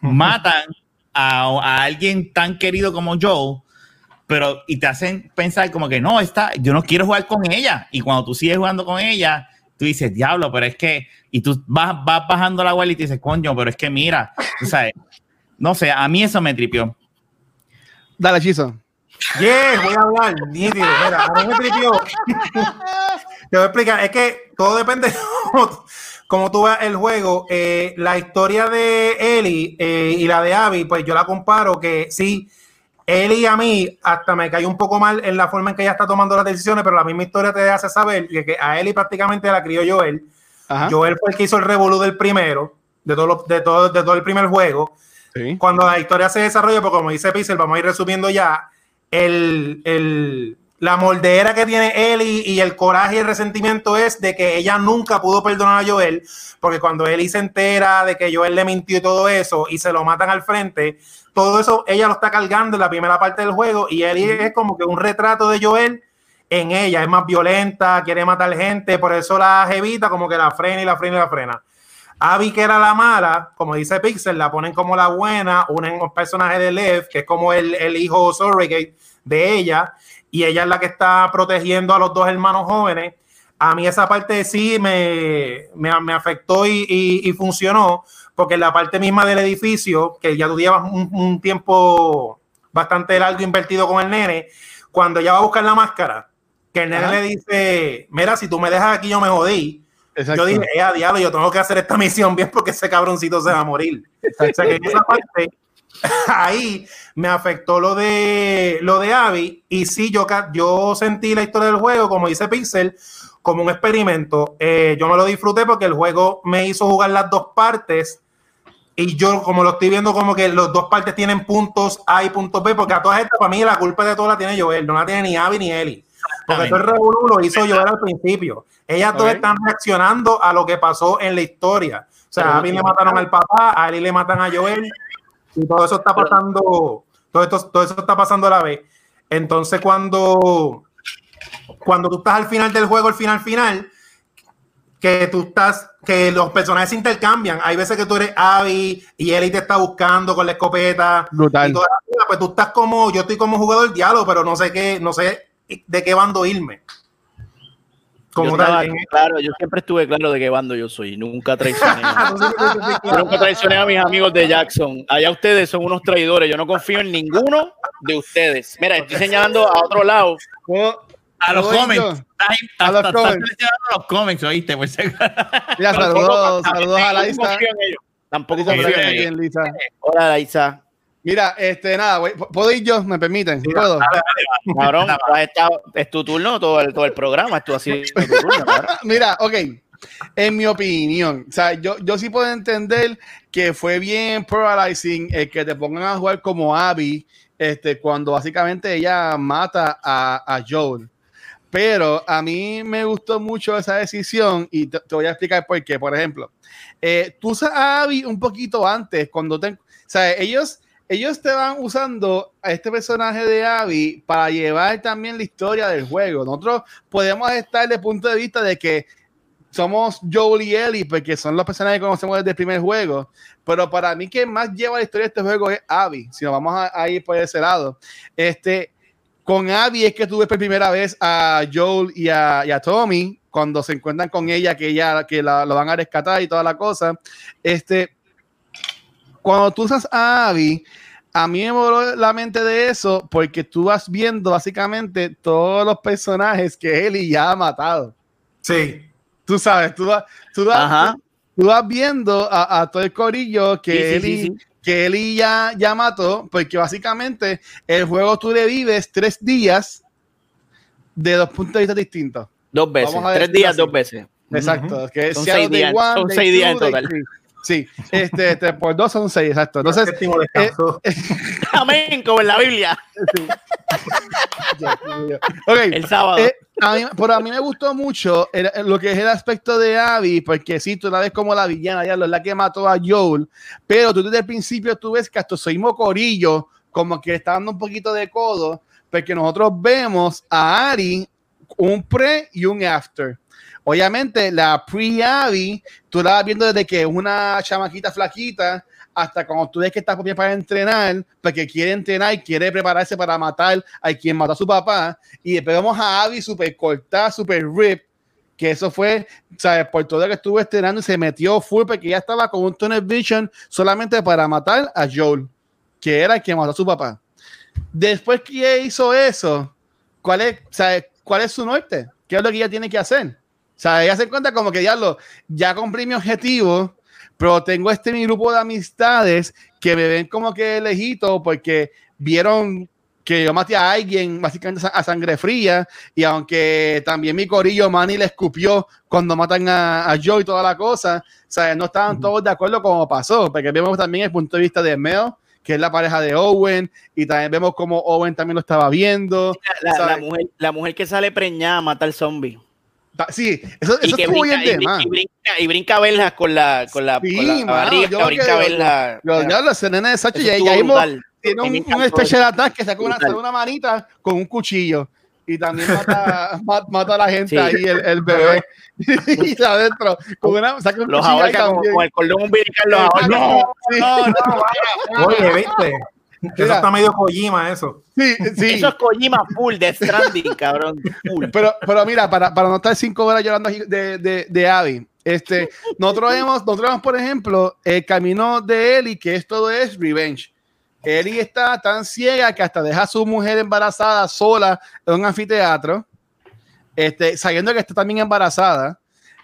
matan a, alguien tan querido como Joe, pero y te hacen pensar como que no, está, yo no quiero jugar con ella, y cuando tú sigues jugando con ella, tú dices, diablo, pero es que, y tú vas, vas bajando la web y te dices, coño, pero es que mira, tú sabes, no sé, a mí eso me tripió. Dale, Chizo. Yes, voy a hablar, nítido. Mira, a mí me tripió. Te voy a explicar, es que todo depende de cómo, tú ves el juego. Eh, la historia de Eli eh, y la de Abby, pues yo la comparo que sí, Eli a mí hasta me cae un poco mal en la forma en que ella está tomando las decisiones, pero la misma historia te hace saber que, a Eli prácticamente la crió Joel. Joel fue el que hizo el revolú del primero de todo, lo- de todo, de todo el primer juego. Sí. Cuando la historia se desarrolla, porque como dice Pixel, vamos a ir resumiendo ya, el, el- la moldera que tiene Ellie y el coraje y el resentimiento es de que ella nunca pudo perdonar a Joel, porque cuando Ellie se entera de que Joel le mintió y todo eso, y se lo matan al frente, todo eso ella lo está cargando en la primera parte del juego, y Ellie es como que un retrato de Joel en ella, es más violenta, quiere matar gente, por eso la jevita como que la frena y la frena y la frena. Abby, que era la mala, como dice Pixel, la ponen como la buena, unen un personaje de Lev, que es como el, el hijo surrogate de ella, y ella es la que está protegiendo a los dos hermanos jóvenes. A mí esa parte sí me, me, me afectó y, y- y funcionó, porque en la parte misma del edificio, que ya tú llevas un, un tiempo bastante largo invertido con el nene, cuando ella va a buscar la máscara, que el nene Ajá. le dice, mira, si tú me dejas aquí, yo me jodí. Yo dije, eh, a diablo, yo tengo que hacer esta misión bien porque ese cabroncito se va a morir. O sea que en esa parte, ahí me afectó lo de lo de Abby. Y sí, yo, yo sentí la historia del juego, como dice Pixel, como un experimento. Eh, yo me lo disfruté porque el juego me hizo jugar las dos partes. Y yo, como lo estoy viendo, como que los dos partes tienen puntos A y puntos B, porque a todas estas, para mí, la culpa de todo la tiene Joel, no la tiene ni Abby ni Ellie. Porque todo el revolú lo hizo Joel al principio. Ellas dos Ok. están reaccionando a lo que pasó en la historia. O sea, Pero- a Abby le mataron al papá, a Ellie le matan a Joel, y todo eso está pasando, todo esto, todo eso está pasando a la vez. Entonces, cuando, cuando tú estás al final del juego, al final, final, que tú estás, que los personajes se intercambian. Hay veces que tú eres Abby y Ellie te está buscando con la escopeta. Brutal. Y toda la vida, pues tú estás como, yo estoy como jugador diálogo, pero no sé qué, no sé de qué bando irme. Como Yo estaba en- claro, yo siempre estuve claro de qué bando yo soy. Nunca traicioné. Yo nunca traicioné a mis amigos de Jackson. Allá ustedes son unos traidores. Yo no confío en ninguno de ustedes. Mira, estoy señalando a otro lado. ¿Cómo- A los comments. A los comments. mencionando los comments, ¿oíste? Pues, Mira, saludos, saludos a Tampoco Laisa. confío en ellos. Tampoco confío en ellos. Hola, Laisa. Mira, este, nada, güey, ¿puedo ir yo? ¿Me permiten? ¿Puedo? Cabrón, tú has estado- es tu turno todo el, todo el programa. Tu turno, cabrón. Mira, ok. En mi opinión, o sea, yo, yo sí puedo entender que fue bien polarizing el que te pongan a jugar como Abby, este, cuando básicamente ella mata a, a Joel. Pero a mí me gustó mucho esa decisión y te, te voy a explicar por qué. Por ejemplo, eh, tú usas a Abby un poquito antes, cuando te, o sea, ellos, ellos te van usando a este personaje de Abby para llevar también la historia del juego. Nosotros podemos estar el punto de vista de que somos Joel y Ellie, porque son los personajes que conocemos desde el primer juego. Pero para mí, quien más lleva la historia de este juego es Abby. Si nos vamos a, a ir por ese lado, este, con Abby es que tuve por primera vez a Joel y a, a Tommy cuando se encuentran con ella, que ella que la, lo van a rescatar y toda la cosa. Este, cuando tú usas a Abby, a mí me voló la mente de eso porque tú vas viendo básicamente todos los personajes que Ellie ya ha matado. Sí. Tú sabes, tú vas, tú vas, Ajá. tú vas viendo a, a todo el corillo que Sí, sí, Ellie, sí, sí. que Ellie ya, ya mató, porque básicamente el juego tú le vives tres días de dos puntos de vista distintos. Dos veces. Tres días, así. dos veces. Exacto. Que Son seis días, one, son seis días en total. three. Sí, este, este, por dos son seis, exacto. Entonces, Séptimo descanso. Amén, como en la Biblia. ok, El sábado. Eh, a mí, pero a mí me gustó mucho el- el- lo que es el aspecto de Abby, porque sí, tú la ves como la villana, ya es la que mató a Joel, pero tú desde el principio tú ves que hasta soy corillo, como que está dando un poquito de codo, porque nosotros vemos a Ari un pre y un after. Obviamente, la pre-Abby, tú la vas viendo desde que es una chamaquita flaquita hasta cuando tú ves que está bien para entrenar, porque quiere entrenar y quiere prepararse para matar a quien mató a su papá. Y después vemos a Abby súper cortada, súper rip, que eso fue, ¿sabes? Por todo lo que estuvo estrenando y se metió full porque ya estaba con un tunnel vision solamente para matar a Joel, que era el que mató a su papá. Después que hizo eso, ¿cuál es, ¿sabes? ¿cuál es su norte? ¿Qué es lo que ella tiene que hacer? O sea, ella se cuenta como que, diablo, ya cumplí mi objetivo, pero tengo este mi grupo de amistades que me ven como que lejito porque vieron que yo maté a alguien básicamente a sangre fría y aunque también mi corillo Manny le escupió cuando matan a, a Joe y toda la cosa, o sea, no estaban todos de acuerdo como pasó, porque vemos también el punto de vista de Mel, que es la pareja de Owen, y también vemos como Owen también lo estaba viendo. La, mujer, la mujer que sale preñada mata al zombie. Sí, eso, eso estuvo brinca, bien y, de brinca, más. y brinca, y brinca verjas con la, con la, Sí, con la mano, barriga, yo brinca ya sé, nene de Sacho, Eso y ahí estuvo ahí mo- brutal. tiene un, especial eso. attack que saca una, una manita con un cuchillo y también mata, ma- mata a la gente Sí. ahí, el, el bebé. y está adentro, con una, saca un Los ahorca con, el cordón umbilical, los ahorca. No, sí, Oye, ¿viste? Eso está medio Kojima, eso. sí, sí. Eso es Kojima full de Stranding, cabrón. Full. Pero, pero mira, para, para no estar cinco horas llorando de, de, de Abby, este, nosotros vemos, nosotros vemos, por ejemplo, el camino de Ellie, que esto es revenge. Ellie está tan ciega que hasta deja a su mujer embarazada sola en un anfiteatro, este, sabiendo que está también embarazada,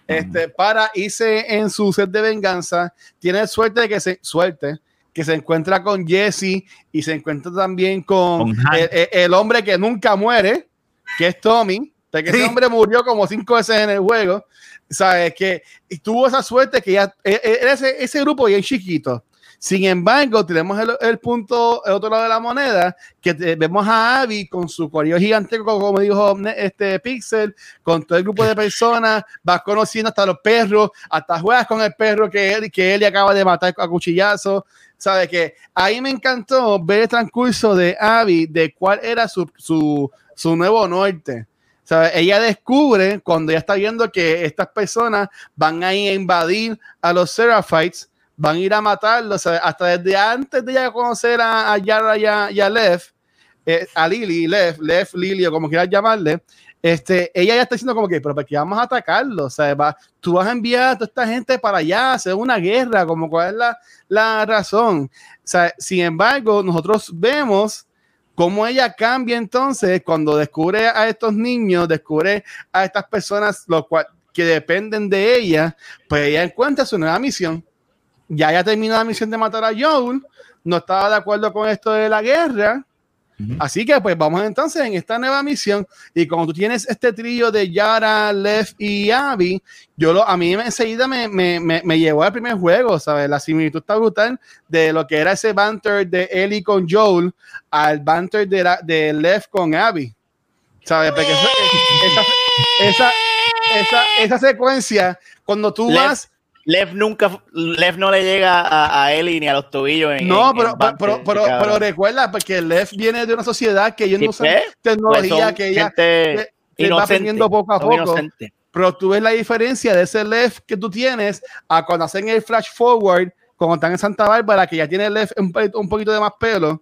este, para irse en su set de venganza. Tiene suerte de que se, suerte, que se encuentra con Jesse y se encuentra también con, el, el- el hombre que nunca muere, que es Tommy, porque ese Sí. hombre murió como cinco veces en el juego. Sabes que y tuvo esa suerte que ya e- e- era ese, ese grupo bien chiquito. Sin embargo, tenemos el, el punto, el otro lado de la moneda, que te- vemos a Abby con su corillo gigantesco, como dijo este Pixel, con todo el grupo de personas, vas conociendo hasta los perros, hasta juegas con el perro que él, que él acaba de matar a cuchillazo. ¿Sabe que Ahí me encantó ver el transcurso de Abby, de cuál era su, su, su nuevo norte. ¿Sabe? Ella descubre cuando ya está viendo que estas personas van a ir a invadir a los Seraphites, van a ir a matarlos, ¿sabe? hasta desde antes de ya conocer a, a Yara y a, y a Lev, eh, a Lily, Lev, Lev, Lily, o como quieras llamarle, este, ella ya está diciendo como que, pero ¿para qué vamos a atacarlos? ¿Sabe? Va, tú vas a enviar a toda esta gente para allá, hacer una guerra, como cuál es la, la razón. O sea, sin embargo, nosotros vemos cómo ella cambia entonces cuando descubre a estos niños, descubre a estas personas que dependen de ella, pues ella encuentra su nueva misión. Ya ya terminó la misión de matar a Joel, no estaba de acuerdo con esto de la guerra, Así que pues vamos entonces en esta nueva misión y como tú tienes este trillo de Yara, Lev y Abby, yo lo, a mí enseguida me, me, me, me llevó al primer juego, ¿sabes? La similitud está brutal de lo que era ese banter de Ellie con Joel al banter de, la- de Lev con Abby, ¿sabes? Porque eso- esa, esa, esa, esa secuencia, cuando tú Lev- vas... Lev nunca, Lev no le llega a, a Ellie ni a los tobillos. En, No, en- pero, en pero, Banter, pero, pero, pero recuerda, porque Lev viene de una sociedad que ellos no usan pues, Pues tecnología, son que ella que- que va aprendiendo poco a poco. Pero tú ves la diferencia de ese left que tú tienes a cuando hacen el flash forward, cuando están en Santa Bárbara, que ya tiene left un, un poquito de más pelo,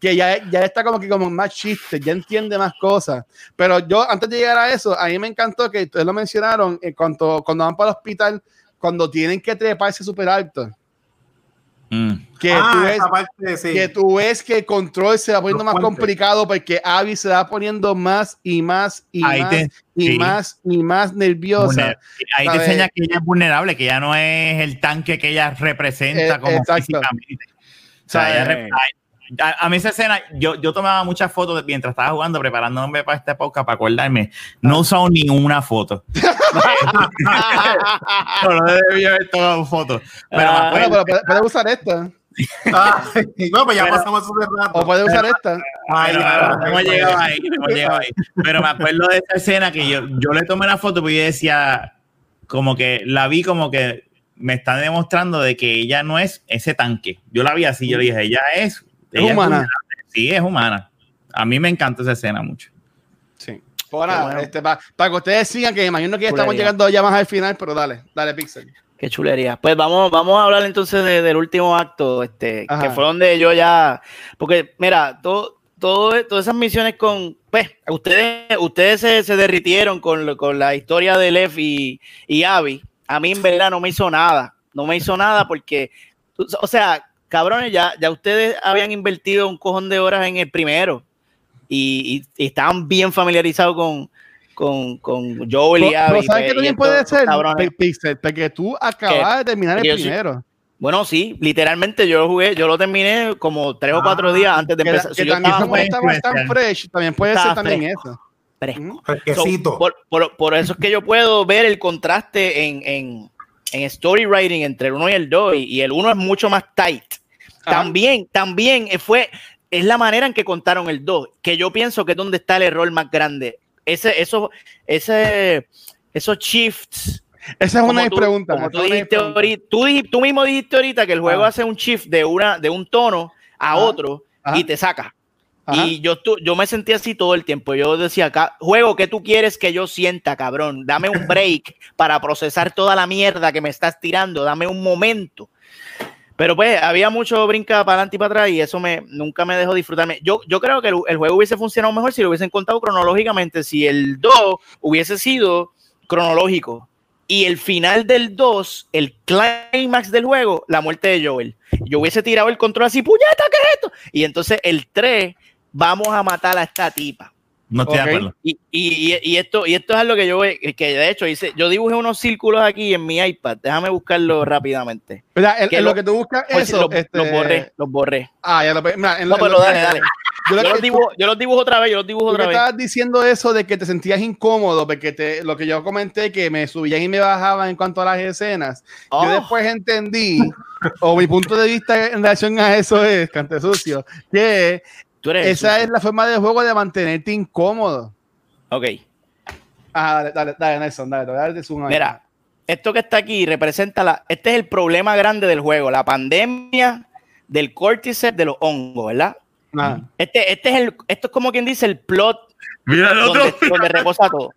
que ya, ya está como que como más chiste, ya entiende más cosas. Pero yo, antes de llegar a eso, a mí me encantó que ustedes lo mencionaron cuando, cuando van para el hospital, cuando tienen que treparse súper alto. Mm. Que, ah, tú ves, parte, sí. que tú ves que el control se va poniendo Los más puentes. complicado porque Abby se va poniendo más y más y Ahí más te- y sí. más y más nerviosa. Vulner- Ahí te ¿sabes? enseña que ella es vulnerable, que ya no es el tanque que ella representa Eh, como exacto. físicamente. O sea, ella a, a mí esa escena, yo, yo tomaba muchas fotos de- mientras estaba jugando, preparándome para esta época, para acordarme. No he usado ni una foto. no, no debí haber tomado fotos. Pero me Ah, acuerdo- Bueno, pero puedes puede usar esta. Ah, no, pues ya Pero- pasamos de rato. O puede usar esta. Ay, no hemos llegado ahí, no hemos llegado ahí. Pero me acuerdo de esa escena que yo, yo le tomé la foto porque yo decía, como que la vi como que me están demostrando de que ella no es ese tanque. Yo la vi así, yo le dije, ella es, ella humana. Sí, es humana. A mí me encanta esa escena mucho. Sí. Pues nada, bueno. este, pa- para que ustedes sigan, que imagino que ya estamos Chulería. llegando ya más al final, pero dale, dale, Pixel. Qué chulería. Pues vamos, vamos a hablar entonces de- del último acto, este, Ajá. que fue donde yo ya, porque mira, todo, todo, todas esas misiones con, pues, ustedes, ustedes se, se derritieron con, con la historia de Lev y, y Abby. A mí en verdad no me hizo nada, no me hizo nada porque, o sea, cabrones, ya, ya ustedes habían invertido un cojón de horas en el primero y, y- y estaban bien familiarizados con, con, con Joel y Pero, Abby. pero ¿sabes pues, qué también puede ser, Pixel? Porque tú acabas de terminar el primero. Bueno, sí, literalmente yo lo jugué, yo lo terminé como tres o cuatro días antes de Que, empezar. que también estaba tan fresh, también puede ser también fresco. eso. Fresquecito. So, por, por- por eso es que yo puedo ver el contraste en, en, en story writing entre el 1 y el 2 y, y el 1 es mucho más tight. Ajá. También, también eh, fue, es la manera en que contaron el 2, que yo pienso que es donde está el error más grande. Ese, eso, ese, esos shifts. Esa es una de mis tú- preguntas. como tú, dijiste ahorita- tú, tú mismo dijiste ahorita que el juego hace un shift de, una, de un tono a otro Ajá. y te saca. Ajá. Y yo, yo me sentí así todo el tiempo. Yo decía, "Ca- juego, ¿qué tú quieres que yo sienta, cabrón? Dame un break para procesar toda la mierda que me estás tirando. Dame un momento. Pero pues había mucho brinca para adelante y para atrás y eso me, nunca me dejó disfrutarme. Yo, yo creo que el, juego hubiese funcionado mejor si lo hubiesen contado cronológicamente, si el 2 hubiese sido cronológico. Y el final del 2, el clímax del juego, la muerte de Joel. Yo hubiese tirado el control así, puñeta, ¿qué es esto? Y entonces el 3, vamos a matar a esta tipa. No estoy Ok. de acuerdo. Y, y- y- esto, y esto es algo que yo, que de hecho hice, yo dibujé unos círculos aquí en mi iPad. Déjame buscarlo rápidamente. Mira, en, que en lo, lo- que tú buscas Pues, eso, los, este, los borré, los borré. Ah, ya lo mira, en No, lo- pero lo- dale, dale. Yo, lo Yo los dibujo, yo los dibujo otra vez, yo los dibujo otra vez. estabas diciendo eso de que te sentías incómodo, porque te, lo que yo comenté, que me subían y me bajaban en cuanto a las escenas. Oh. Yo después entendí, o mi punto de vista en relación a eso es, cante sucio, que Tú eres esa es la forma de juego de mantenerte incómodo. Ok. Ah, dale, dale, dale, Nelson, dale, zoom ahí. Mira, esto que está aquí representa la. Este es el problema grande del juego, la pandemia del cordyceps de los hongos, ¿verdad? Este, este es el, esto es como quien dice el plot Mira el otro. donde, donde reposa todo.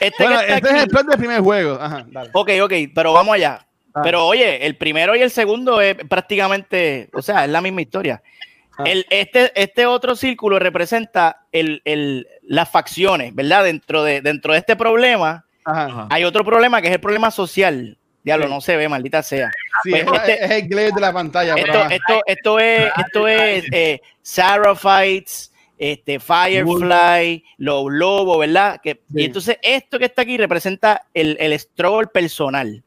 Este Bueno, este es el plan del primer juego. Ajá, dale. Ok, ok, pero vamos allá. Ah. Pero oye, el primero y el segundo es prácticamente, o sea, es la misma historia. El, este, este otro círculo representa el, el- las facciones, ¿verdad? Dentro de, dentro de este problema Ajá. Ajá. hay otro problema que es el problema social. Diablo, Sí. no se ve, maldita sea. Sí, Pues es, este- es el glare de la pantalla. pero Esto, esto, esto es, esto es eh, Saraphites, este, Firefly, los lobos, ¿verdad? Que, Sí. Y entonces esto que está aquí representa el, el struggle personal.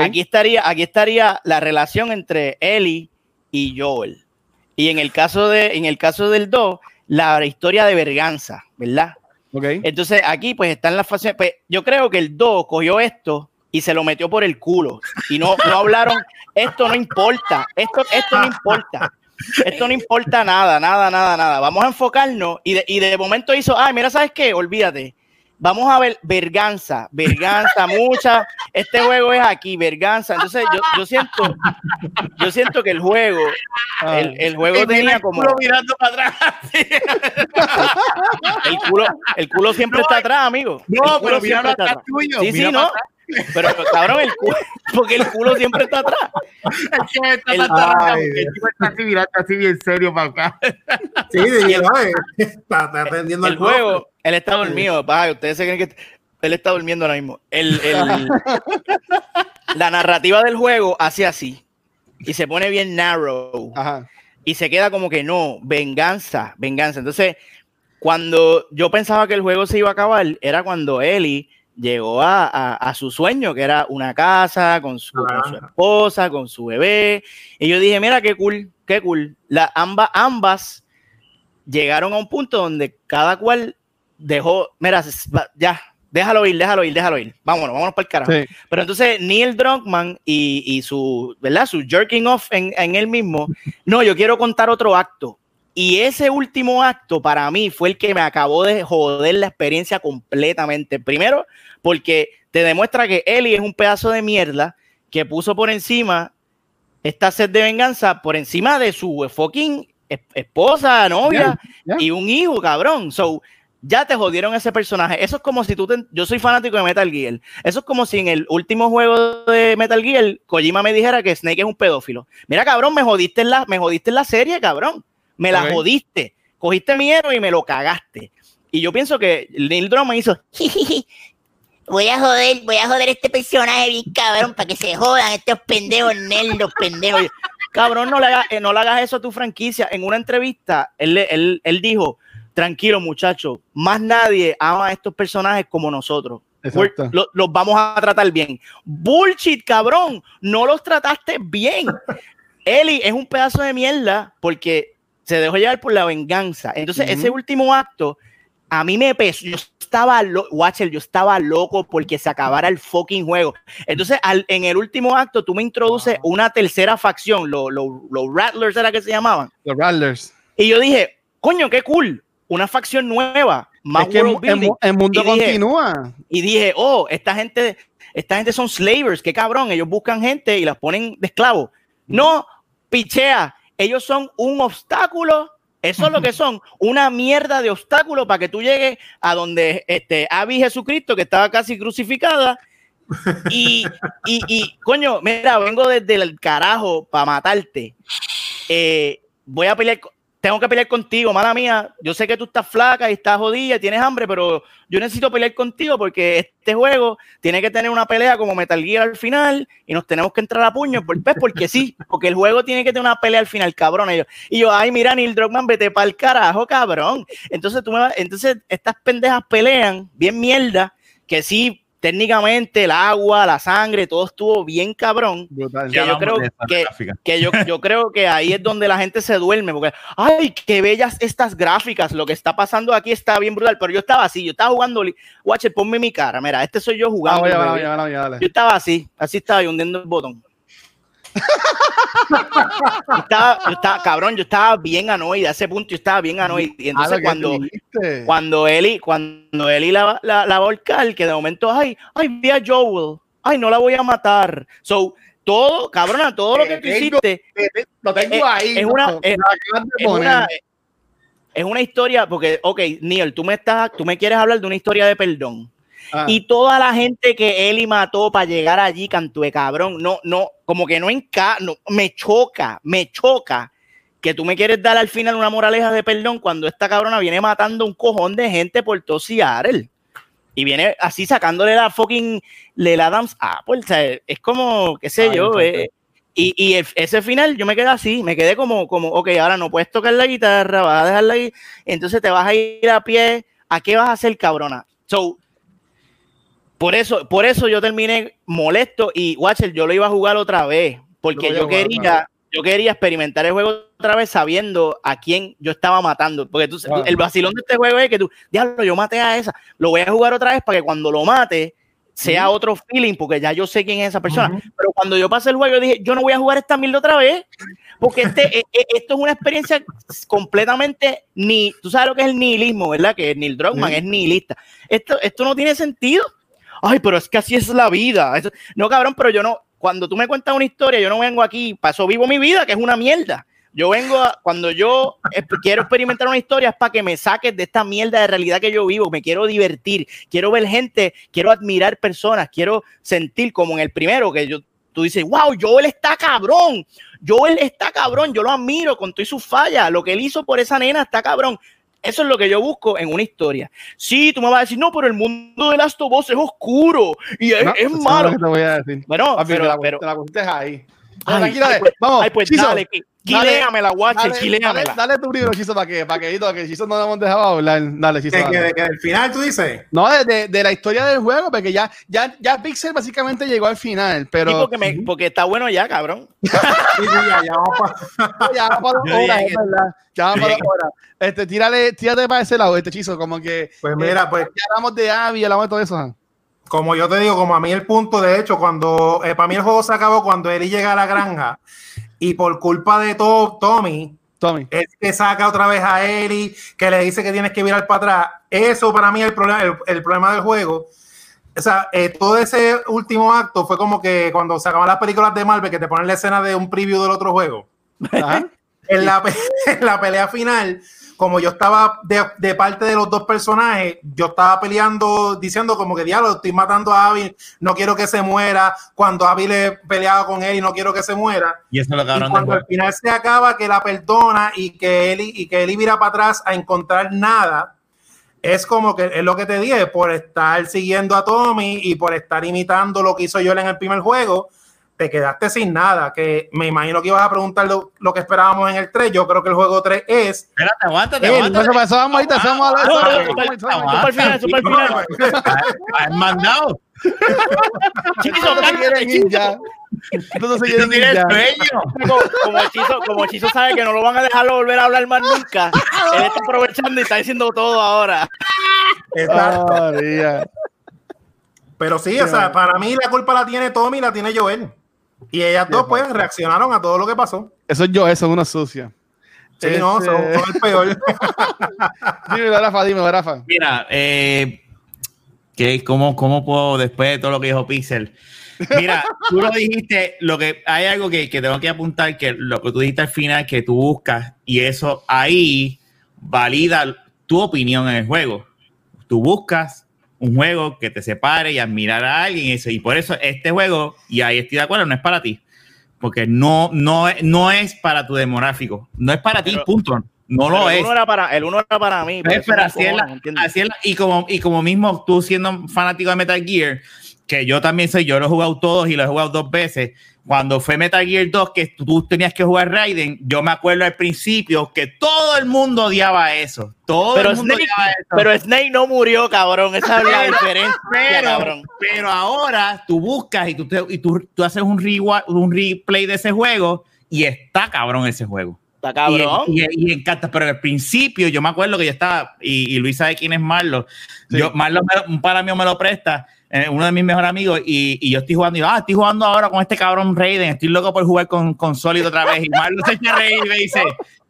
Aquí estaría, aquí estaría la relación entre Ellie y Joel. Y en el caso de, en el caso del 2, la historia de Berganza, ¿verdad? ok. Entonces aquí pues están las fases. Pues, yo creo que el 2 cogió esto y se lo metió por el culo. Y no, no hablaron, esto no importa, esto, esto no importa. Esto no importa nada, nada, nada, nada. Vamos a enfocarnos y de, y de momento hizo, ay, mira, ¿sabes qué? Olvídate. Vamos a ver Berganza, Berganza, mucha. Este juego es aquí, Berganza. Entonces yo, yo siento, yo siento que el juego, Ah. el, el juego tenía como Culo mirando para atrás. el culo, el culo siempre está atrás, amigo. El No, pero mira siempre está atrás tuyo. Sí, mira sí, no. Pero cabrón, el culo, porque el culo siempre está atrás. atrás. Es que está El- Ay, El tipo está así mirando así bien serio para acá. Sí, sí, no, eh, está, está atendiendo El juego, él está dormido, pa, ustedes se creen que él está durmiendo ahora mismo. El, el- la narrativa del juego hace así y se pone bien narrow Ajá. y se queda como que no, venganza, venganza. Entonces, cuando yo pensaba que el juego se iba a acabar, era cuando Ellie llegó a, a- a su sueño, que era una casa con su, con su Ajá. esposa, con su bebé. Y yo dije, mira qué cool, qué cool. La, ambas, ambas llegaron a un punto donde cada cual dejó, mira, ya, déjalo ir, déjalo ir, déjalo ir. Vámonos, vámonos para el carajo. Sí. Pero entonces Neil Druckmann y, y su, ¿verdad? Su jerking off en, en él mismo, no, yo quiero contar otro acto. Y ese último acto para mí fue el que me acabó de joder la experiencia completamente. Primero, porque te demuestra que Ellie es un pedazo de mierda que puso por encima esta sed de venganza por encima de su fucking es- esposa, novia y un hijo, cabrón. So, ya te jodieron ese personaje. Eso es como si tú te- yo soy fanático de Metal Gear. Eso es como si en el último juego de Metal Gear Kojima me dijera que Snake es un pedófilo. Mira, cabrón, me jodiste en la, me jodiste en la serie, cabrón. Me la jodiste. Cogiste mi héroe y me lo cagaste. Y yo pienso que Neil Druckmann hizo, Voy a joder, voy a joder este personaje bien cabrón para que se jodan estos pendejos nerdos, pendejos. cabrón, no le, hagas, eh, no le hagas eso a tu franquicia. En una entrevista, él, él, él dijo, tranquilo muchacho, más nadie ama a estos personajes como nosotros. Exacto. Lo- los vamos a tratar bien. Bullshit, cabrón, no los trataste bien. Eli es un pedazo de mierda porque se dejó llevar por la venganza. Entonces, ese último acto, a mí me pesó. Yo estaba, lo Watcher, yo estaba loco porque se acabara el fucking juego. Entonces, al, en el último acto, tú me introduces una tercera facción, los Rattlers era que se llamaban. Los Rattlers. Y yo dije, coño, qué cool, una facción nueva. Más es que el, el, mundo y dije, continúa. Y dije, oh, esta gente, esta gente son slavers, qué cabrón, ellos buscan gente y las ponen de esclavos. No, pichea, ellos son un obstáculo eso es lo que son, una mierda de obstáculo para que tú llegues a donde este, Abby Jesucristo, que estaba casi crucificada, y, y, y, coño, mira, vengo desde el carajo para matarte. Eh, voy a pelear, tengo que pelear contigo, mala mía. Yo sé que tú estás flaca y estás jodida y tienes hambre, pero yo necesito pelear contigo porque este juego tiene que tener una pelea como Metal Gear al final y nos tenemos que entrar a puños, pues, porque sí, porque el juego tiene que tener una pelea al final, cabrón. Y yo, y yo ay, mira, Neil Druckmann, vete para el carajo, cabrón. Entonces, tú me entonces estas pendejas pelean bien mierda, que sí técnicamente el agua, la sangre, todo estuvo bien cabrón. Que yo creo que, que yo, yo, creo que ahí es donde la gente se duerme, porque, ay, qué bellas estas gráficas, lo que está pasando aquí está bien brutal, pero yo estaba así, yo estaba jugando, watch, ponme mi cara, mira, este soy yo jugando. yo estaba así, así estaba hundiendo el botón yo, estaba, cabrón, yo estaba bien anoide, a ese punto yo estaba bien anoide. Y entonces cuando, cuando Eli, cuando Eli la, la, la volcar, que de momento, ay, ay, vi a Joel, ay, no la voy a matar. So, todo, cabrona, todo lo que tú hiciste. Lo tengo ahí. Es una, es, una, es una historia, porque, ok, Neil, tú me estás, tú me quieres hablar de una historia de perdón. Ah. Y toda la gente que Eli mató para llegar allí, cantue cabrón, no, no, como que no enca, no, me choca, me choca que tú me quieres dar al final una moraleja de perdón cuando esta cabrona viene matando un cojón de gente por todo Seattle. Y viene así sacándole la fucking le la Adams Apple. O sea, es como, qué sé yo. Eh, y, y ese final yo me quedé así, me quedé como, como, ok, ahora no puedes tocar la guitarra, vas a dejarla ahí, entonces te vas a ir a pie, ¿a qué vas a hacer, cabrona? So, por eso, por eso yo terminé molesto y Watcher, yo lo iba a jugar otra vez, porque yo quería, yo quería experimentar el juego otra vez sabiendo a quién yo estaba matando. Porque tú, el vacilón de este juego es que tú, diablo, yo maté a esa, lo voy a jugar otra vez para que cuando lo mate sea otro feeling, porque ya yo sé quién es esa persona. Pero cuando yo pasé el juego, dije, yo no voy a jugar esta mierda otra vez, porque este, e, e, esto es una experiencia completamente ni, tú sabes lo que es el nihilismo, ¿verdad? Que Neil Druckmann es nihilista. Esto, esto no tiene sentido ay, pero es que así es la vida. no, cabrón, pero yo no, cuando tú me cuentas una historia, yo no vengo aquí, paso vivo mi vida, que es una mierda. Yo vengo a, cuando yo quiero experimentar una historia es para que me saques de esta mierda de realidad que yo vivo, me quiero divertir, quiero ver gente, quiero admirar personas, quiero sentir como en el primero que yo tú dices, wow, Joel está cabrón, Joel está cabrón, yo lo admiro con todas sus fallas, lo que él hizo por esa nena está cabrón. Eso es lo que yo busco en una historia. Sí, tú me vas a decir, no, pero el mundo de Last of Us es oscuro y es, es malo. Es te voy a decir. Bueno, pero, la, pero, te la ahí. Ay, ay, pues, vamos. Ay, pues dale, Quiléamela, guache, quiléamela. Dale, dale, tu libro, Chizo, para que, para que, que Chizo no lo hemos dejado hablar. Dale, Chizo. ¿De, de, del final tú dices? No, de, de, la historia del juego, porque ya, ya, ya Pixel básicamente llegó al final, pero... Sí, porque, me, porque está bueno ya, cabrón. sí, sí, ya, ya vamos para... ya vamos para horas, es verdad. Ya vamos para horas. Este, tírale, tírate para ese lado, este Chizo, como que... Pues mira, pues... Ya hablamos de Abby, hablamos de todo eso, ¿eh? Como yo te digo, como a mí el punto, de hecho, cuando... Eh, para mí el juego se acabó cuando Eri llega a la granja y por culpa de todo, Tommy, Tommy, es que saca otra vez a Eri, que le dice que tienes que virar para atrás. Eso para mí es el problema, el, problema del juego. O sea, eh, todo ese último acto fue como que cuando se acaban las películas de Marvel, que te ponen la escena de un preview del otro juego. En, la, en la pelea final, como yo estaba de, parte de los dos personajes, yo estaba peleando, diciendo como que diablo, estoy matando a Abby, no quiero que se muera. Cuando Abby le peleaba con él y no quiero que se muera. Y, eso lo cuando al final se acaba, que la perdona y que él y que él mira para atrás a encontrar nada. Es como que es lo que te dije, por estar siguiendo a Tommy y por estar imitando lo que hizo yo en el primer juego, te quedaste sin nada, que me imagino que ibas a preguntar lo, que esperábamos en el 3, yo creo que el juego 3 es... Espérate, aguántate, aguántate. Eso vamos ahorita, vamos a hablar. Super final, super final. Has mandado. Chizo, no se ya. Esto no se quieren como, como Chizo, como Chizo sabe que no lo van a dejar volver a hablar más nunca, él está aprovechando y está diciendo todo ahora. Exacto. Ah, María. Pero sí, o sea, para mí la culpa la tiene Tommy y la tiene Joel. Y ellas dos, pues, reaccionaron a todo lo que pasó. Eso es yo, eso es una sucia. Sí, no, Este- son, son el peor. Dime, Rafa, dime, Rafa. Mira, eh, que cómo, ¿cómo puedo, después de todo lo que dijo Pixel? Mira, tú lo dijiste, lo que hay algo que, que tengo que apuntar, que lo que tú dijiste al final, que tú buscas, y eso ahí valida tu opinión en el juego. Tú buscas un juego que te separe y admirar a alguien, y, eso, y por eso este juego, y ahí estoy de acuerdo, no es para ti. Porque no, no, es- no es para tu demográfico, no es para ti, punto. No lo el es. uno era para, el uno era para mí. pero así es la- encojono, ¿entiendes? así es la- y como y como mismo tú siendo fanático de Metal Gear, que yo también soy, yo lo he jugado todos y lo he jugado dos veces. Cuando fue Metal Gear 2, que tú tenías que jugar Raiden, yo me acuerdo al principio que todo el mundo odiaba eso. Todo Pero el mundo Snake, odiaba eso. pero Snake no murió, cabrón. Esa es la diferencia, pero, cabrón. pero ahora tú buscas y tú, te- y tú, tú haces un, rewa- un replay de ese juego y está cabrón ese juego. Está cabrón. Y, y- y encanta, pero al principio yo me acuerdo que yo estaba, y, y Luis sabe quién es Marlo. Sí. Yo, Marlo, me- un para mío me lo presta, eh, uno de mis mejores amigos, y, y yo estoy jugando, y yo, ah, estoy jugando ahora con este cabrón Raiden, estoy loco por jugar con, con Sólido otra vez. Y Marlo se echa reír y me dice,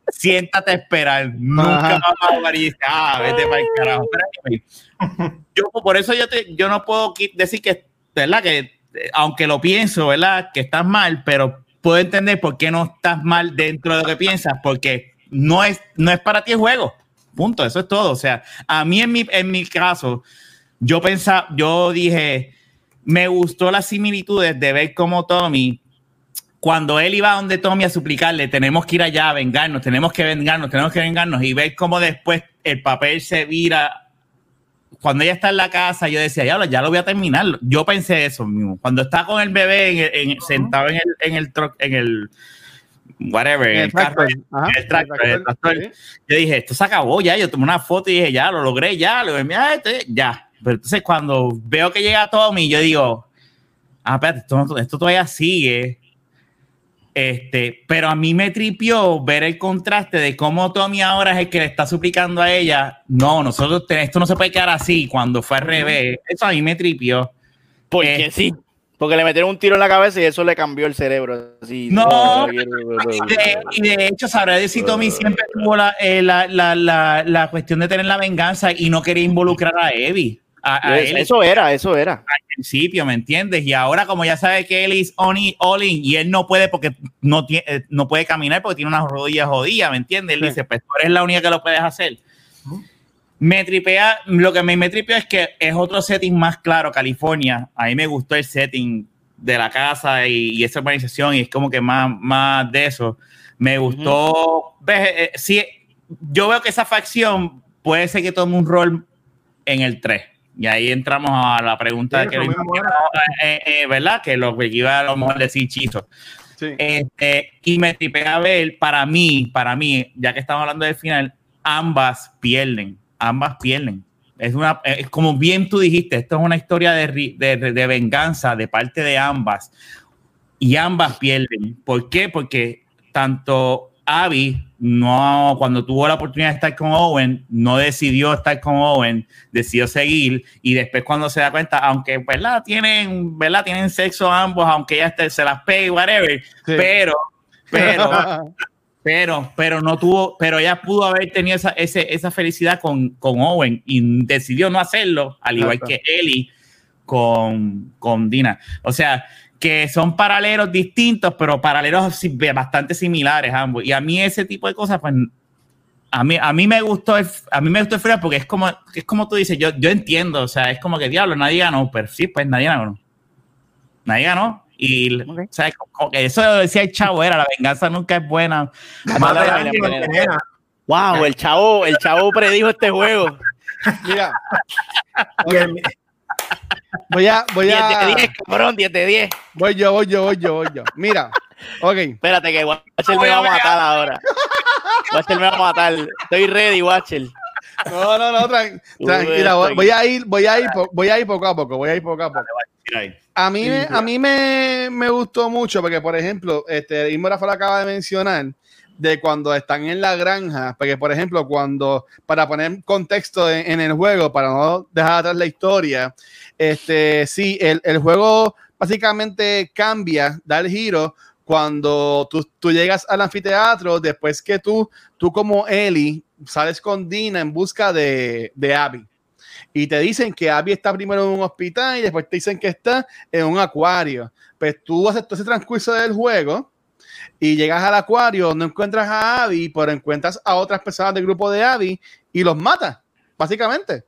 siéntate a esperar, nunca vamos a jugar. Y dice, ah, vete para el carajo. Yo, por eso yo, te, yo no puedo decir que, ¿verdad? Que eh, aunque lo pienso, ¿verdad? Que estás mal, pero puedo entender por qué no estás mal dentro de lo que piensas, porque no es, no es para ti el juego. Punto, eso es todo. O sea, a mí en mi, en mi caso, yo pensaba, yo dije, me gustó las similitudes de ver cómo Tommy, cuando él iba donde Tommy a suplicarle, tenemos que ir allá a vengarnos, tenemos que vengarnos, tenemos que vengarnos, y ver cómo después el papel se vira. Cuando ella está en la casa, yo decía, ya, lo- ya lo voy a terminar. Yo pensé eso mismo. Cuando está con el bebé en el- en- sentado en el, en el, tro- en el whatever, en el, carro. Ajá, el tractor, el el tractor. yo dije, esto se acabó ya. Yo tomé una foto y dije, ya, lo logré, ya, lo mira, este, ya. Pero entonces cuando veo que llega Tommy, yo digo, ah, espérate, esto, esto todavía sigue. Este, pero a mí me tripió ver el contraste de cómo Tommy ahora es el que le está suplicando a ella. No, nosotros, esto no se puede quedar así cuando fue al revés. Eso a mí me tripió. Porque Eh. sí. Porque le metieron un tiro en la cabeza y eso le cambió el cerebro. Así, No. Y de, y de hecho, sabrá decir si Tommy siempre tuvo la, eh, la, la, la, la cuestión de tener la venganza y no quería involucrar a Evie. A, a él Eso era, eso era. al principio, ¿me entiendes? Y ahora, como ya sabe que él es on y- all in y él no puede porque no, tiene, eh, no puede caminar porque tiene unas rodillas jodidas, ¿me entiendes? Él Sí. dice, pues tú eres la única que lo puedes hacer. Me tripea, lo que me, me tripea es que es otro setting más claro, California. A mí me gustó el setting de la casa y, y esa organización y es como que más, más de eso. Me gustó, ves, eh, sí, yo veo que esa facción puede ser que tome un rol en el 3. Y ahí entramos a la pregunta Sí, que Luis mismo mencionó, eh, eh, ¿verdad? Que lo que iba a lo mejor decir Chizo. Sí. Este, y me tripea a ver, para mí, para mí, ya que estamos hablando del final, ambas pierden, ambas pierden. Es una, es como bien tú dijiste, esto es una historia de, ri- de, de- de venganza de parte de ambas y ambas pierden. ¿Por qué? Porque tanto Abby no, cuando tuvo la oportunidad de estar con Owen, no decidió estar con Owen, decidió seguir y después cuando se da cuenta, aunque ¿verdad? tienen, ¿verdad? tienen sexo ambos, aunque ella se las pegue, whatever, Sí. pero, pero, pero, pero no tuvo, pero ella pudo haber tenido esa, ese- esa felicidad con, con Owen y decidió no hacerlo, al igual Exacto. que Ellie con, con Dina. O sea, que son paralelos distintos, pero paralelos bastante similares ambos. Y a mí ese tipo de cosas, pues, a mí, a mí me gustó el, a mí me gustó el final porque es como, es como tú dices, yo, yo entiendo, o sea, es como que diablo, nadie ganó, pero sí, pues nadie ganó. Nadie ganó. Y Ok. o sea, como que eso lo decía el chavo, era la venganza nunca es buena. Nena. Wow, el chavo, el chavo predijo este juego. Mira, Y el- voy a, voy 10 a, de 10, cabrón, 10 de 10. voy yo, voy yo, voy yo, voy yo. Mira, ok. Espérate que Watcher me va a matar ahora. Watcher me va a matar. Estoy ready, Watcher. No, no, no, tran- tranquila, voy, a ir, voy a ir, voy a ir poco a poco, voy a ir poco a poco. A mí, me- a mí me, me gustó mucho porque, por ejemplo, este, mismo Rafa lo acaba de mencionar, de cuando están en la granja, porque, por ejemplo, cuando, para poner contexto en, en el juego, para no dejar atrás la historia, este, sí, el, el juego básicamente cambia, da el giro cuando tú, tú llegas al anfiteatro, después que tú, tú como Ellie, sales con Dina en busca de, de Abby y te dicen que Abby está primero en un hospital y después te dicen que está en un acuario. Pues tú haces todo ese transcurso del juego y llegas al acuario, no encuentras a Abby, pero encuentras a otras personas del grupo de Abby y los matas, básicamente.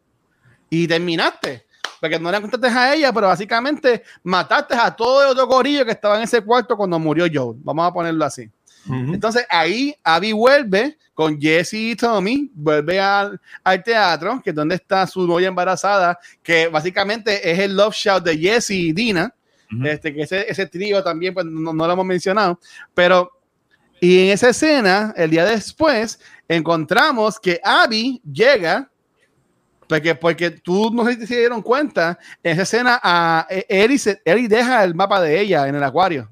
Y terminaste. Porque no le encontraste a ella, pero básicamente mataste a todo el otro corillo que estaba en ese cuarto cuando murió Joel. Vamos a ponerlo así. Entonces ahí Abby vuelve con Jesse y Tommy, vuelve al, al teatro, que es donde está su novia embarazada, que básicamente es el love shout de Jesse y Dina, Ujú. este, que ese, ese trío también pues, no, no lo hemos mencionado, pero y en esa escena, el día después, encontramos que Abby llega, porque, porque tú no sé si se dieron cuenta, en esa escena a Ellie, se- Ellie deja el mapa de ella en el acuario.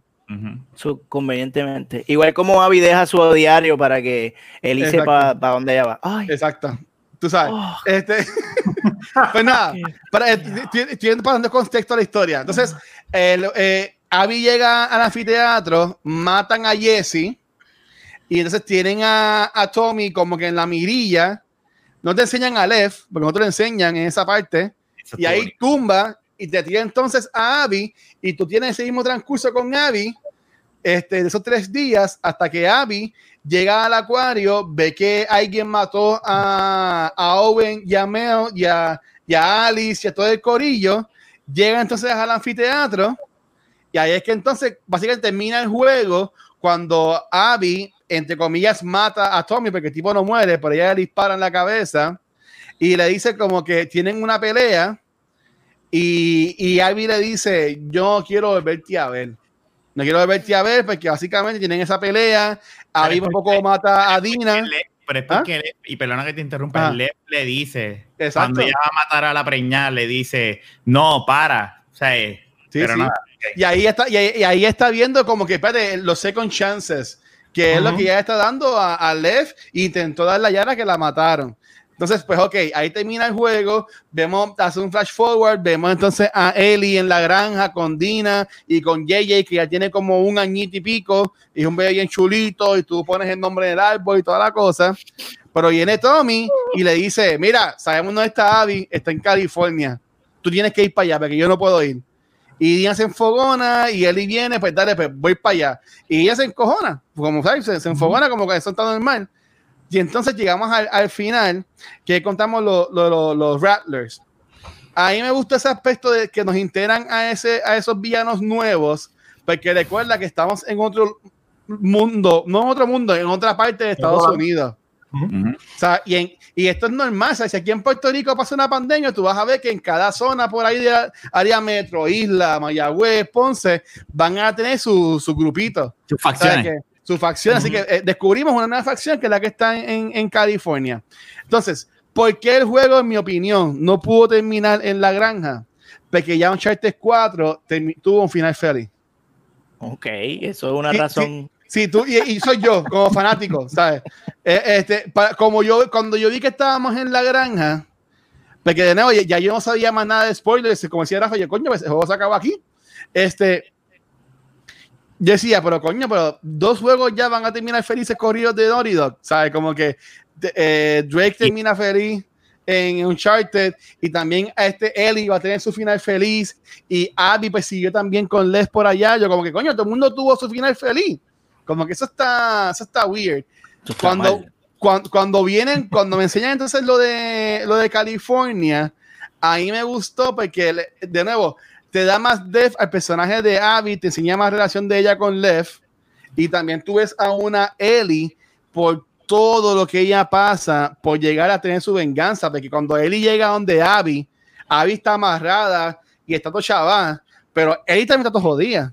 Su- convenientemente. Igual como Abby deja su diario para que Exacto. sepa para dónde ella va. Ay, Exacto. Tú sabes. Oh. Este, pues nada, para, eh, estoy, estoy pasando contexto a la historia. Entonces, el, eh, Abby llega al anfiteatro, matan a Jesse y entonces tienen a, a Tommy como que en la mirilla. No te enseñan a Lev, porque no te lo enseñan en esa parte. Eso Y ahí bonito. tumba y te tira entonces a Abby y tú tienes ese mismo transcurso con Abby este, de esos tres días hasta que Abby llega al acuario, ve que alguien mató a, a Owen y a Mel y a, y a Alice y a todo el corillo, llega entonces al anfiteatro y ahí es que entonces básicamente termina el juego cuando Abby, entre comillas, mata a Tommy porque el tipo no muere, pero ella le dispara en la cabeza y le dice como que tienen una pelea y, y Abby le dice, yo quiero volverte a ver. No quiero volverte a ver porque básicamente tienen esa pelea. Abby un poco mata a Dina. Le- pero es ¿Ah? porque, le- y perdona que te interrumpa, Ah. Lev le dice, Exacto. cuando ella va a matar a la preñada, le dice, no, para. O sea, eh, Sí, pero sí. nada. Y ahí está, y ahí, y ahí está viendo como que, espérate, los second chances, que es lo que ya está dando a, a Lev, intentó dar la yara que la mataron. Entonces, pues, ok, ahí termina el juego, vemos, hace un flash forward, vemos entonces a Ellie en la granja con Dina y con JJ, que ya tiene como un añito y pico, y es un bebé bien chulito, y tú pones el nombre del árbol y toda la cosa. Pero viene Tommy y le dice, mira, sabemos dónde está Abby, está en California, tú tienes que ir para allá, porque yo no puedo ir. Y Dina se enfogona y Eli viene, pues dale, pues voy para allá. Y ella se encojona, como sabes, se, se enfogona como que eso está normal. Y entonces llegamos al, al final, que contamos lo- lo- lo- los Rattlers. A mí me gusta ese aspecto de que nos integran a, ese, a esos villanos nuevos, porque recuerda que estamos en otro mundo, no en otro mundo, en otra parte de Estados Hola. Unidos. O sea, y, en- y esto es normal. O sea, si aquí en Puerto Rico pasa una pandemia, tú vas a ver que en cada zona por ahí de la- área metro, isla, Mayagüez, Ponce, van a tener su, su grupito. Sus facciones. que- su facción. Así que eh, descubrimos una nueva facción que es la que está en, en California. Entonces, ¿por qué el juego, en mi opinión, no pudo terminar en la granja? Porque ya Uncharted 4 termi- tuvo un final feliz. ok, eso es una Sí, razón. Sí, tú, y, y soy yo, como fanático, ¿sabes? Eh, este, pa- como yo, cuando yo vi que estábamos en la granja, porque de nuevo, ya, ya yo no sabía más nada de spoilers, como decía Rafa, yo, coño, pues el juego se acabó aquí. Este, yo decía, pero coño, pero dos juegos ya van a terminar felices corridos de Naughty Dog, ¿sabes? Como que eh, Drake termina feliz en Uncharted y también a este Ellie va a tener su final feliz y Abby pues siguió también con Les por allá. Yo como que coño, todo el mundo tuvo su final feliz. Como que eso está, eso está weird. Eso está Cuando, cuando, cuando vienen, cuando me enseñan entonces lo de, lo de California, a mí me gustó porque, de nuevo, te da más depth al personaje de Abby, te enseña más relación de ella con Lev, y también tú ves a una Ellie por todo lo que ella pasa por llegar a tener su venganza, porque cuando Ellie llega donde Abby, Abby está amarrada y está todo chaval, pero Ellie también está todo jodida.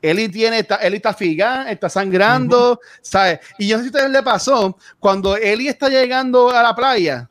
Ellie tiene, está, Ellie está figada, está sangrando, ¿sabes? Y yo no sé si a ustedes le pasó, cuando Ellie está llegando a la playa,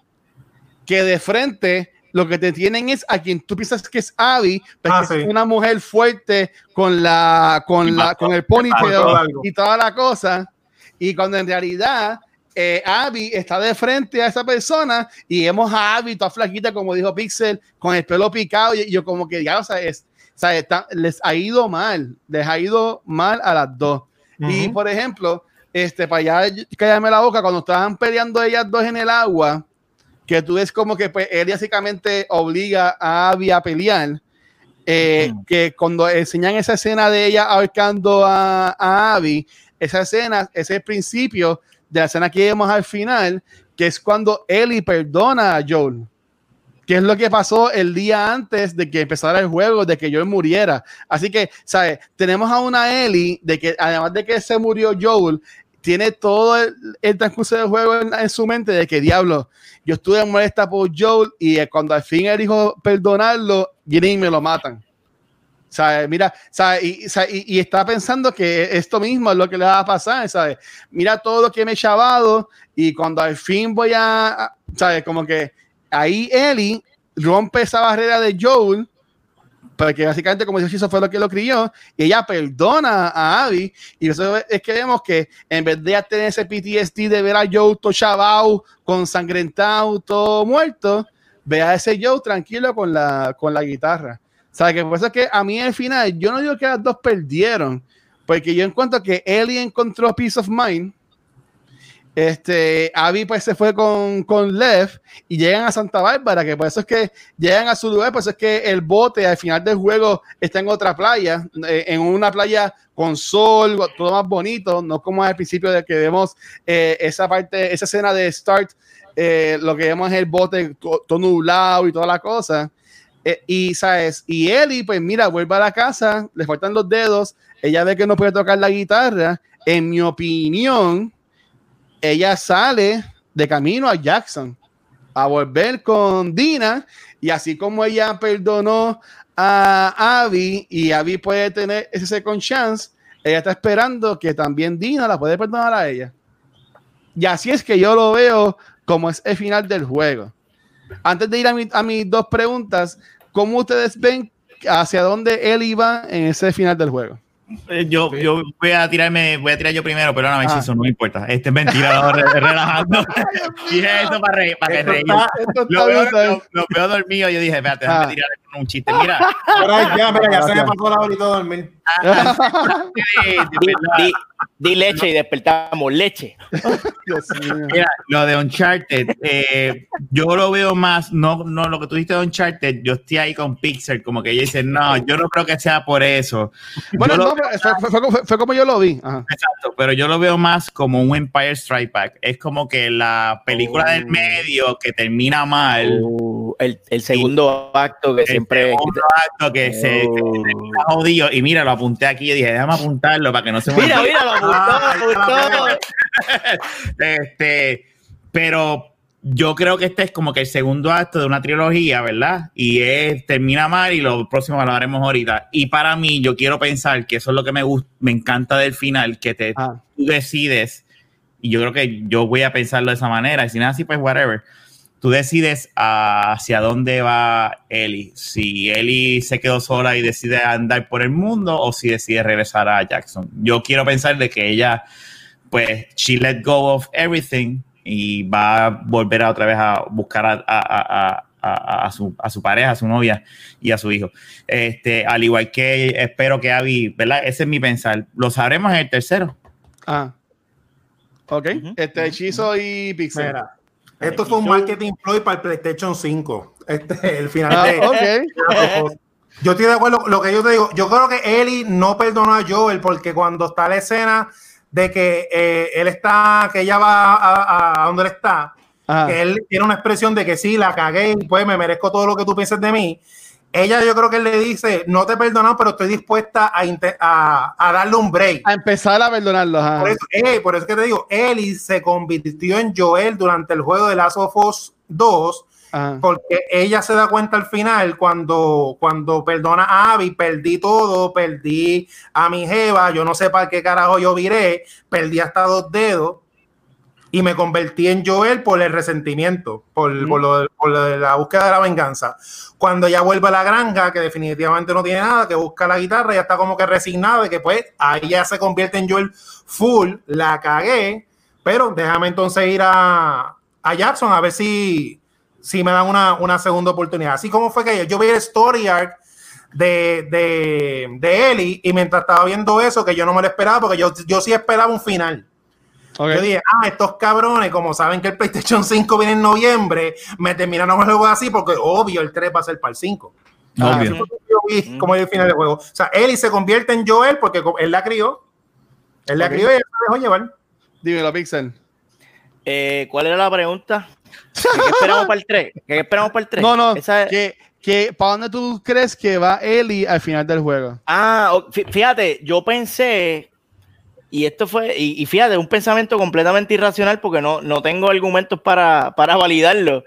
que de frente lo que te tienen es a quien tú piensas que es Abby, Ah, es una mujer fuerte con la con la con el ponytail y toda la cosa. Y cuando en realidad eh, Abby está de frente a esa persona y vemos a Abby toda flaquita, como dijo Pixel, con el pelo picado. Y yo, como que ya, o sea, es, sea, está- les ha ido mal, les ha ido mal a las dos. Y por ejemplo, este, para ya callarme la boca, cuando estaban peleando ellas dos en el agua, que tú ves como que pues, él básicamente obliga a Abby a pelear. eh, que cuando enseñan esa escena de ella ahorcando a, a Abby, esa escena es el principio de la escena que vemos al final, que es cuando Ellie perdona a Joel. Que es lo que pasó el día antes de que empezara el juego, de que Joel muriera. Así que, ¿sabes? Tenemos a una Ellie de que además de que se murió Joel, tiene todo el, el transcurso del juego en, su mente de que diablo, yo estuve molesta por Joel y eh, cuando al fin él dijo perdonarlo, vienen y me lo matan. ¿Sabes? Mira, ¿sabes? Y, y, y está pensando que esto mismo es lo que le va a pasar, ¿sabes? Mira todo lo que me he chavado y cuando al fin voy a- ¿sabes? Como que ahí Ellie rompe esa barrera de Joel, porque básicamente como dice eso fue lo que lo crió, y ella perdona a Abby, y eso es que vemos que en vez de tener ese PTSD de ver a Joe todo chavao, con sangrentado, todo muerto, ve a ese Joe tranquilo con la, con la guitarra. O sea, que por es que a mí al final, yo no digo que las dos perdieron, porque yo encuentro que Ellie encontró peace of mind, este, Abby pues se fue con, con Lev y llegan a Santa Bárbara, que por eso es que llegan a su lugar, por eso es que el bote al final del juego está en otra playa, eh, en una playa con sol, todo más bonito, no como al principio de que vemos eh, esa parte, esa escena de Start, eh, lo que vemos es el bote to- todo nublado y toda la cosa. Eh, y sabes, y Ellie, pues mira, vuelve a la casa, le faltan los dedos, ella ve que no puede tocar la guitarra. En mi opinión, ella sale de camino a Jackson a volver con Dina y así como ella perdonó a Abby y Abby puede tener ese second chance, ella está esperando que también Dina la puede perdonar a ella. Y así es que yo lo veo como es el final del juego. Antes de ir a, mi- a mis dos preguntas, ¿cómo ustedes ven hacia dónde él iba en ese final del juego? Eh, Yo, yo voy a tirarme, voy a tirar yo primero, perdóname, Ah. No me importa. Este es mentira, no, re- relajando. Dije eso para, reír, para que Esto está- Esto está Lo veo, brutal. lo- lo veo dormido. Yo dije, espérate, déjame Ah. tirar un chiste. Mira, Ahora ya, mira, ya se me pasó la horita de dormir. Di, verdad, di- di leche y despertamos leche. Mira, lo de Uncharted, eh, yo lo veo más, no, no lo que tú dijiste de Uncharted, yo estoy ahí con Pixel, como que ella dice, no, yo no creo que sea por eso. Bueno, Yo no, pero fue, fue- fue como- fue como yo lo vi. Ajá. Exacto, pero yo lo veo más como un Empire Strike Back. Es como que la película Oh. del medio que termina mal. Uh, el, el segundo acto que el siempre. segundo acto que se, que Oh. se termina jodido. Y mira, lo apunté aquí y dije, déjame apuntarlo para que no se me Mira, mira, lo apuntó, Ah, lo apuntó. Este, pero yo creo que este es como que el segundo acto de una trilogía, ¿verdad? Y es, termina mal y lo próximo lo haremos ahorita. Y para mí, yo quiero pensar que eso es lo que me gusta, me encanta del final, que te, Ah. tú decides, y yo creo que yo voy a pensarlo de esa manera, y si es así, pues whatever. Tú decides hacia dónde va Ellie. Si Ellie se quedó sola y decide andar por el mundo o si decide regresar a Jackson. Yo quiero pensar de que ella, pues, she let go of everything y va a volver a otra vez a buscar a, a- a- a- a- a su, a su pareja, a su novia y a su hijo. Este, al igual que espero que Abby, ¿verdad? Ese es mi pensar. Lo sabremos en el tercero. Ah. Ok. Este hechizo y Pixel. Mira, esto fue un marketing ploy para el PlayStation 5. Este, el final Ah, de. ok. Yo estoy de acuerdo con lo que yo te digo. Yo creo que Ellie no perdonó a Joel porque cuando está la escena de que eh, él está, que ella va a, a- a donde él está, Ajá. que él tiene una expresión de que sí, la cagué y pues me merezco todo lo que tú pienses de mí. Ella, yo creo que le dice, no te he perdonado, pero estoy dispuesta a, a, a darle un break. A empezar a perdonarlos. ajá. Por eso, eh, por eso que te digo, Ellie se convirtió en Joel durante el juego de Last of Us 2, Ajá. porque ella se da cuenta al final cuando, cuando perdona a Abby, perdí todo, perdí a mi jeva, yo no sé para qué carajo yo viré, perdí hasta dos dedos. Y me convertí en Joel por el resentimiento, por, por, lo, por lo de la búsqueda de la venganza. Cuando ya vuelve a la granja, que definitivamente no tiene nada, que busca la guitarra, ya está como que resignado de que pues ahí ya se convierte en Joel full, la cagué, pero déjame entonces ir a, a Jackson a ver si, si me dan una, una segunda oportunidad. Así como fue que yo, yo vi el story arc de, de, de Ellie y mientras estaba viendo eso, que yo no me lo esperaba, porque yo, yo sí esperaba un final. Yo dije, ah, estos cabrones, como saben que el PlayStation 5 viene en noviembre, me terminaron el juego así porque obvio el 3 va a ser para el 5. Ah, Obvio. Yo vi como el final del juego. O sea, Ellie se convierte en Joel porque él la crió. Él la Ok. crió y él se dejó llevar. Dímelo, Pixel. Eh, ¿Cuál era la pregunta? ¿Qué esperamos para el 3? ¿Qué esperamos para el 3? No, no. Esa es- Que, que, ¿Para dónde tú crees que va Ellie al final del juego? Ah, fíjate, yo pensé, y esto fue, y, y fíjate, un pensamiento completamente irracional porque no, no tengo argumentos para, para validarlo,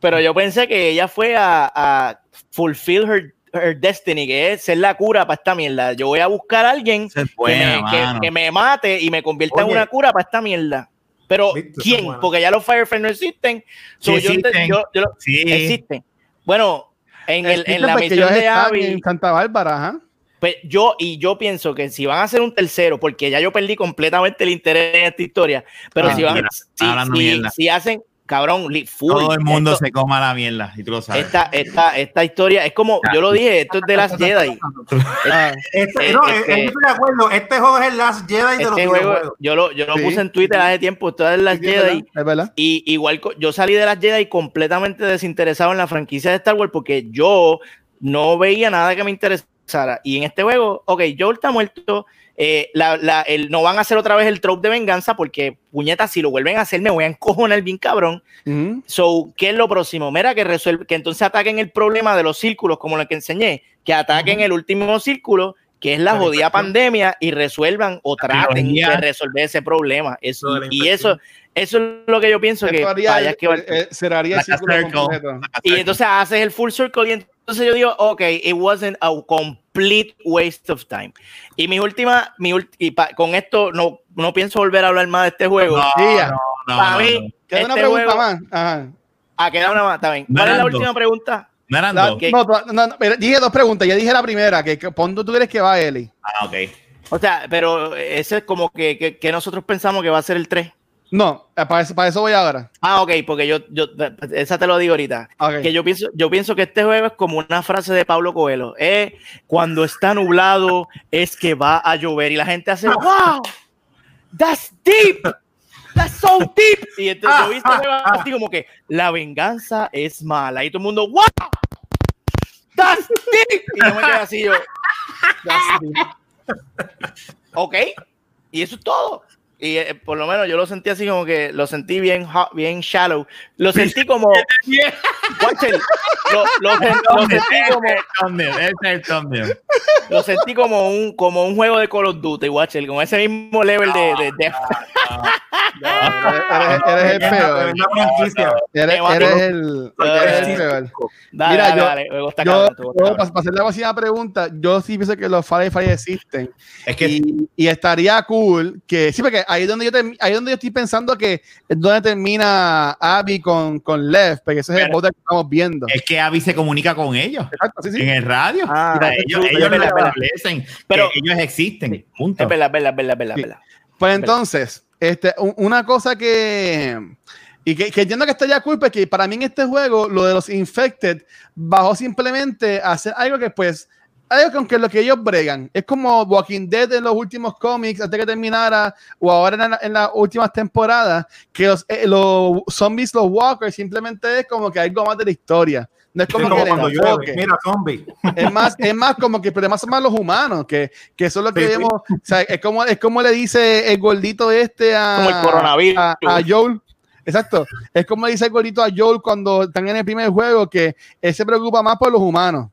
pero yo pensé que ella fue a, a fulfill her, her destiny, que es ser la cura para esta mierda. Yo voy a buscar a alguien que, me, que- que me mate y me convierta en Oye. una cura para esta mierda. Pero, es ¿quién? Porque ya los Firefly no existen. So, Sí yo existen. yo- yo- Sí. existen. Bueno, en, el, en la Porque misión de Abby. en Santa Bárbara, ajá. Pues yo, y yo pienso que si van a hacer un tercero, porque ya yo perdí completamente el interés en esta historia, pero Ah, si van, mira, si, si- mierda. si hacen, cabrón, full, Todo el mundo esto- se coma la mierda y tú lo sabes. esta, esta, esta historia, es como, yo lo dije, esto es de las Jedi. Ah, Este, Eh, no, es eh, que- eh, yo estoy de acuerdo. Este juego es el Last Jedi de los Este juego, yo lo, yo lo Sí, puse en Twitter sí. hace tiempo, esto es de las sí, es verdad, Jedi. es verdad. Y igual yo salí de las Jedi completamente desinteresado en la franquicia de Star Wars porque yo no veía nada que me interesara. Y en este juego, ok, Joel está muerto. eh, la- la- el- no van a hacer otra vez el trope de venganza porque, puñeta, si lo vuelven a hacer, me voy a encojonar bien cabrón. So, ¿qué es lo próximo? Mira, que resuelve, que entonces ataquen el problema de los círculos, como lo que enseñé, que ataquen el último círculo, que es la La jodida pandemia, y resuelvan o traten de resolver ese problema. Eso, y eso, eso es lo que yo pienso que Esto haría vaya el- que va- eh, cerraría el círculo circle. completo. y entonces haces el full circle y entonces yo digo, ok, it wasn't a complete waste of time. Y mi última, mi ult- y pa- con esto no, no pienso volver a hablar más de este juego. No, Sí, ya. no, no, Para mí. Queda una este pregunta juego- más. Ajá. Ah, queda una más, está bien. ¿Cuál es la última pregunta? La- no, no, no, dije dos preguntas. Ya dije la primera, que, que ¿por dónde tú crees que va Ellie? Ah, ok. O sea, pero ese es como que, que, que nosotros pensamos que va a ser el 3. No, eh, para eso, para eso voy ahora. Ah, ok, porque yo, yo, esa te lo digo ahorita. Que yo pienso, yo pienso que este juego es como una frase de Pablo Coelho. Eh, cuando está nublado es que va a llover y la gente hace wow, that's deep, that's so deep. Y entonces yo vi este juego así como que la venganza es mala y todo el mundo wow, that's deep. Y yo me quedé así yo, "That's deep". ok, y eso es todo. Y eh, por lo menos yo lo sentí así como que lo sentí bien, hot, bien shallow. Lo sentí como. Watcher, lo, lo, sen- lo sentí como, Ese es el thumbnail, ese es el thumbnail. lo sentí como un, como un juego de Call of Duty, Watcher, con ese mismo level de, de. Eres, eres el peor. Eres, eres el, eres el peor. Dale, Mira, dale, yo- dale, me gusta Yo, yo, para, para hacer la próxima pregunta, yo sí pienso que los Firefly existen. Es que y, y estaría cool que, sí, porque ahí es donde yo, ahí es donde yo estoy pensando que es donde termina Abby con, con Lev, porque ese es el voto que estamos viendo. es que Abby se comunica con ellos Exacto, sí, sí. en el radio. Ah, O sea, es ellos ellos es es verdad. establecen, Pero- que ellos existen. Punto. Es verdad, es verdad, es verdad, es verdad, Sí. es verdad. Pues entonces, este, un- una cosa que. Y que, que entiendo que estaría cool, porque para mí en este juego, lo de los Infected bajó simplemente a hacer algo que, pues, algo con que lo que ellos bregan. Es como Walking Dead en los últimos cómics, antes que terminara, o ahora en, la- en las últimas temporadas, que los, eh, los zombies, los walkers, simplemente es como que algo más de la historia. No es como, como que llueve. enfoque. Mira, zombie. Es más, es más como que, pero además son más los humanos, que, que eso es lo que Sí, sí. vemos. O sea, es como, es como le dice el gordito este a, Como el coronavirus. a, a Joel. Exacto. Es como le dice el gordito a Joel cuando están en el primer juego, que él se preocupa más por los humanos.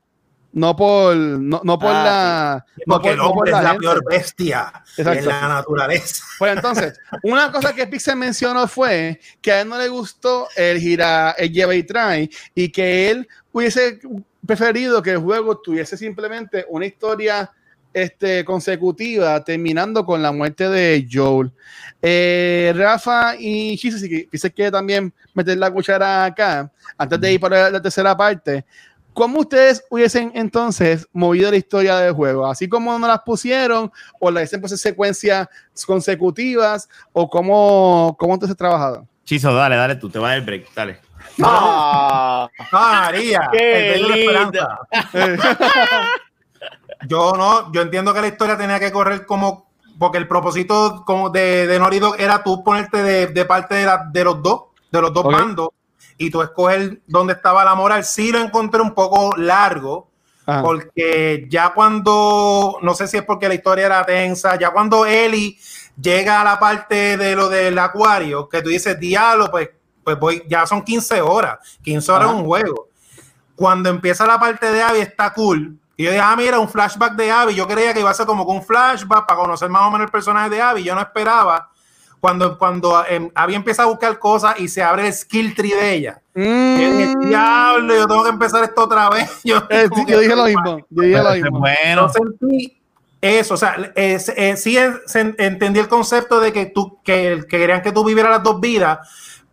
No por, no, no por Ah, la. No Porque por, el no por hombre es la gente. peor bestia Exacto. en la naturaleza. Pues entonces, una cosa que Pixel mencionó fue que a él no le gustó el gira, el lleva y trae, y que él hubiese preferido que el juego tuviese simplemente una historia este, consecutiva, terminando con la muerte de Joel. Eh, Rafa y Chise, si se quiere también meter la cuchara acá, antes de ir para la tercera parte, ¿cómo ustedes hubiesen entonces movido la historia del juego? ¿Así como no las pusieron o la hicieron en secuencias consecutivas o cómo, cómo entonces trabajado? Chiso, dale, dale tú, te va el break, dale. Ah, María, Qué yo no, yo entiendo que la historia tenía que correr como, porque el propósito como de, de Norido era tú ponerte de, de parte de, la, de los dos, de los dos Ok. bandos, y tú escoger dónde estaba la moral. Sí lo encontré un poco largo, Ajá. porque ya cuando, no sé si es porque la historia era tensa, ya cuando Eli llega a la parte de lo del acuario, que tú dices, diablo, pues, pues voy, ya son 15 horas, 15 horas Ajá. un juego. Cuando empieza la parte de Abby está cool. Y yo dije, ah, mira, un flashback de Abby. Yo creía que iba a ser como que un flashback para conocer más o menos el personaje de Abby. Yo no esperaba. Cuando, cuando em, Abby empieza a buscar cosas y se abre el skill tree de ella. Mm, diablo, yo tengo que empezar esto otra vez. Yo, eh, sí, yo dije lo mismo. Yo dije lo mismo. Bueno, no sentí eso, o sea, es- eh, sí entendí el concepto de que tú que, que querían que tú vivieras las dos vidas,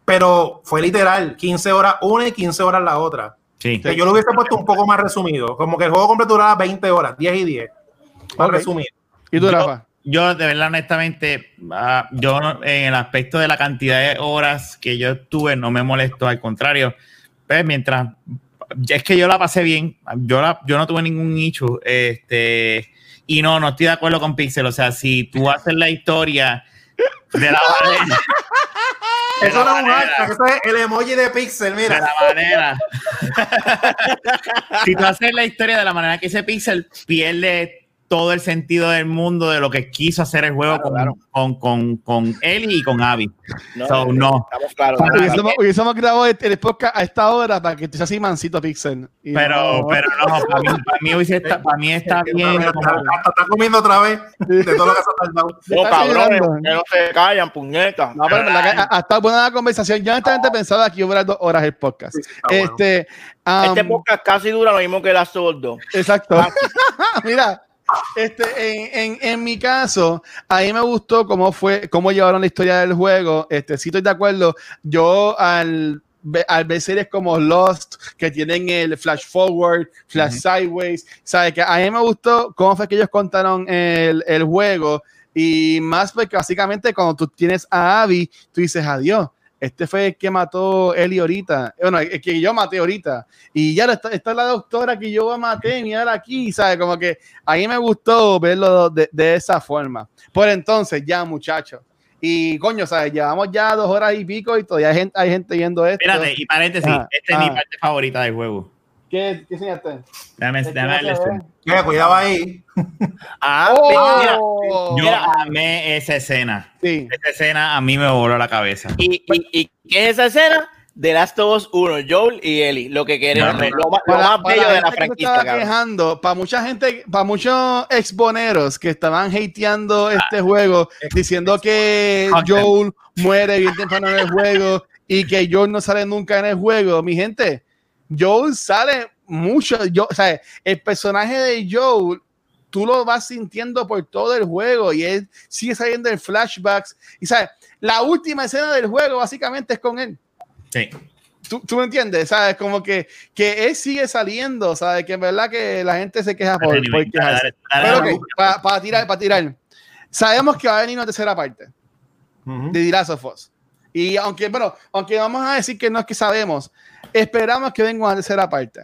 pero fue literal, 15 horas una y 15 horas la otra. sí. Que yo lo hubiese puesto un poco más resumido, como que el juego completo duraba 20 horas, 10 y 10. Más Ok. resumido. ¿Y tú, Yo- Rafa? Yo, de verdad, honestamente, ah, yo en el aspecto de la cantidad de horas que yo estuve, no me molestó, al contrario. Pues mientras, es que yo la pasé bien, yo, la, yo no tuve ningún nicho, este, y no, no estoy de acuerdo con Pixel, o sea, si tú haces la historia de la manera, de Eso no es un hashtag, eso es el emoji de Pixel, de mira. la manera. si tú haces la historia de la manera que hice Pixel, pierde todo el sentido del mundo de lo que quiso hacer el juego Claro, con, claro. Con, con, con Eli y con Abby. No, So, no. Estamos claros. Hubiésemos, grabado el, el podcast a esta hora para que estés así mansito Pixel. Pero, no- pero no, para mí, para mí, hubiese esta- para mí está bien. Está, está- está comiendo otra vez de todo lo que se ha. No, Está cabrones, que no se callan, puñetas. No, pero verdad que ha, ha estado buena la conversación. Yo honestamente pensaba que iba a durar dos horas el podcast. Sí, está bueno. Este, um, Este podcast casi dura lo mismo que Us 2. Exacto. Mira, este, en, en, en mi caso, a mí me gustó cómo fue, cómo llevaron la historia del juego. Este, sí estoy de acuerdo. Yo al, al ver series como Lost, que tienen el flash forward, flash sideways, sabes que a mí me gustó cómo fue que ellos contaron el, el juego. Y más porque básicamente cuando tú tienes a Abby, tú dices adiós. Este fue el que mató Eli ahorita. Bueno, el que yo maté ahorita. Y ya está, está la doctora que yo maté, mira aquí, ¿sabes? Como que a mí me gustó verlo de, de esa forma. Por entonces, ya, muchachos. Y coño, ¿sabes? Llevamos ya dos horas y pico y todavía hay gente, hay gente viendo esto. Espérate, y paréntesis, Ah, esta es mi ah. parte favorita del juego. ¿Qué, qué enseñaste? Darle ve. zoom. Mira, cuidado ahí. Ah, mira. ¡Oh! Yo Mira. amé esa escena. Sí. Esa escena a mí me voló la cabeza. ¿Y, y, y qué es esa escena? De Last of Us 1, Joel y Ellie. Lo que queremos, No, no, lo, más- lo más para bello de la franquicia. quejando, para mucha gente, para muchos exponeros que estaban hateando este juego, diciendo que Content. Joel muere bien temprano en el juego y que Joel no sale nunca en el juego. Mi gente, Joel sale mucho. Yo, o sea, el personaje de Joel, tú lo vas sintiendo por todo el juego y él sigue saliendo en flashbacks. Y sabes, la última escena del juego básicamente es con él. Sí. ¿Tú, tú me entiendes? ¿Sabes? Como que, que él sigue saliendo, ¿sabes? Que en verdad que la gente se queja por, por quejarse. Pero para, tirar, para tirar. Sabemos que va a venir una tercera parte Ujú. de The Last of Us. Y aunque, bueno, aunque vamos a decir que no es que sabemos, esperamos que venga una tercera parte.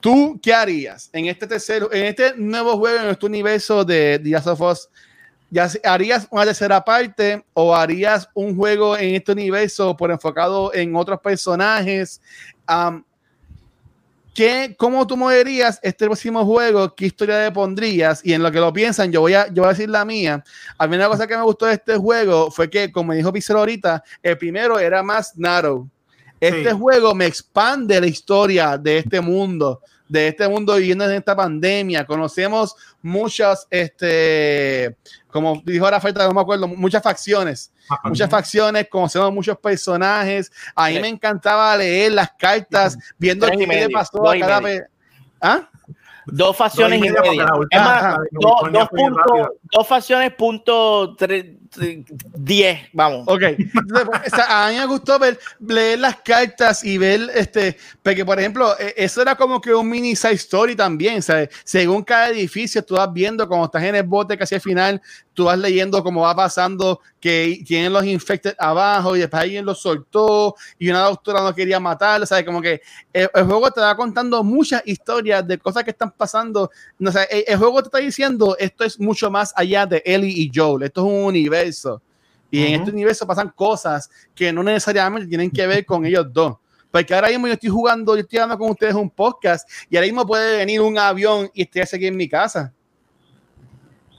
¿Tú qué harías en este tercero, en este nuevo juego, en este universo de The of Us? ¿Ya ¿Harías una tercera parte o harías un juego en este universo por enfocado en otros personajes? Am, ¿qué, ¿Cómo tú moverías este próximo juego? ¿Qué historia le pondrías? Y en lo que lo piensan, yo voy a, yo voy a decir la mía. A mí una cosa que me gustó de este juego fue que, como dijo Pixel ahorita, el primero era más narrow. Este juego me expande la historia de este mundo, de este mundo viviendo en esta pandemia. Conocemos muchas, este, como dijo Rafael, no me acuerdo, muchas facciones. Muchas facciones, conocemos muchos personajes. A mí me encantaba leer las cartas, viendo qué medio, le pasó a cada vez. ¿ah? Dos facciones y media. Dos, facciones punto tre, 10, vamos. Ok. o sea, pues, a mí me gustó ver, leer las cartas y ver, este, porque por ejemplo, e, eso era como que un mini side story también, ¿sabes? Según cada edificio, tú vas viendo como estás en el bote casi al final, tú vas leyendo cómo va pasando, que tienen los infected abajo y después alguien los soltó y una doctora no quería matarlo, ¿sabes? Como que el, el juego te va contando muchas historias de cosas que están pasando. No, o sea, el, el juego te está diciendo, esto es mucho más allá de Ellie y Joel, esto es un universo y en Ujú. este universo pasan cosas que no necesariamente tienen que ver con ellos dos. Porque ahora mismo yo estoy jugando, yo estoy hablando con ustedes un podcast y ahora mismo puede venir un avión y estoy aquí en mi casa.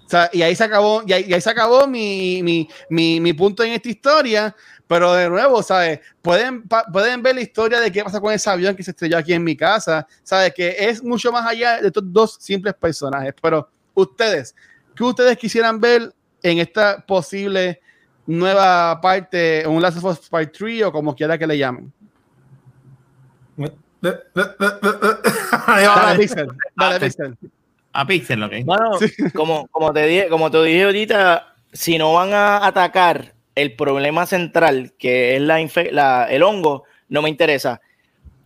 O sea, y ahí se acabó, y ahí, y ahí se acabó mi, mi, mi, mi punto en esta historia. Pero de nuevo, ¿sabes? Pueden, pa- pueden ver la historia de qué pasa con ese avión que se estrelló aquí en mi casa. ¿Sabes? Que es mucho más allá de estos dos simples personajes. Pero ustedes, ¿qué ustedes quisieran ver en esta posible nueva parte, un Last of Us Part 3 o como quiera que le llamen? Dale, Pixel. Dale, Pixel. A Pixel, ok. Bueno, como, como, te dije, como te dije ahorita, si no van a atacar el problema central, que es la, infe- la- el hongo, no me interesa.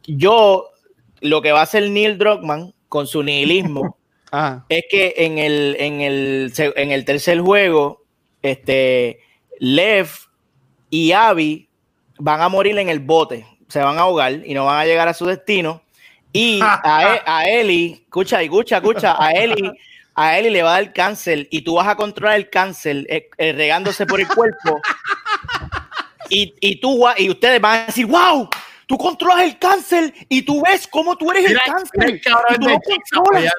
Yo, lo que va a hacer Neil Druckmann con su nihilismo Ajá. es que en el, en el, en el tercer juego, este, Lev y Abby van a morir en el bote, se van a ahogar y no van a llegar a su destino. Y a, E- Eli, escucha, escucha, escucha, a Eli, a Eli le va a dar cáncer y tú vas a controlar el cáncer eh, eh, regándose por el cuerpo. Y, y tú y ustedes van a decir, wow, tú controlas el cáncer y tú ves cómo tú eres el cáncer. y tú lo controlas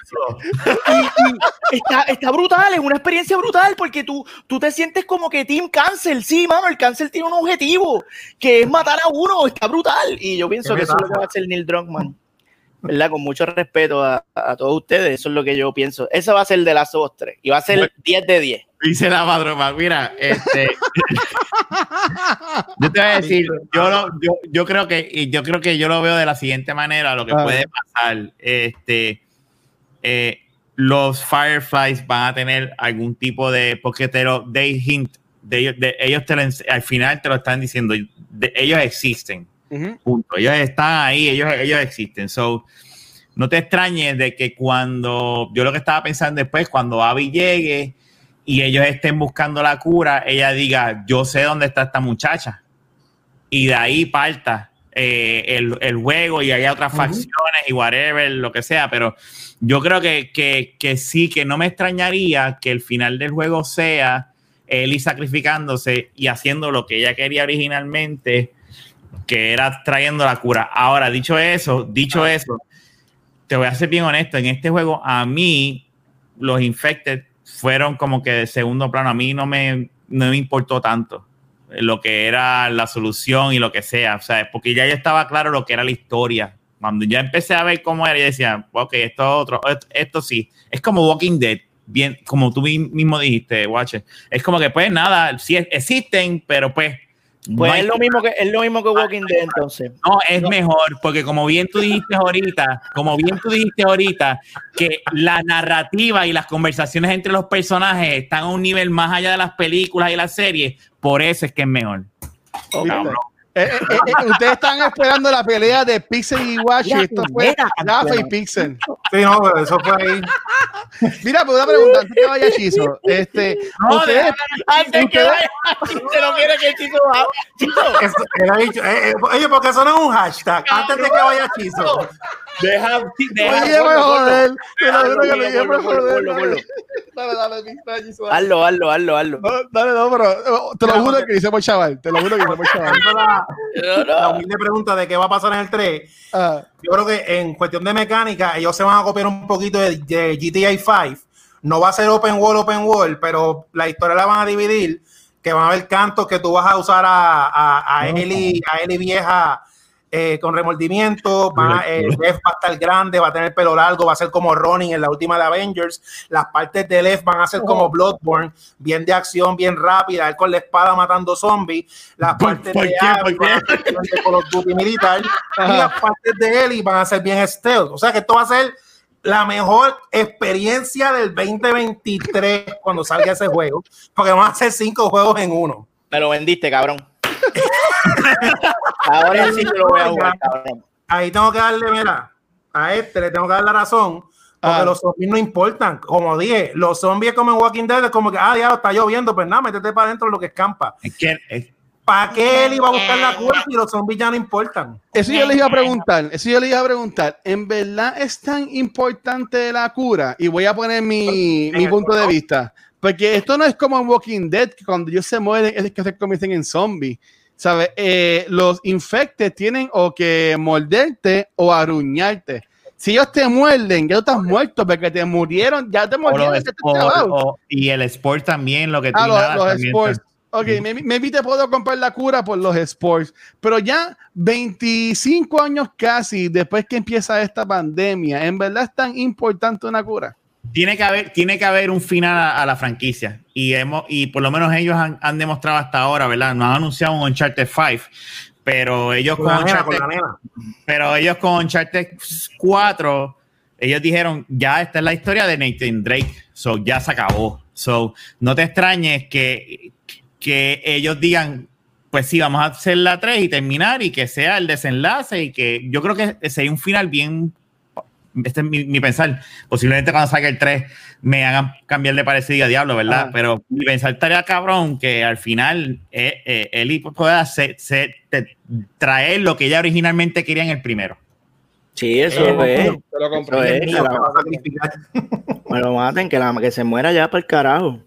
y, y está, está brutal, es una experiencia brutal porque tú, tú te sientes como que Team Cáncer, sí, mano, el cáncer tiene un objetivo que es matar a uno, está brutal. Y yo pienso que eso es lo que va a hacer Neil Druckmann, ¿verdad? Con mucho respeto a, a todos ustedes, eso es lo que yo pienso. Eso va a ser de las dos tres y va a ser 10 de 10. Dice la madroma, mira, este. yo te voy a decir, yo, lo- yo, yo creo que, y yo creo que yo lo veo de la siguiente manera, lo que Ah. puede pasar, este, eh, los Fireflies van a tener algún tipo de, porque te lo, they hint, de ellos, de, ellos te lo al final te lo están diciendo, de- ellos existen, Punto, ellos están ahí, ellos, ellos existen, so, no te extrañes de que cuando, yo lo que estaba pensando después, cuando Abby llegue y ellos estén buscando la cura, ella diga, yo sé dónde está esta muchacha. Y de ahí parta eh, el, el juego y haya otras facciones y whatever, lo que sea, pero yo creo que, que, que sí, que no me extrañaría que el final del juego sea Ellie sacrificándose y haciendo lo que ella quería originalmente, que era trayendo la cura. Ahora, dicho eso, dicho eso, te voy a ser bien honesto, en este juego a mí los infected fueron como que de segundo plano, a mí no me, no me importó tanto lo que era la solución y lo que sea, o sea, porque ya ya estaba claro lo que era la historia. Cuando ya empecé a ver cómo era, yo decía, ok, esto es otro, esto, esto sí, es como Walking Dead, bien, como tú mi- mismo dijiste, Watcher, es como que pues nada, sí existen, pero pues... no Pues es lo mismo que es lo mismo que Walking Dead entonces. no, es mejor, porque como bien tú dijiste ahorita, como bien tú dijiste ahorita, que la narrativa y las conversaciones entre los personajes están a un nivel más allá de las películas y las series, por eso es que es mejor. Cabrón. Eh, eh, eh, eh, ustedes están esperando la pelea de Pixel y Washi. Mira, Esto fue Rafa y Pixel. Sí, no, pero eso fue ahí. Mira, pues una pregunta antes que vaya Chizo. Este, No, ustedes, Antes que vaya, se lo quiere que Chizo va. Chizo, Eso- él ha dicho, eh, eh, oye, porque eso no es un hashtag. Antes de que vaya Chizo. Deja, deja- Oye, me joder. Te lo juro que ponlo, le dije, me ponlo, ponlo, joder. Dale, dale, Chizo, dale. hazlo, hazlo, hazlo, hazlo. No, dale, no, pero eh, te lo juro que hice por chaval. Te lo juro que hice por chaval. La, No, no. humilde pregunta de qué va a pasar en el 3. Ah, Yo creo que en cuestión de mecánica, ellos se van a copiar un poquito de, de GTA 5. No va a ser open world, open world, pero la historia la van a dividir. Que van a haber cantos que tú vas a usar a, a, a Ellie, a Ellie vieja eh, con remordimiento. Van a- eh, Lev va a estar grande, va a tener pelo largo, va a ser como Ronin en la última de Avengers. Las partes de Lev van a ser como Bloodborne, bien de acción, bien rápida, él con la espada matando zombies. Las ¿Por- partes por de a Duty militar y las partes de Ellie van a ser bien stealth. O sea que esto va a ser la mejor experiencia del 2023 cuando salga ese juego, porque vamos a hacer cinco juegos en uno. Me lo vendiste, cabrón. Ahora sí que lo voy a jugar, cabrón. Ahí tengo que darle, mira, a este le tengo que dar la razón, porque Ah. los zombies no importan. Como dije, los zombies como en Walking Dead es como que, ah, ya está lloviendo, pues nada, métete para adentro lo que escampa. Es que es- ¿Para qué él iba a buscar la cura si los zombies ya no importan? Eso yo les iba a preguntar, eso yo les iba a preguntar, ¿en verdad es tan importante la cura? Y voy a poner mi, mi punto de vista, porque esto no es como en Walking Dead, que cuando ellos se mueren es que se convierten en zombies, ¿sabes? Eh, los infectes tienen o que morderte o aruñarte. Si ellos te muerden, ya tú estás muerto, porque te murieron, ya te murieron. te o- y el sport también, lo que tú Ah, los, los también sports. Ok, maybe, maybe te puedo comprar la cura por los sports, pero ya 25 años casi después que empieza esta pandemia, ¿en verdad es tan importante una cura? Tiene que haber, tiene que haber un final a, a la franquicia. Y hemos, y por lo menos ellos han, han demostrado hasta ahora, ¿verdad? No han anunciado un Uncharted 5, pero ellos Con con, nena, con pero ellos con Uncharted 4, ellos dijeron, ya esta es la historia de Nathan Drake, so ya se acabó. So, no te extrañes que, que ellos digan, pues sí, vamos a hacer la 3 y terminar y que sea el desenlace y que yo creo que sería un final bien, este es mi, mi pensar, posiblemente cuando salga el 3 me hagan cambiar de parecer y diga diablo, ¿verdad? Ajá. Pero mi pensar estaría cabrón que al final eh, eh, Eli pueda ser- ser- te- traer lo que ella originalmente quería en el primero. Sí, eso Eh, es. Te lo compro. Eso es, que la- a maten, que, la, que se muera ya para el carajo.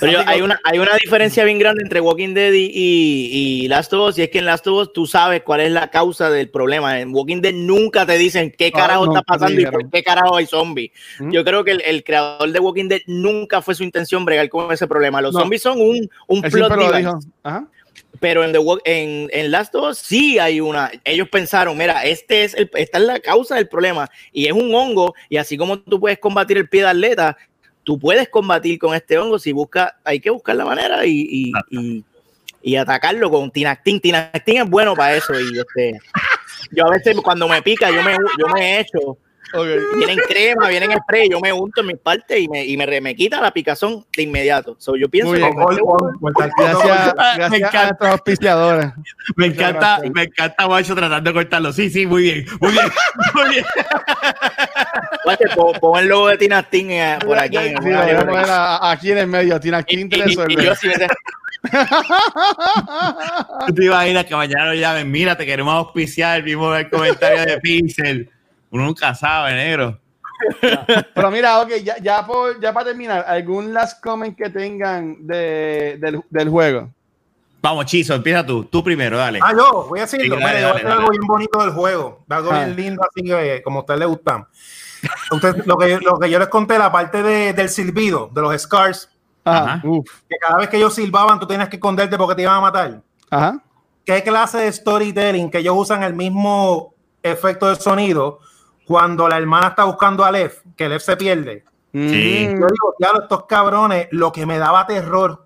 Pero yo- hay, una, hay una diferencia bien grande entre Walking Dead y, y, y Last of Us, y es que en Last of Us tú sabes cuál es la causa del problema. En Walking Dead nunca te dicen qué Ah, carajo está pasando y por qué carajo hay zombies. ¿Mm? Yo creo que el, el creador de Walking Dead nunca fue su intención bregar con ese problema. Los No. zombies son un, un Él plot. Pero en, The Walk- en, en Last of Us sí hay una. Ellos pensaron, mira, este es el, esta es la causa del problema y es un hongo. Y así como tú puedes combatir el pie de atleta, tú puedes combatir con este hongo si busca, hay que buscar la manera y, y, y- y atacarlo con Tinactin. Tinactin es bueno para eso. Y este, yo a veces cuando me pica, yo me, yo me echo. Vienen crema, vienen spray, yo me unto en mis partes y me, y me, re- me quita la picazón de inmediato. So, yo pienso Muy que este Gracias, Me a encanta. nuestros auspiciadores. Me encanta, gracias. me encanta Guacho tratando de cortarlo. Sí, sí, muy bien, muy bien, muy bien. Pon, el logo de Tinastin eh, por aquí. Sí, en el a a- aquí en el medio. Tina Y- King te resuelve. yo sí me- Tú te imaginas que mañana lo llamen, mira, te queremos auspiciar, vimos el comentario de Pixel. Uno nunca sabe, negro. Pero mira, ok, ya, ya, por- ya para terminar, ¿algún last comment que tengan de, del, del juego? Vamos, Chizo, empieza tú. Tú primero, dale. Ah, yo voy a decirlo. Sí, dale, dale, dale. algo bien bonito del juego. Algo Ah. bien lindo, así que como a ustedes les gustan. Lo, que, lo que yo les conté, la parte de- del silbido, de los scars, Ajá. Ajá. Que cada vez que ellos silbaban, tú tenías que esconderte porque te iban a matar. Ajá. ¿Qué clase de storytelling que ellos usan el mismo efecto de sonido cuando la hermana está buscando a Lev, que Lev se pierde? Sí. Yo digo, ya estos cabrones, lo que me daba terror,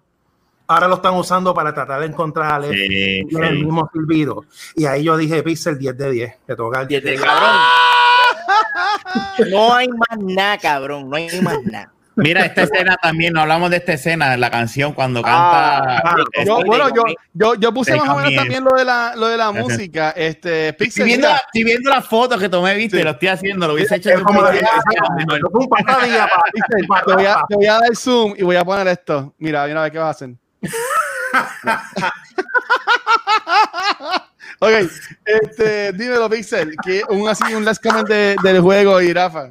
ahora lo están usando para tratar de encontrar a Lev. Sí, Tiene el mismo silbido. Y ahí yo dije, Pixel 10 de 10. Te toca el 10 de 10. cabrón. No hay más nada, cabrón. No hay más nada. Mira, esta escena también, no hablamos de esta escena, la canción cuando Ah, canta. ah, Yo, Sí, bueno, de yo, comi- yo, yo puse de más o menos también lo de la, lo de la Gracias. música. Este, Estoy viendo, estoy viendo la foto que tomé, viste, Sí. lo estoy haciendo, lo hubiese hecho Es como a, te voy a dar zoom y voy a poner esto. Mira, mira a ver qué vas a hacer. ok, este, dímelo, Pixel, que un así, un last comment de- del juego y Rafa.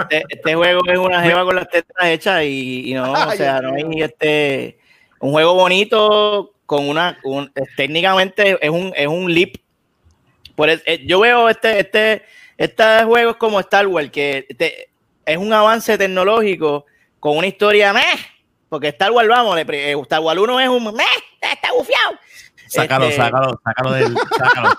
Este, este juego es una jeva con las tetas hechas y, y no, o sea, no hay este un juego bonito con una un- es- técnicamente es un es un leap. Por es- eh, yo veo este este este juego es como Star Wars que te- es un avance tecnológico con una historia meh, porque Star Wars vamos, le eh, Star Wars 1 es un meh, está bufiado. Sácalo, Este, sácalo, sácalo del. Sácalo.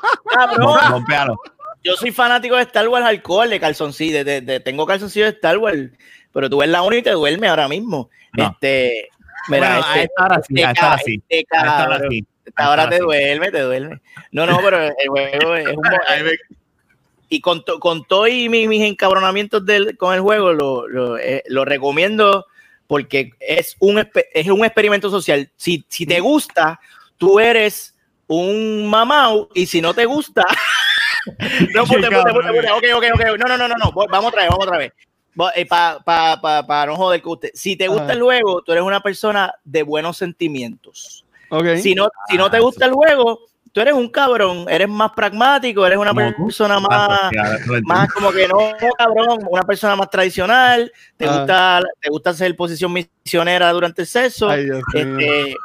yo soy fanático de Star Wars alcohol, de calzoncillo, de, de- de- tengo calzoncillo de Star Wars, pero tú ves la 1 y te duerme ahora mismo. No. Este, mira, Bueno, este, esta hora sí, este a esta hora ca- sí. este sí. esta te duerme, te duerme. No, no, pero el juego es un y con, to- con todo y mis, mis encabronamientos del, con el juego, lo, lo, eh, lo recomiendo porque es un, es un experimento social. Si, si te gusta, tú eres un mamau y si no te gusta... no, pute, pute, cabrón. pute. Ok, ok, ok. No, no, no, no, Vamos otra vez, vamos otra vez. Para pa, pa, pa no joder con usted. Si te gusta el juego, tú eres una persona de buenos sentimientos. Ok. Si no, si no te gusta el juego, tú eres un cabrón, eres más pragmático, eres una Como persona Ah, más, más como que no, cabrón, una persona más tradicional, te Ah. gusta, te gusta hacer posición misionera durante el sexo, Ay, este,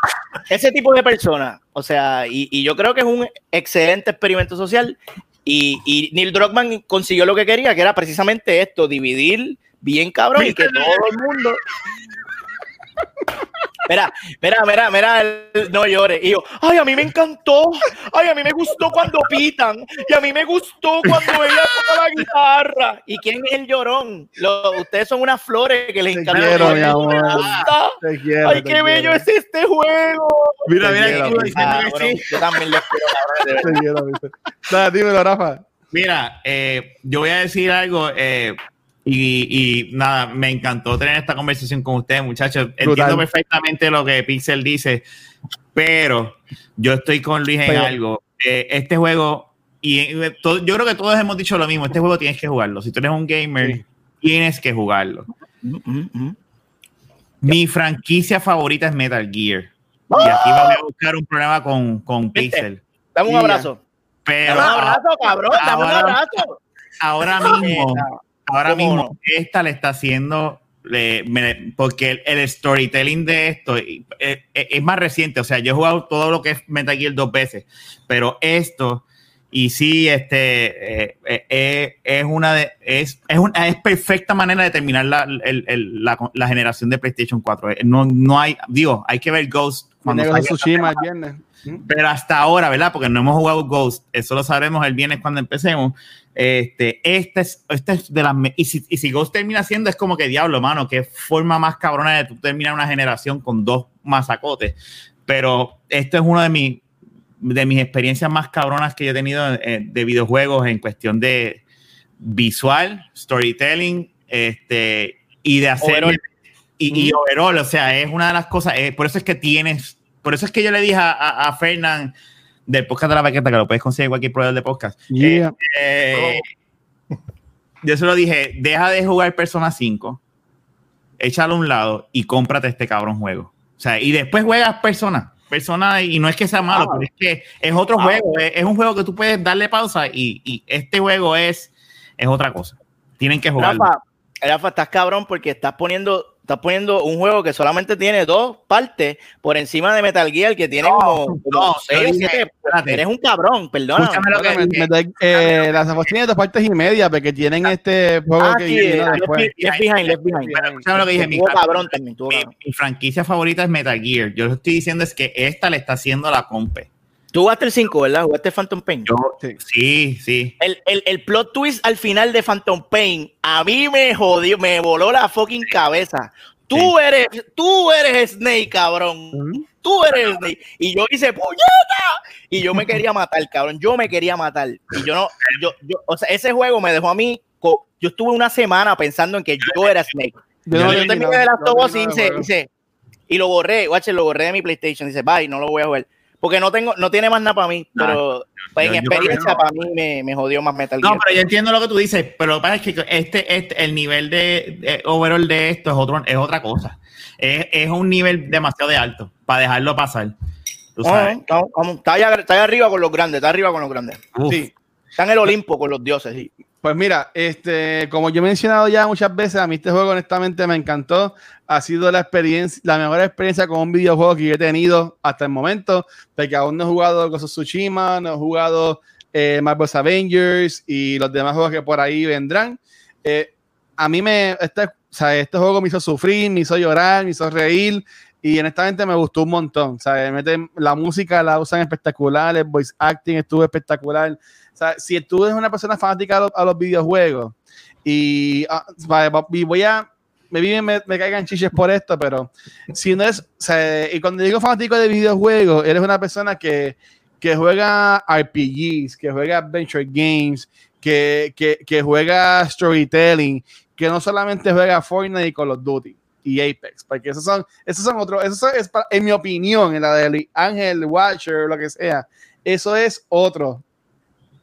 ese tipo de persona, o sea, y, y yo creo que es un excelente experimento social y, y Neil Druckmann consiguió lo que quería, que era precisamente esto, dividir bien cabrón y que todo el mundo... Mira, mira, mira, mira, el- no llores. Y yo, ay, a mí me encantó. Ay, a mí me gustó cuando pitan. Y a mí me gustó cuando ella toca la guitarra. ¿Y quién es el llorón? Lo- ustedes son unas flores que les Te encanta. quiero, Ay, mi amor. Te quiero, Ay, te qué bello quiero. es este juego. Mira, Te mira, quiero, aquí te diciendo que Cabrón, sí. yo también les quiero. Te quiero. Nada, dímelo, Rafa. Mira, eh, yo voy a decir algo eh, y, y nada, me encantó tener esta conversación con ustedes, muchachos. Entiendo perfectamente lo que Pixel dice, pero yo estoy con Luis en Pero- algo. Eh, este juego, y eh, todo- yo creo que todos hemos dicho lo mismo, este juego tienes que jugarlo. Si tú eres un gamer, Sí. tienes que jugarlo. Mm, mm, mm. Mi franquicia favorita es Metal Gear. Y aquí voy a buscar un problema con, con. Pixel. Dame un abrazo. Pero Dame un abrazo, cabrón. Dame un abrazo. ahora mismo, ahora ¿Cómo mismo no? esta le está haciendo le- me- porque el, el storytelling de esto eh, eh, es, más reciente o sea yo he jugado todo lo que es Metal Gear dos veces pero esto y sí este eh, es una de es, es una es perfecta manera de terminar la, el- el- la, la generación de PlayStation 4 Eh, no, no hay digo hay que ver Ghost cuando Tsushima el viernes. Pero hasta ahora, ¿verdad? Porque no hemos jugado Ghost, eso lo sabremos el viernes cuando empecemos. Este, esta es, esta es de las. Y si, y si Ghost termina siendo, es como que diablo, mano, qué forma más cabrona de tú terminar una generación con dos masacotes. Pero esto es una de, mis de mis experiencias más cabronas que yo he tenido eh, de videojuegos en cuestión de visual, storytelling, este, y de hacer. Overall. Y, y overall, o sea, es una de las cosas. eh, por eso es que tienes. Por eso es que yo le dije a, a, a Fernán del podcast de la paqueta, que lo puedes conseguir en cualquier proveedor de podcast. Yeah. Eh, yo se lo dije, deja de jugar Persona 5, échalo a un lado y cómprate este cabrón juego. O sea, y después juegas Persona. Persona, y no es que sea malo, Ah. pero es que es otro Ah. juego, es, es un juego que tú puedes darle pausa y, y este juego es, es otra cosa. Tienen que jugarlo. Rafa, Rafa, estás cabrón porque estás poniendo, estás poniendo un juego que solamente tiene dos partes por encima de Metal Gear que tiene No, como, como no, seis siete. Eres un cabrón, perdona. Lo que eh, las apuestas tienen dos partes y media porque tienen este juego Ah, que sí, viene Left, después. Left Behind, Left Behind. Pero lo que dije, mi, cabrón también, mi- cabrón. mi franquicia favorita es Metal Gear. Yo lo que estoy diciendo es que esta le está haciendo la compe. Tú jugaste el 5, ¿verdad? Jugaste Phantom Pain. Yo, Sí. sí. El, el, el plot twist al final de Phantom Pain a mí me jodió, me voló la fucking cabeza. Tú eres, tú eres Snake, cabrón. Tú eres Snake. Y yo hice puñeta. Y yo me quería matar, cabrón. Yo me quería matar. Y yo no, yo, yo, o sea, ese juego me dejó a mí. Yo estuve una semana pensando en que yo era Snake. Yo no terminé de las tobos y lo borré, guache, lo borré de mi PlayStation. Dice, bye, no lo voy a jugar. Porque no tengo, no tiene más nada para mí, Nah, pero pues, en yo- experiencia no. para mí me, me jodió más Metal No, Gear. pero yo entiendo lo que tú dices, pero lo que pasa es que este, este, el nivel de, de overall de esto es, otro, es otra cosa. Es, es un nivel demasiado de alto para dejarlo pasar. Tú No, sabes. no, está, allá, está allá arriba con los grandes, está arriba con los grandes. Uf. Sí. Está en el Olimpo con los dioses. sí. Pues mira, este, como yo he mencionado ya muchas veces, a mí este juego honestamente me encantó. Ha sido la experiencia, la mejor experiencia con un videojuego que yo he tenido hasta el momento, porque aún no he jugado Ghost of Tsushima, no he jugado eh, Marvel's Avengers y los demás juegos que por ahí vendrán. Eh, a mí me, este, o sea, este juego me hizo sufrir, me hizo llorar, me hizo reír y honestamente me gustó un montón. La música la usan espectacular, el voice acting estuvo espectacular. Sea, si tú eres una persona fanática a los, videojuegos y, ah, y voy a, me, me, me caigan chiches por esto, pero si no es, y cuando digo fanático de videojuegos, eres una persona que, que juega RPGs, que juega Adventure Games, que, que, que juega storytelling, que no solamente juega Fortnite y Call of Duty y Apex, porque esos son, esos son otros, eso es, en mi opinión, en la de Ángel, Watcher, lo que sea, eso es otro,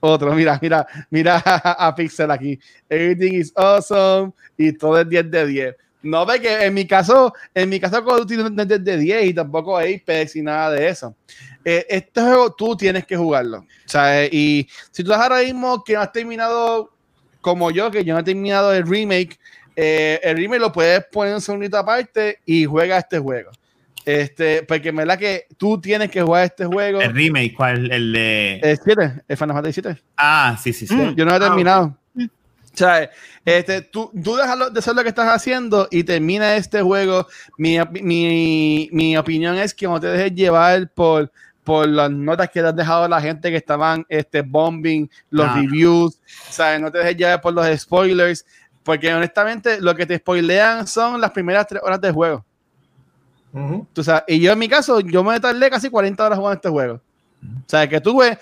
otro, mira, mira, mira a Pixel aquí, everything is awesome y todo es 10 de 10. No, porque en mi caso, en mi caso Call of es 10 de 10 y tampoco Apex y nada de eso. Eh, este juego tú tienes que jugarlo, o sea, eh, y si tú estás ahora mismo que no has terminado como yo, que yo no he terminado el remake, eh, el remake lo puedes poner en un segundito aparte y juega este juego. Este, porque en verdad que tú tienes que jugar este juego. El remake, ¿cuál? El de. El 7, el Final Fantasy 7. Ah, sí, sí, sí. Mm. Yo no he Ah, terminado. O sea, este, tú, tú dejas lo- de hacer lo que estás haciendo y termina este juego. Mi, mi, mi opinión es que no te dejes llevar por, por las notas que te has dejado la gente que estaban este, bombing, los Ah. reviews. Sea, no te dejes llevar por los spoilers. Porque honestamente lo que te spoilean son las primeras tres horas del juego. Ujú. Tú sabes, y yo en mi caso, yo me tardé casi 40 horas jugando este juego. O sea, que tuve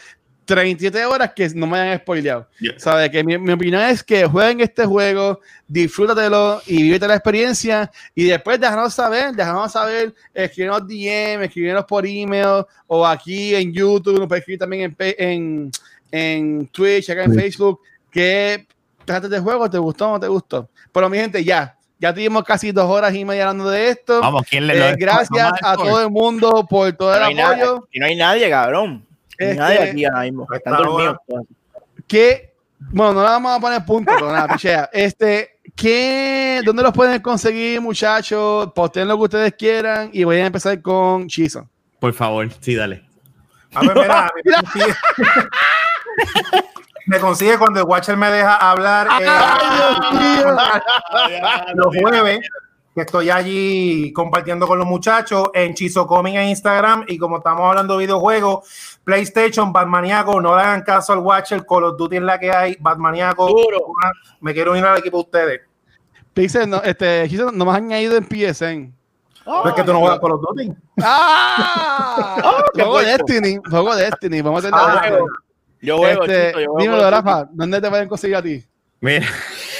37 horas que no me hayan spoileado. Yeah. ¿Sabes? Que mi, mi opinión es que jueguen este juego, disfrútatelo y vívete la experiencia. Y después déjanos saber, déjanos saber, escríbenos DM, escríbenos por email o aquí en YouTube, nos puedes escribir también en, en, en Twitch, acá en Facebook, que trataste de juego, te gustó o no te gustó. Pero mi gente, ya. Ya tuvimos casi dos horas y media hablando de esto. Vamos, ¿quién le Eh, lo- gracias a todo el mundo por todo el No nadie, apoyo. y no hay nadie, cabrón. No hay Este- nadie aquí ahora mismo. Están está dormidos. que bueno, no le vamos a poner punto, pero nada, pichea. Este, ¿qué, ¿dónde los pueden conseguir, muchachos? Posten lo que ustedes quieran y voy a empezar con Chizo. Por favor, sí, dale. A ver, mira, me consigue, cuando el Watcher me deja hablar eh, los jueves, que estoy allí compartiendo con los muchachos en Chizocomic en Instagram y como estamos hablando de videojuegos, PlayStation, Batmaniaco, no le hagan caso al Watcher, Call of Duty es la que hay, Batmaniaco, Duro. me quiero unir al equipo de ustedes. Pixel, no, este, Chizo, no me has añadido en PSN. Pero es que tú no juegas Call of Duty. ¡Ah! qué juego. Destiny, juego Destiny, vamos a tener Ah, Destiny. Yo juego, Este, Chito, yo juego dímelo. Rafa, ¿dónde te pueden conseguir a ti? Mira,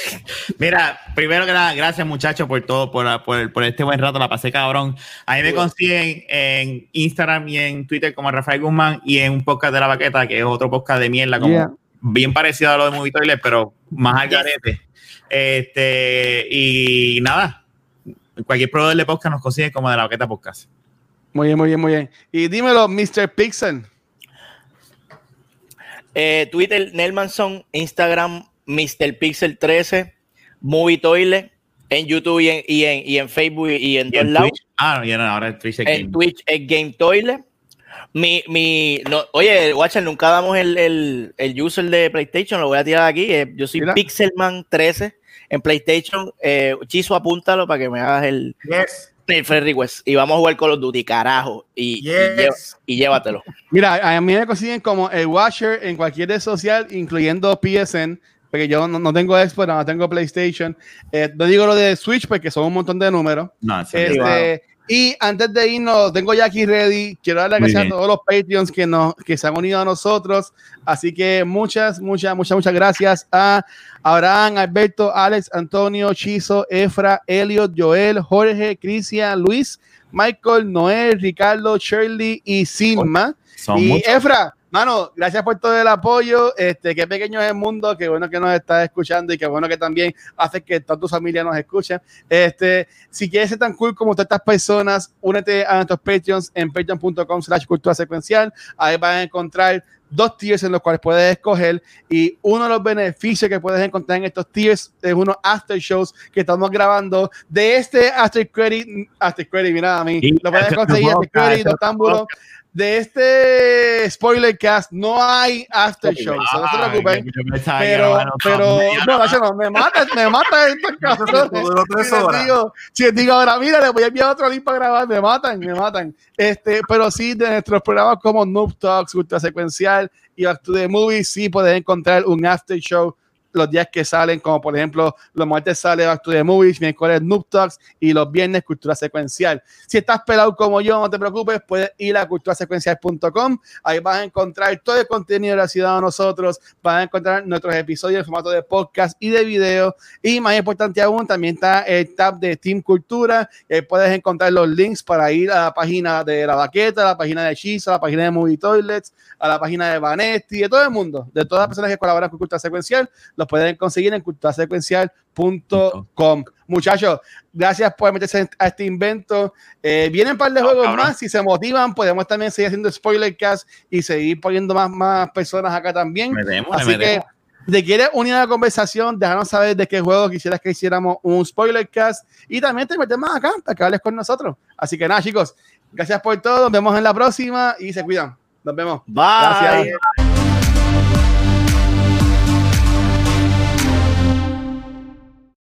mira, primero que nada, gracias muchachos por todo, por, por, por este buen rato, la pasé cabrón. A mí me consiguen en Instagram y en Twitter como Rafael Guzmán y en un podcast de la baqueta, que es otro podcast de mierda, como Yeah. bien parecido a lo de Movie Toilet, pero más al garete. Este, y nada, cualquier proveedor de podcast nos consigue como de la baqueta podcast. Muy bien, muy bien, muy bien. Y dímelo, Mr. Pixel. Eh, Twitter, Nelmanson, Instagram, Mr. Pixel 13, Movie Toilet, en YouTube y en, y en, y en Facebook y en todos en lados. Twitch, ah, no, ya no, ahora el Twitch es En game. Twitch es Game Toilet. Mi, mi, no, oye, Watcher, nunca damos el, el, el user de PlayStation, lo voy a tirar aquí. eh, yo soy Mira. Pixelman 13 en PlayStation. Eh, Chizo, apúntalo para que me hagas el, Yes, el friend request. Y vamos a jugar Call of Duty, carajo. Y, y, lleva- yes. y llévatelo. Mira, a mí me consiguen como el Watcher en cualquier red social, incluyendo PSN, porque yo no, no tengo Xbox, no tengo PlayStation. Eh, no digo lo de Switch porque son un montón de números. No, Este. Y antes de irnos, tengo ya aquí ready. Quiero darle gracias a todos los Patreons que, nos, que se han unido a nosotros. Así que muchas, muchas, muchas, muchas gracias a Abraham, Alberto, Alex, Antonio, Chizo, Efra, Elliot, Joel, Jorge, Cristian, Luis, Michael, Noel, Ricardo, Shirley y Silma. y muchos. Efra, mano, gracias por todo el apoyo. Este, qué pequeño es el mundo, qué bueno que nos estás escuchando y qué bueno que también hace que toda tu familia nos escuche. Este, si quieres ser tan cool como todas estas personas, únete a nuestros Patreons en patreon.com slash cultura secuencial. Ahí vas a encontrar dos tiers en los cuales puedes escoger y uno de los beneficios que puedes encontrar en estos tiers es unos after shows que estamos grabando de este after credit, after credit, mira a mí, lo puedes conseguir after credit. De este spoiler cast no hay after show, so no se preocupen. Pero, bueno, pero, no, no, me mata, me mata estos cabrones. Si les digo, si les digo ahora, mira, les voy a enviar otro link para grabar, me matan, me matan. Este, pero sí, de nuestros programas como Noob Talks, Ultra Secuencial y Back to the Movie, sí puedes encontrar un after show los días que salen, como por ejemplo, los martes sale Back to the Movies, miércoles Noob Talks y los viernes Cultura Secuencial. Si estás pelado como yo, no te preocupes, puedes ir a culturasecuencial.com. Ahí vas a encontrar todo el contenido relacionado a nosotros, vas a encontrar nuestros episodios en formato de podcast y de video. Y más importante aún, también está el tab de Team Cultura. ahí puedes encontrar los links para ir a la página de la baqueta, a la página de Shiza, a la página de Movie Toilets, a la página de Vanetti, de todo el mundo, de todas las personas que colaboran con Cultura Secuencial, los pueden conseguir en culturasecuencial.com. Muchachos, gracias por meterse a este invento. Eh, vienen un par de juegos más. Si se motivan, podemos también seguir haciendo spoiler cast y seguir poniendo más, más personas acá también. Así que, si te quieres unir a la conversación, déjanos saber de qué juego quisieras que hiciéramos un spoiler cast y también te metemos acá para que hables con nosotros. Así que nada, chicos, gracias por todo. Nos vemos en la próxima y se cuidan. Nos vemos. Bye. Gracias.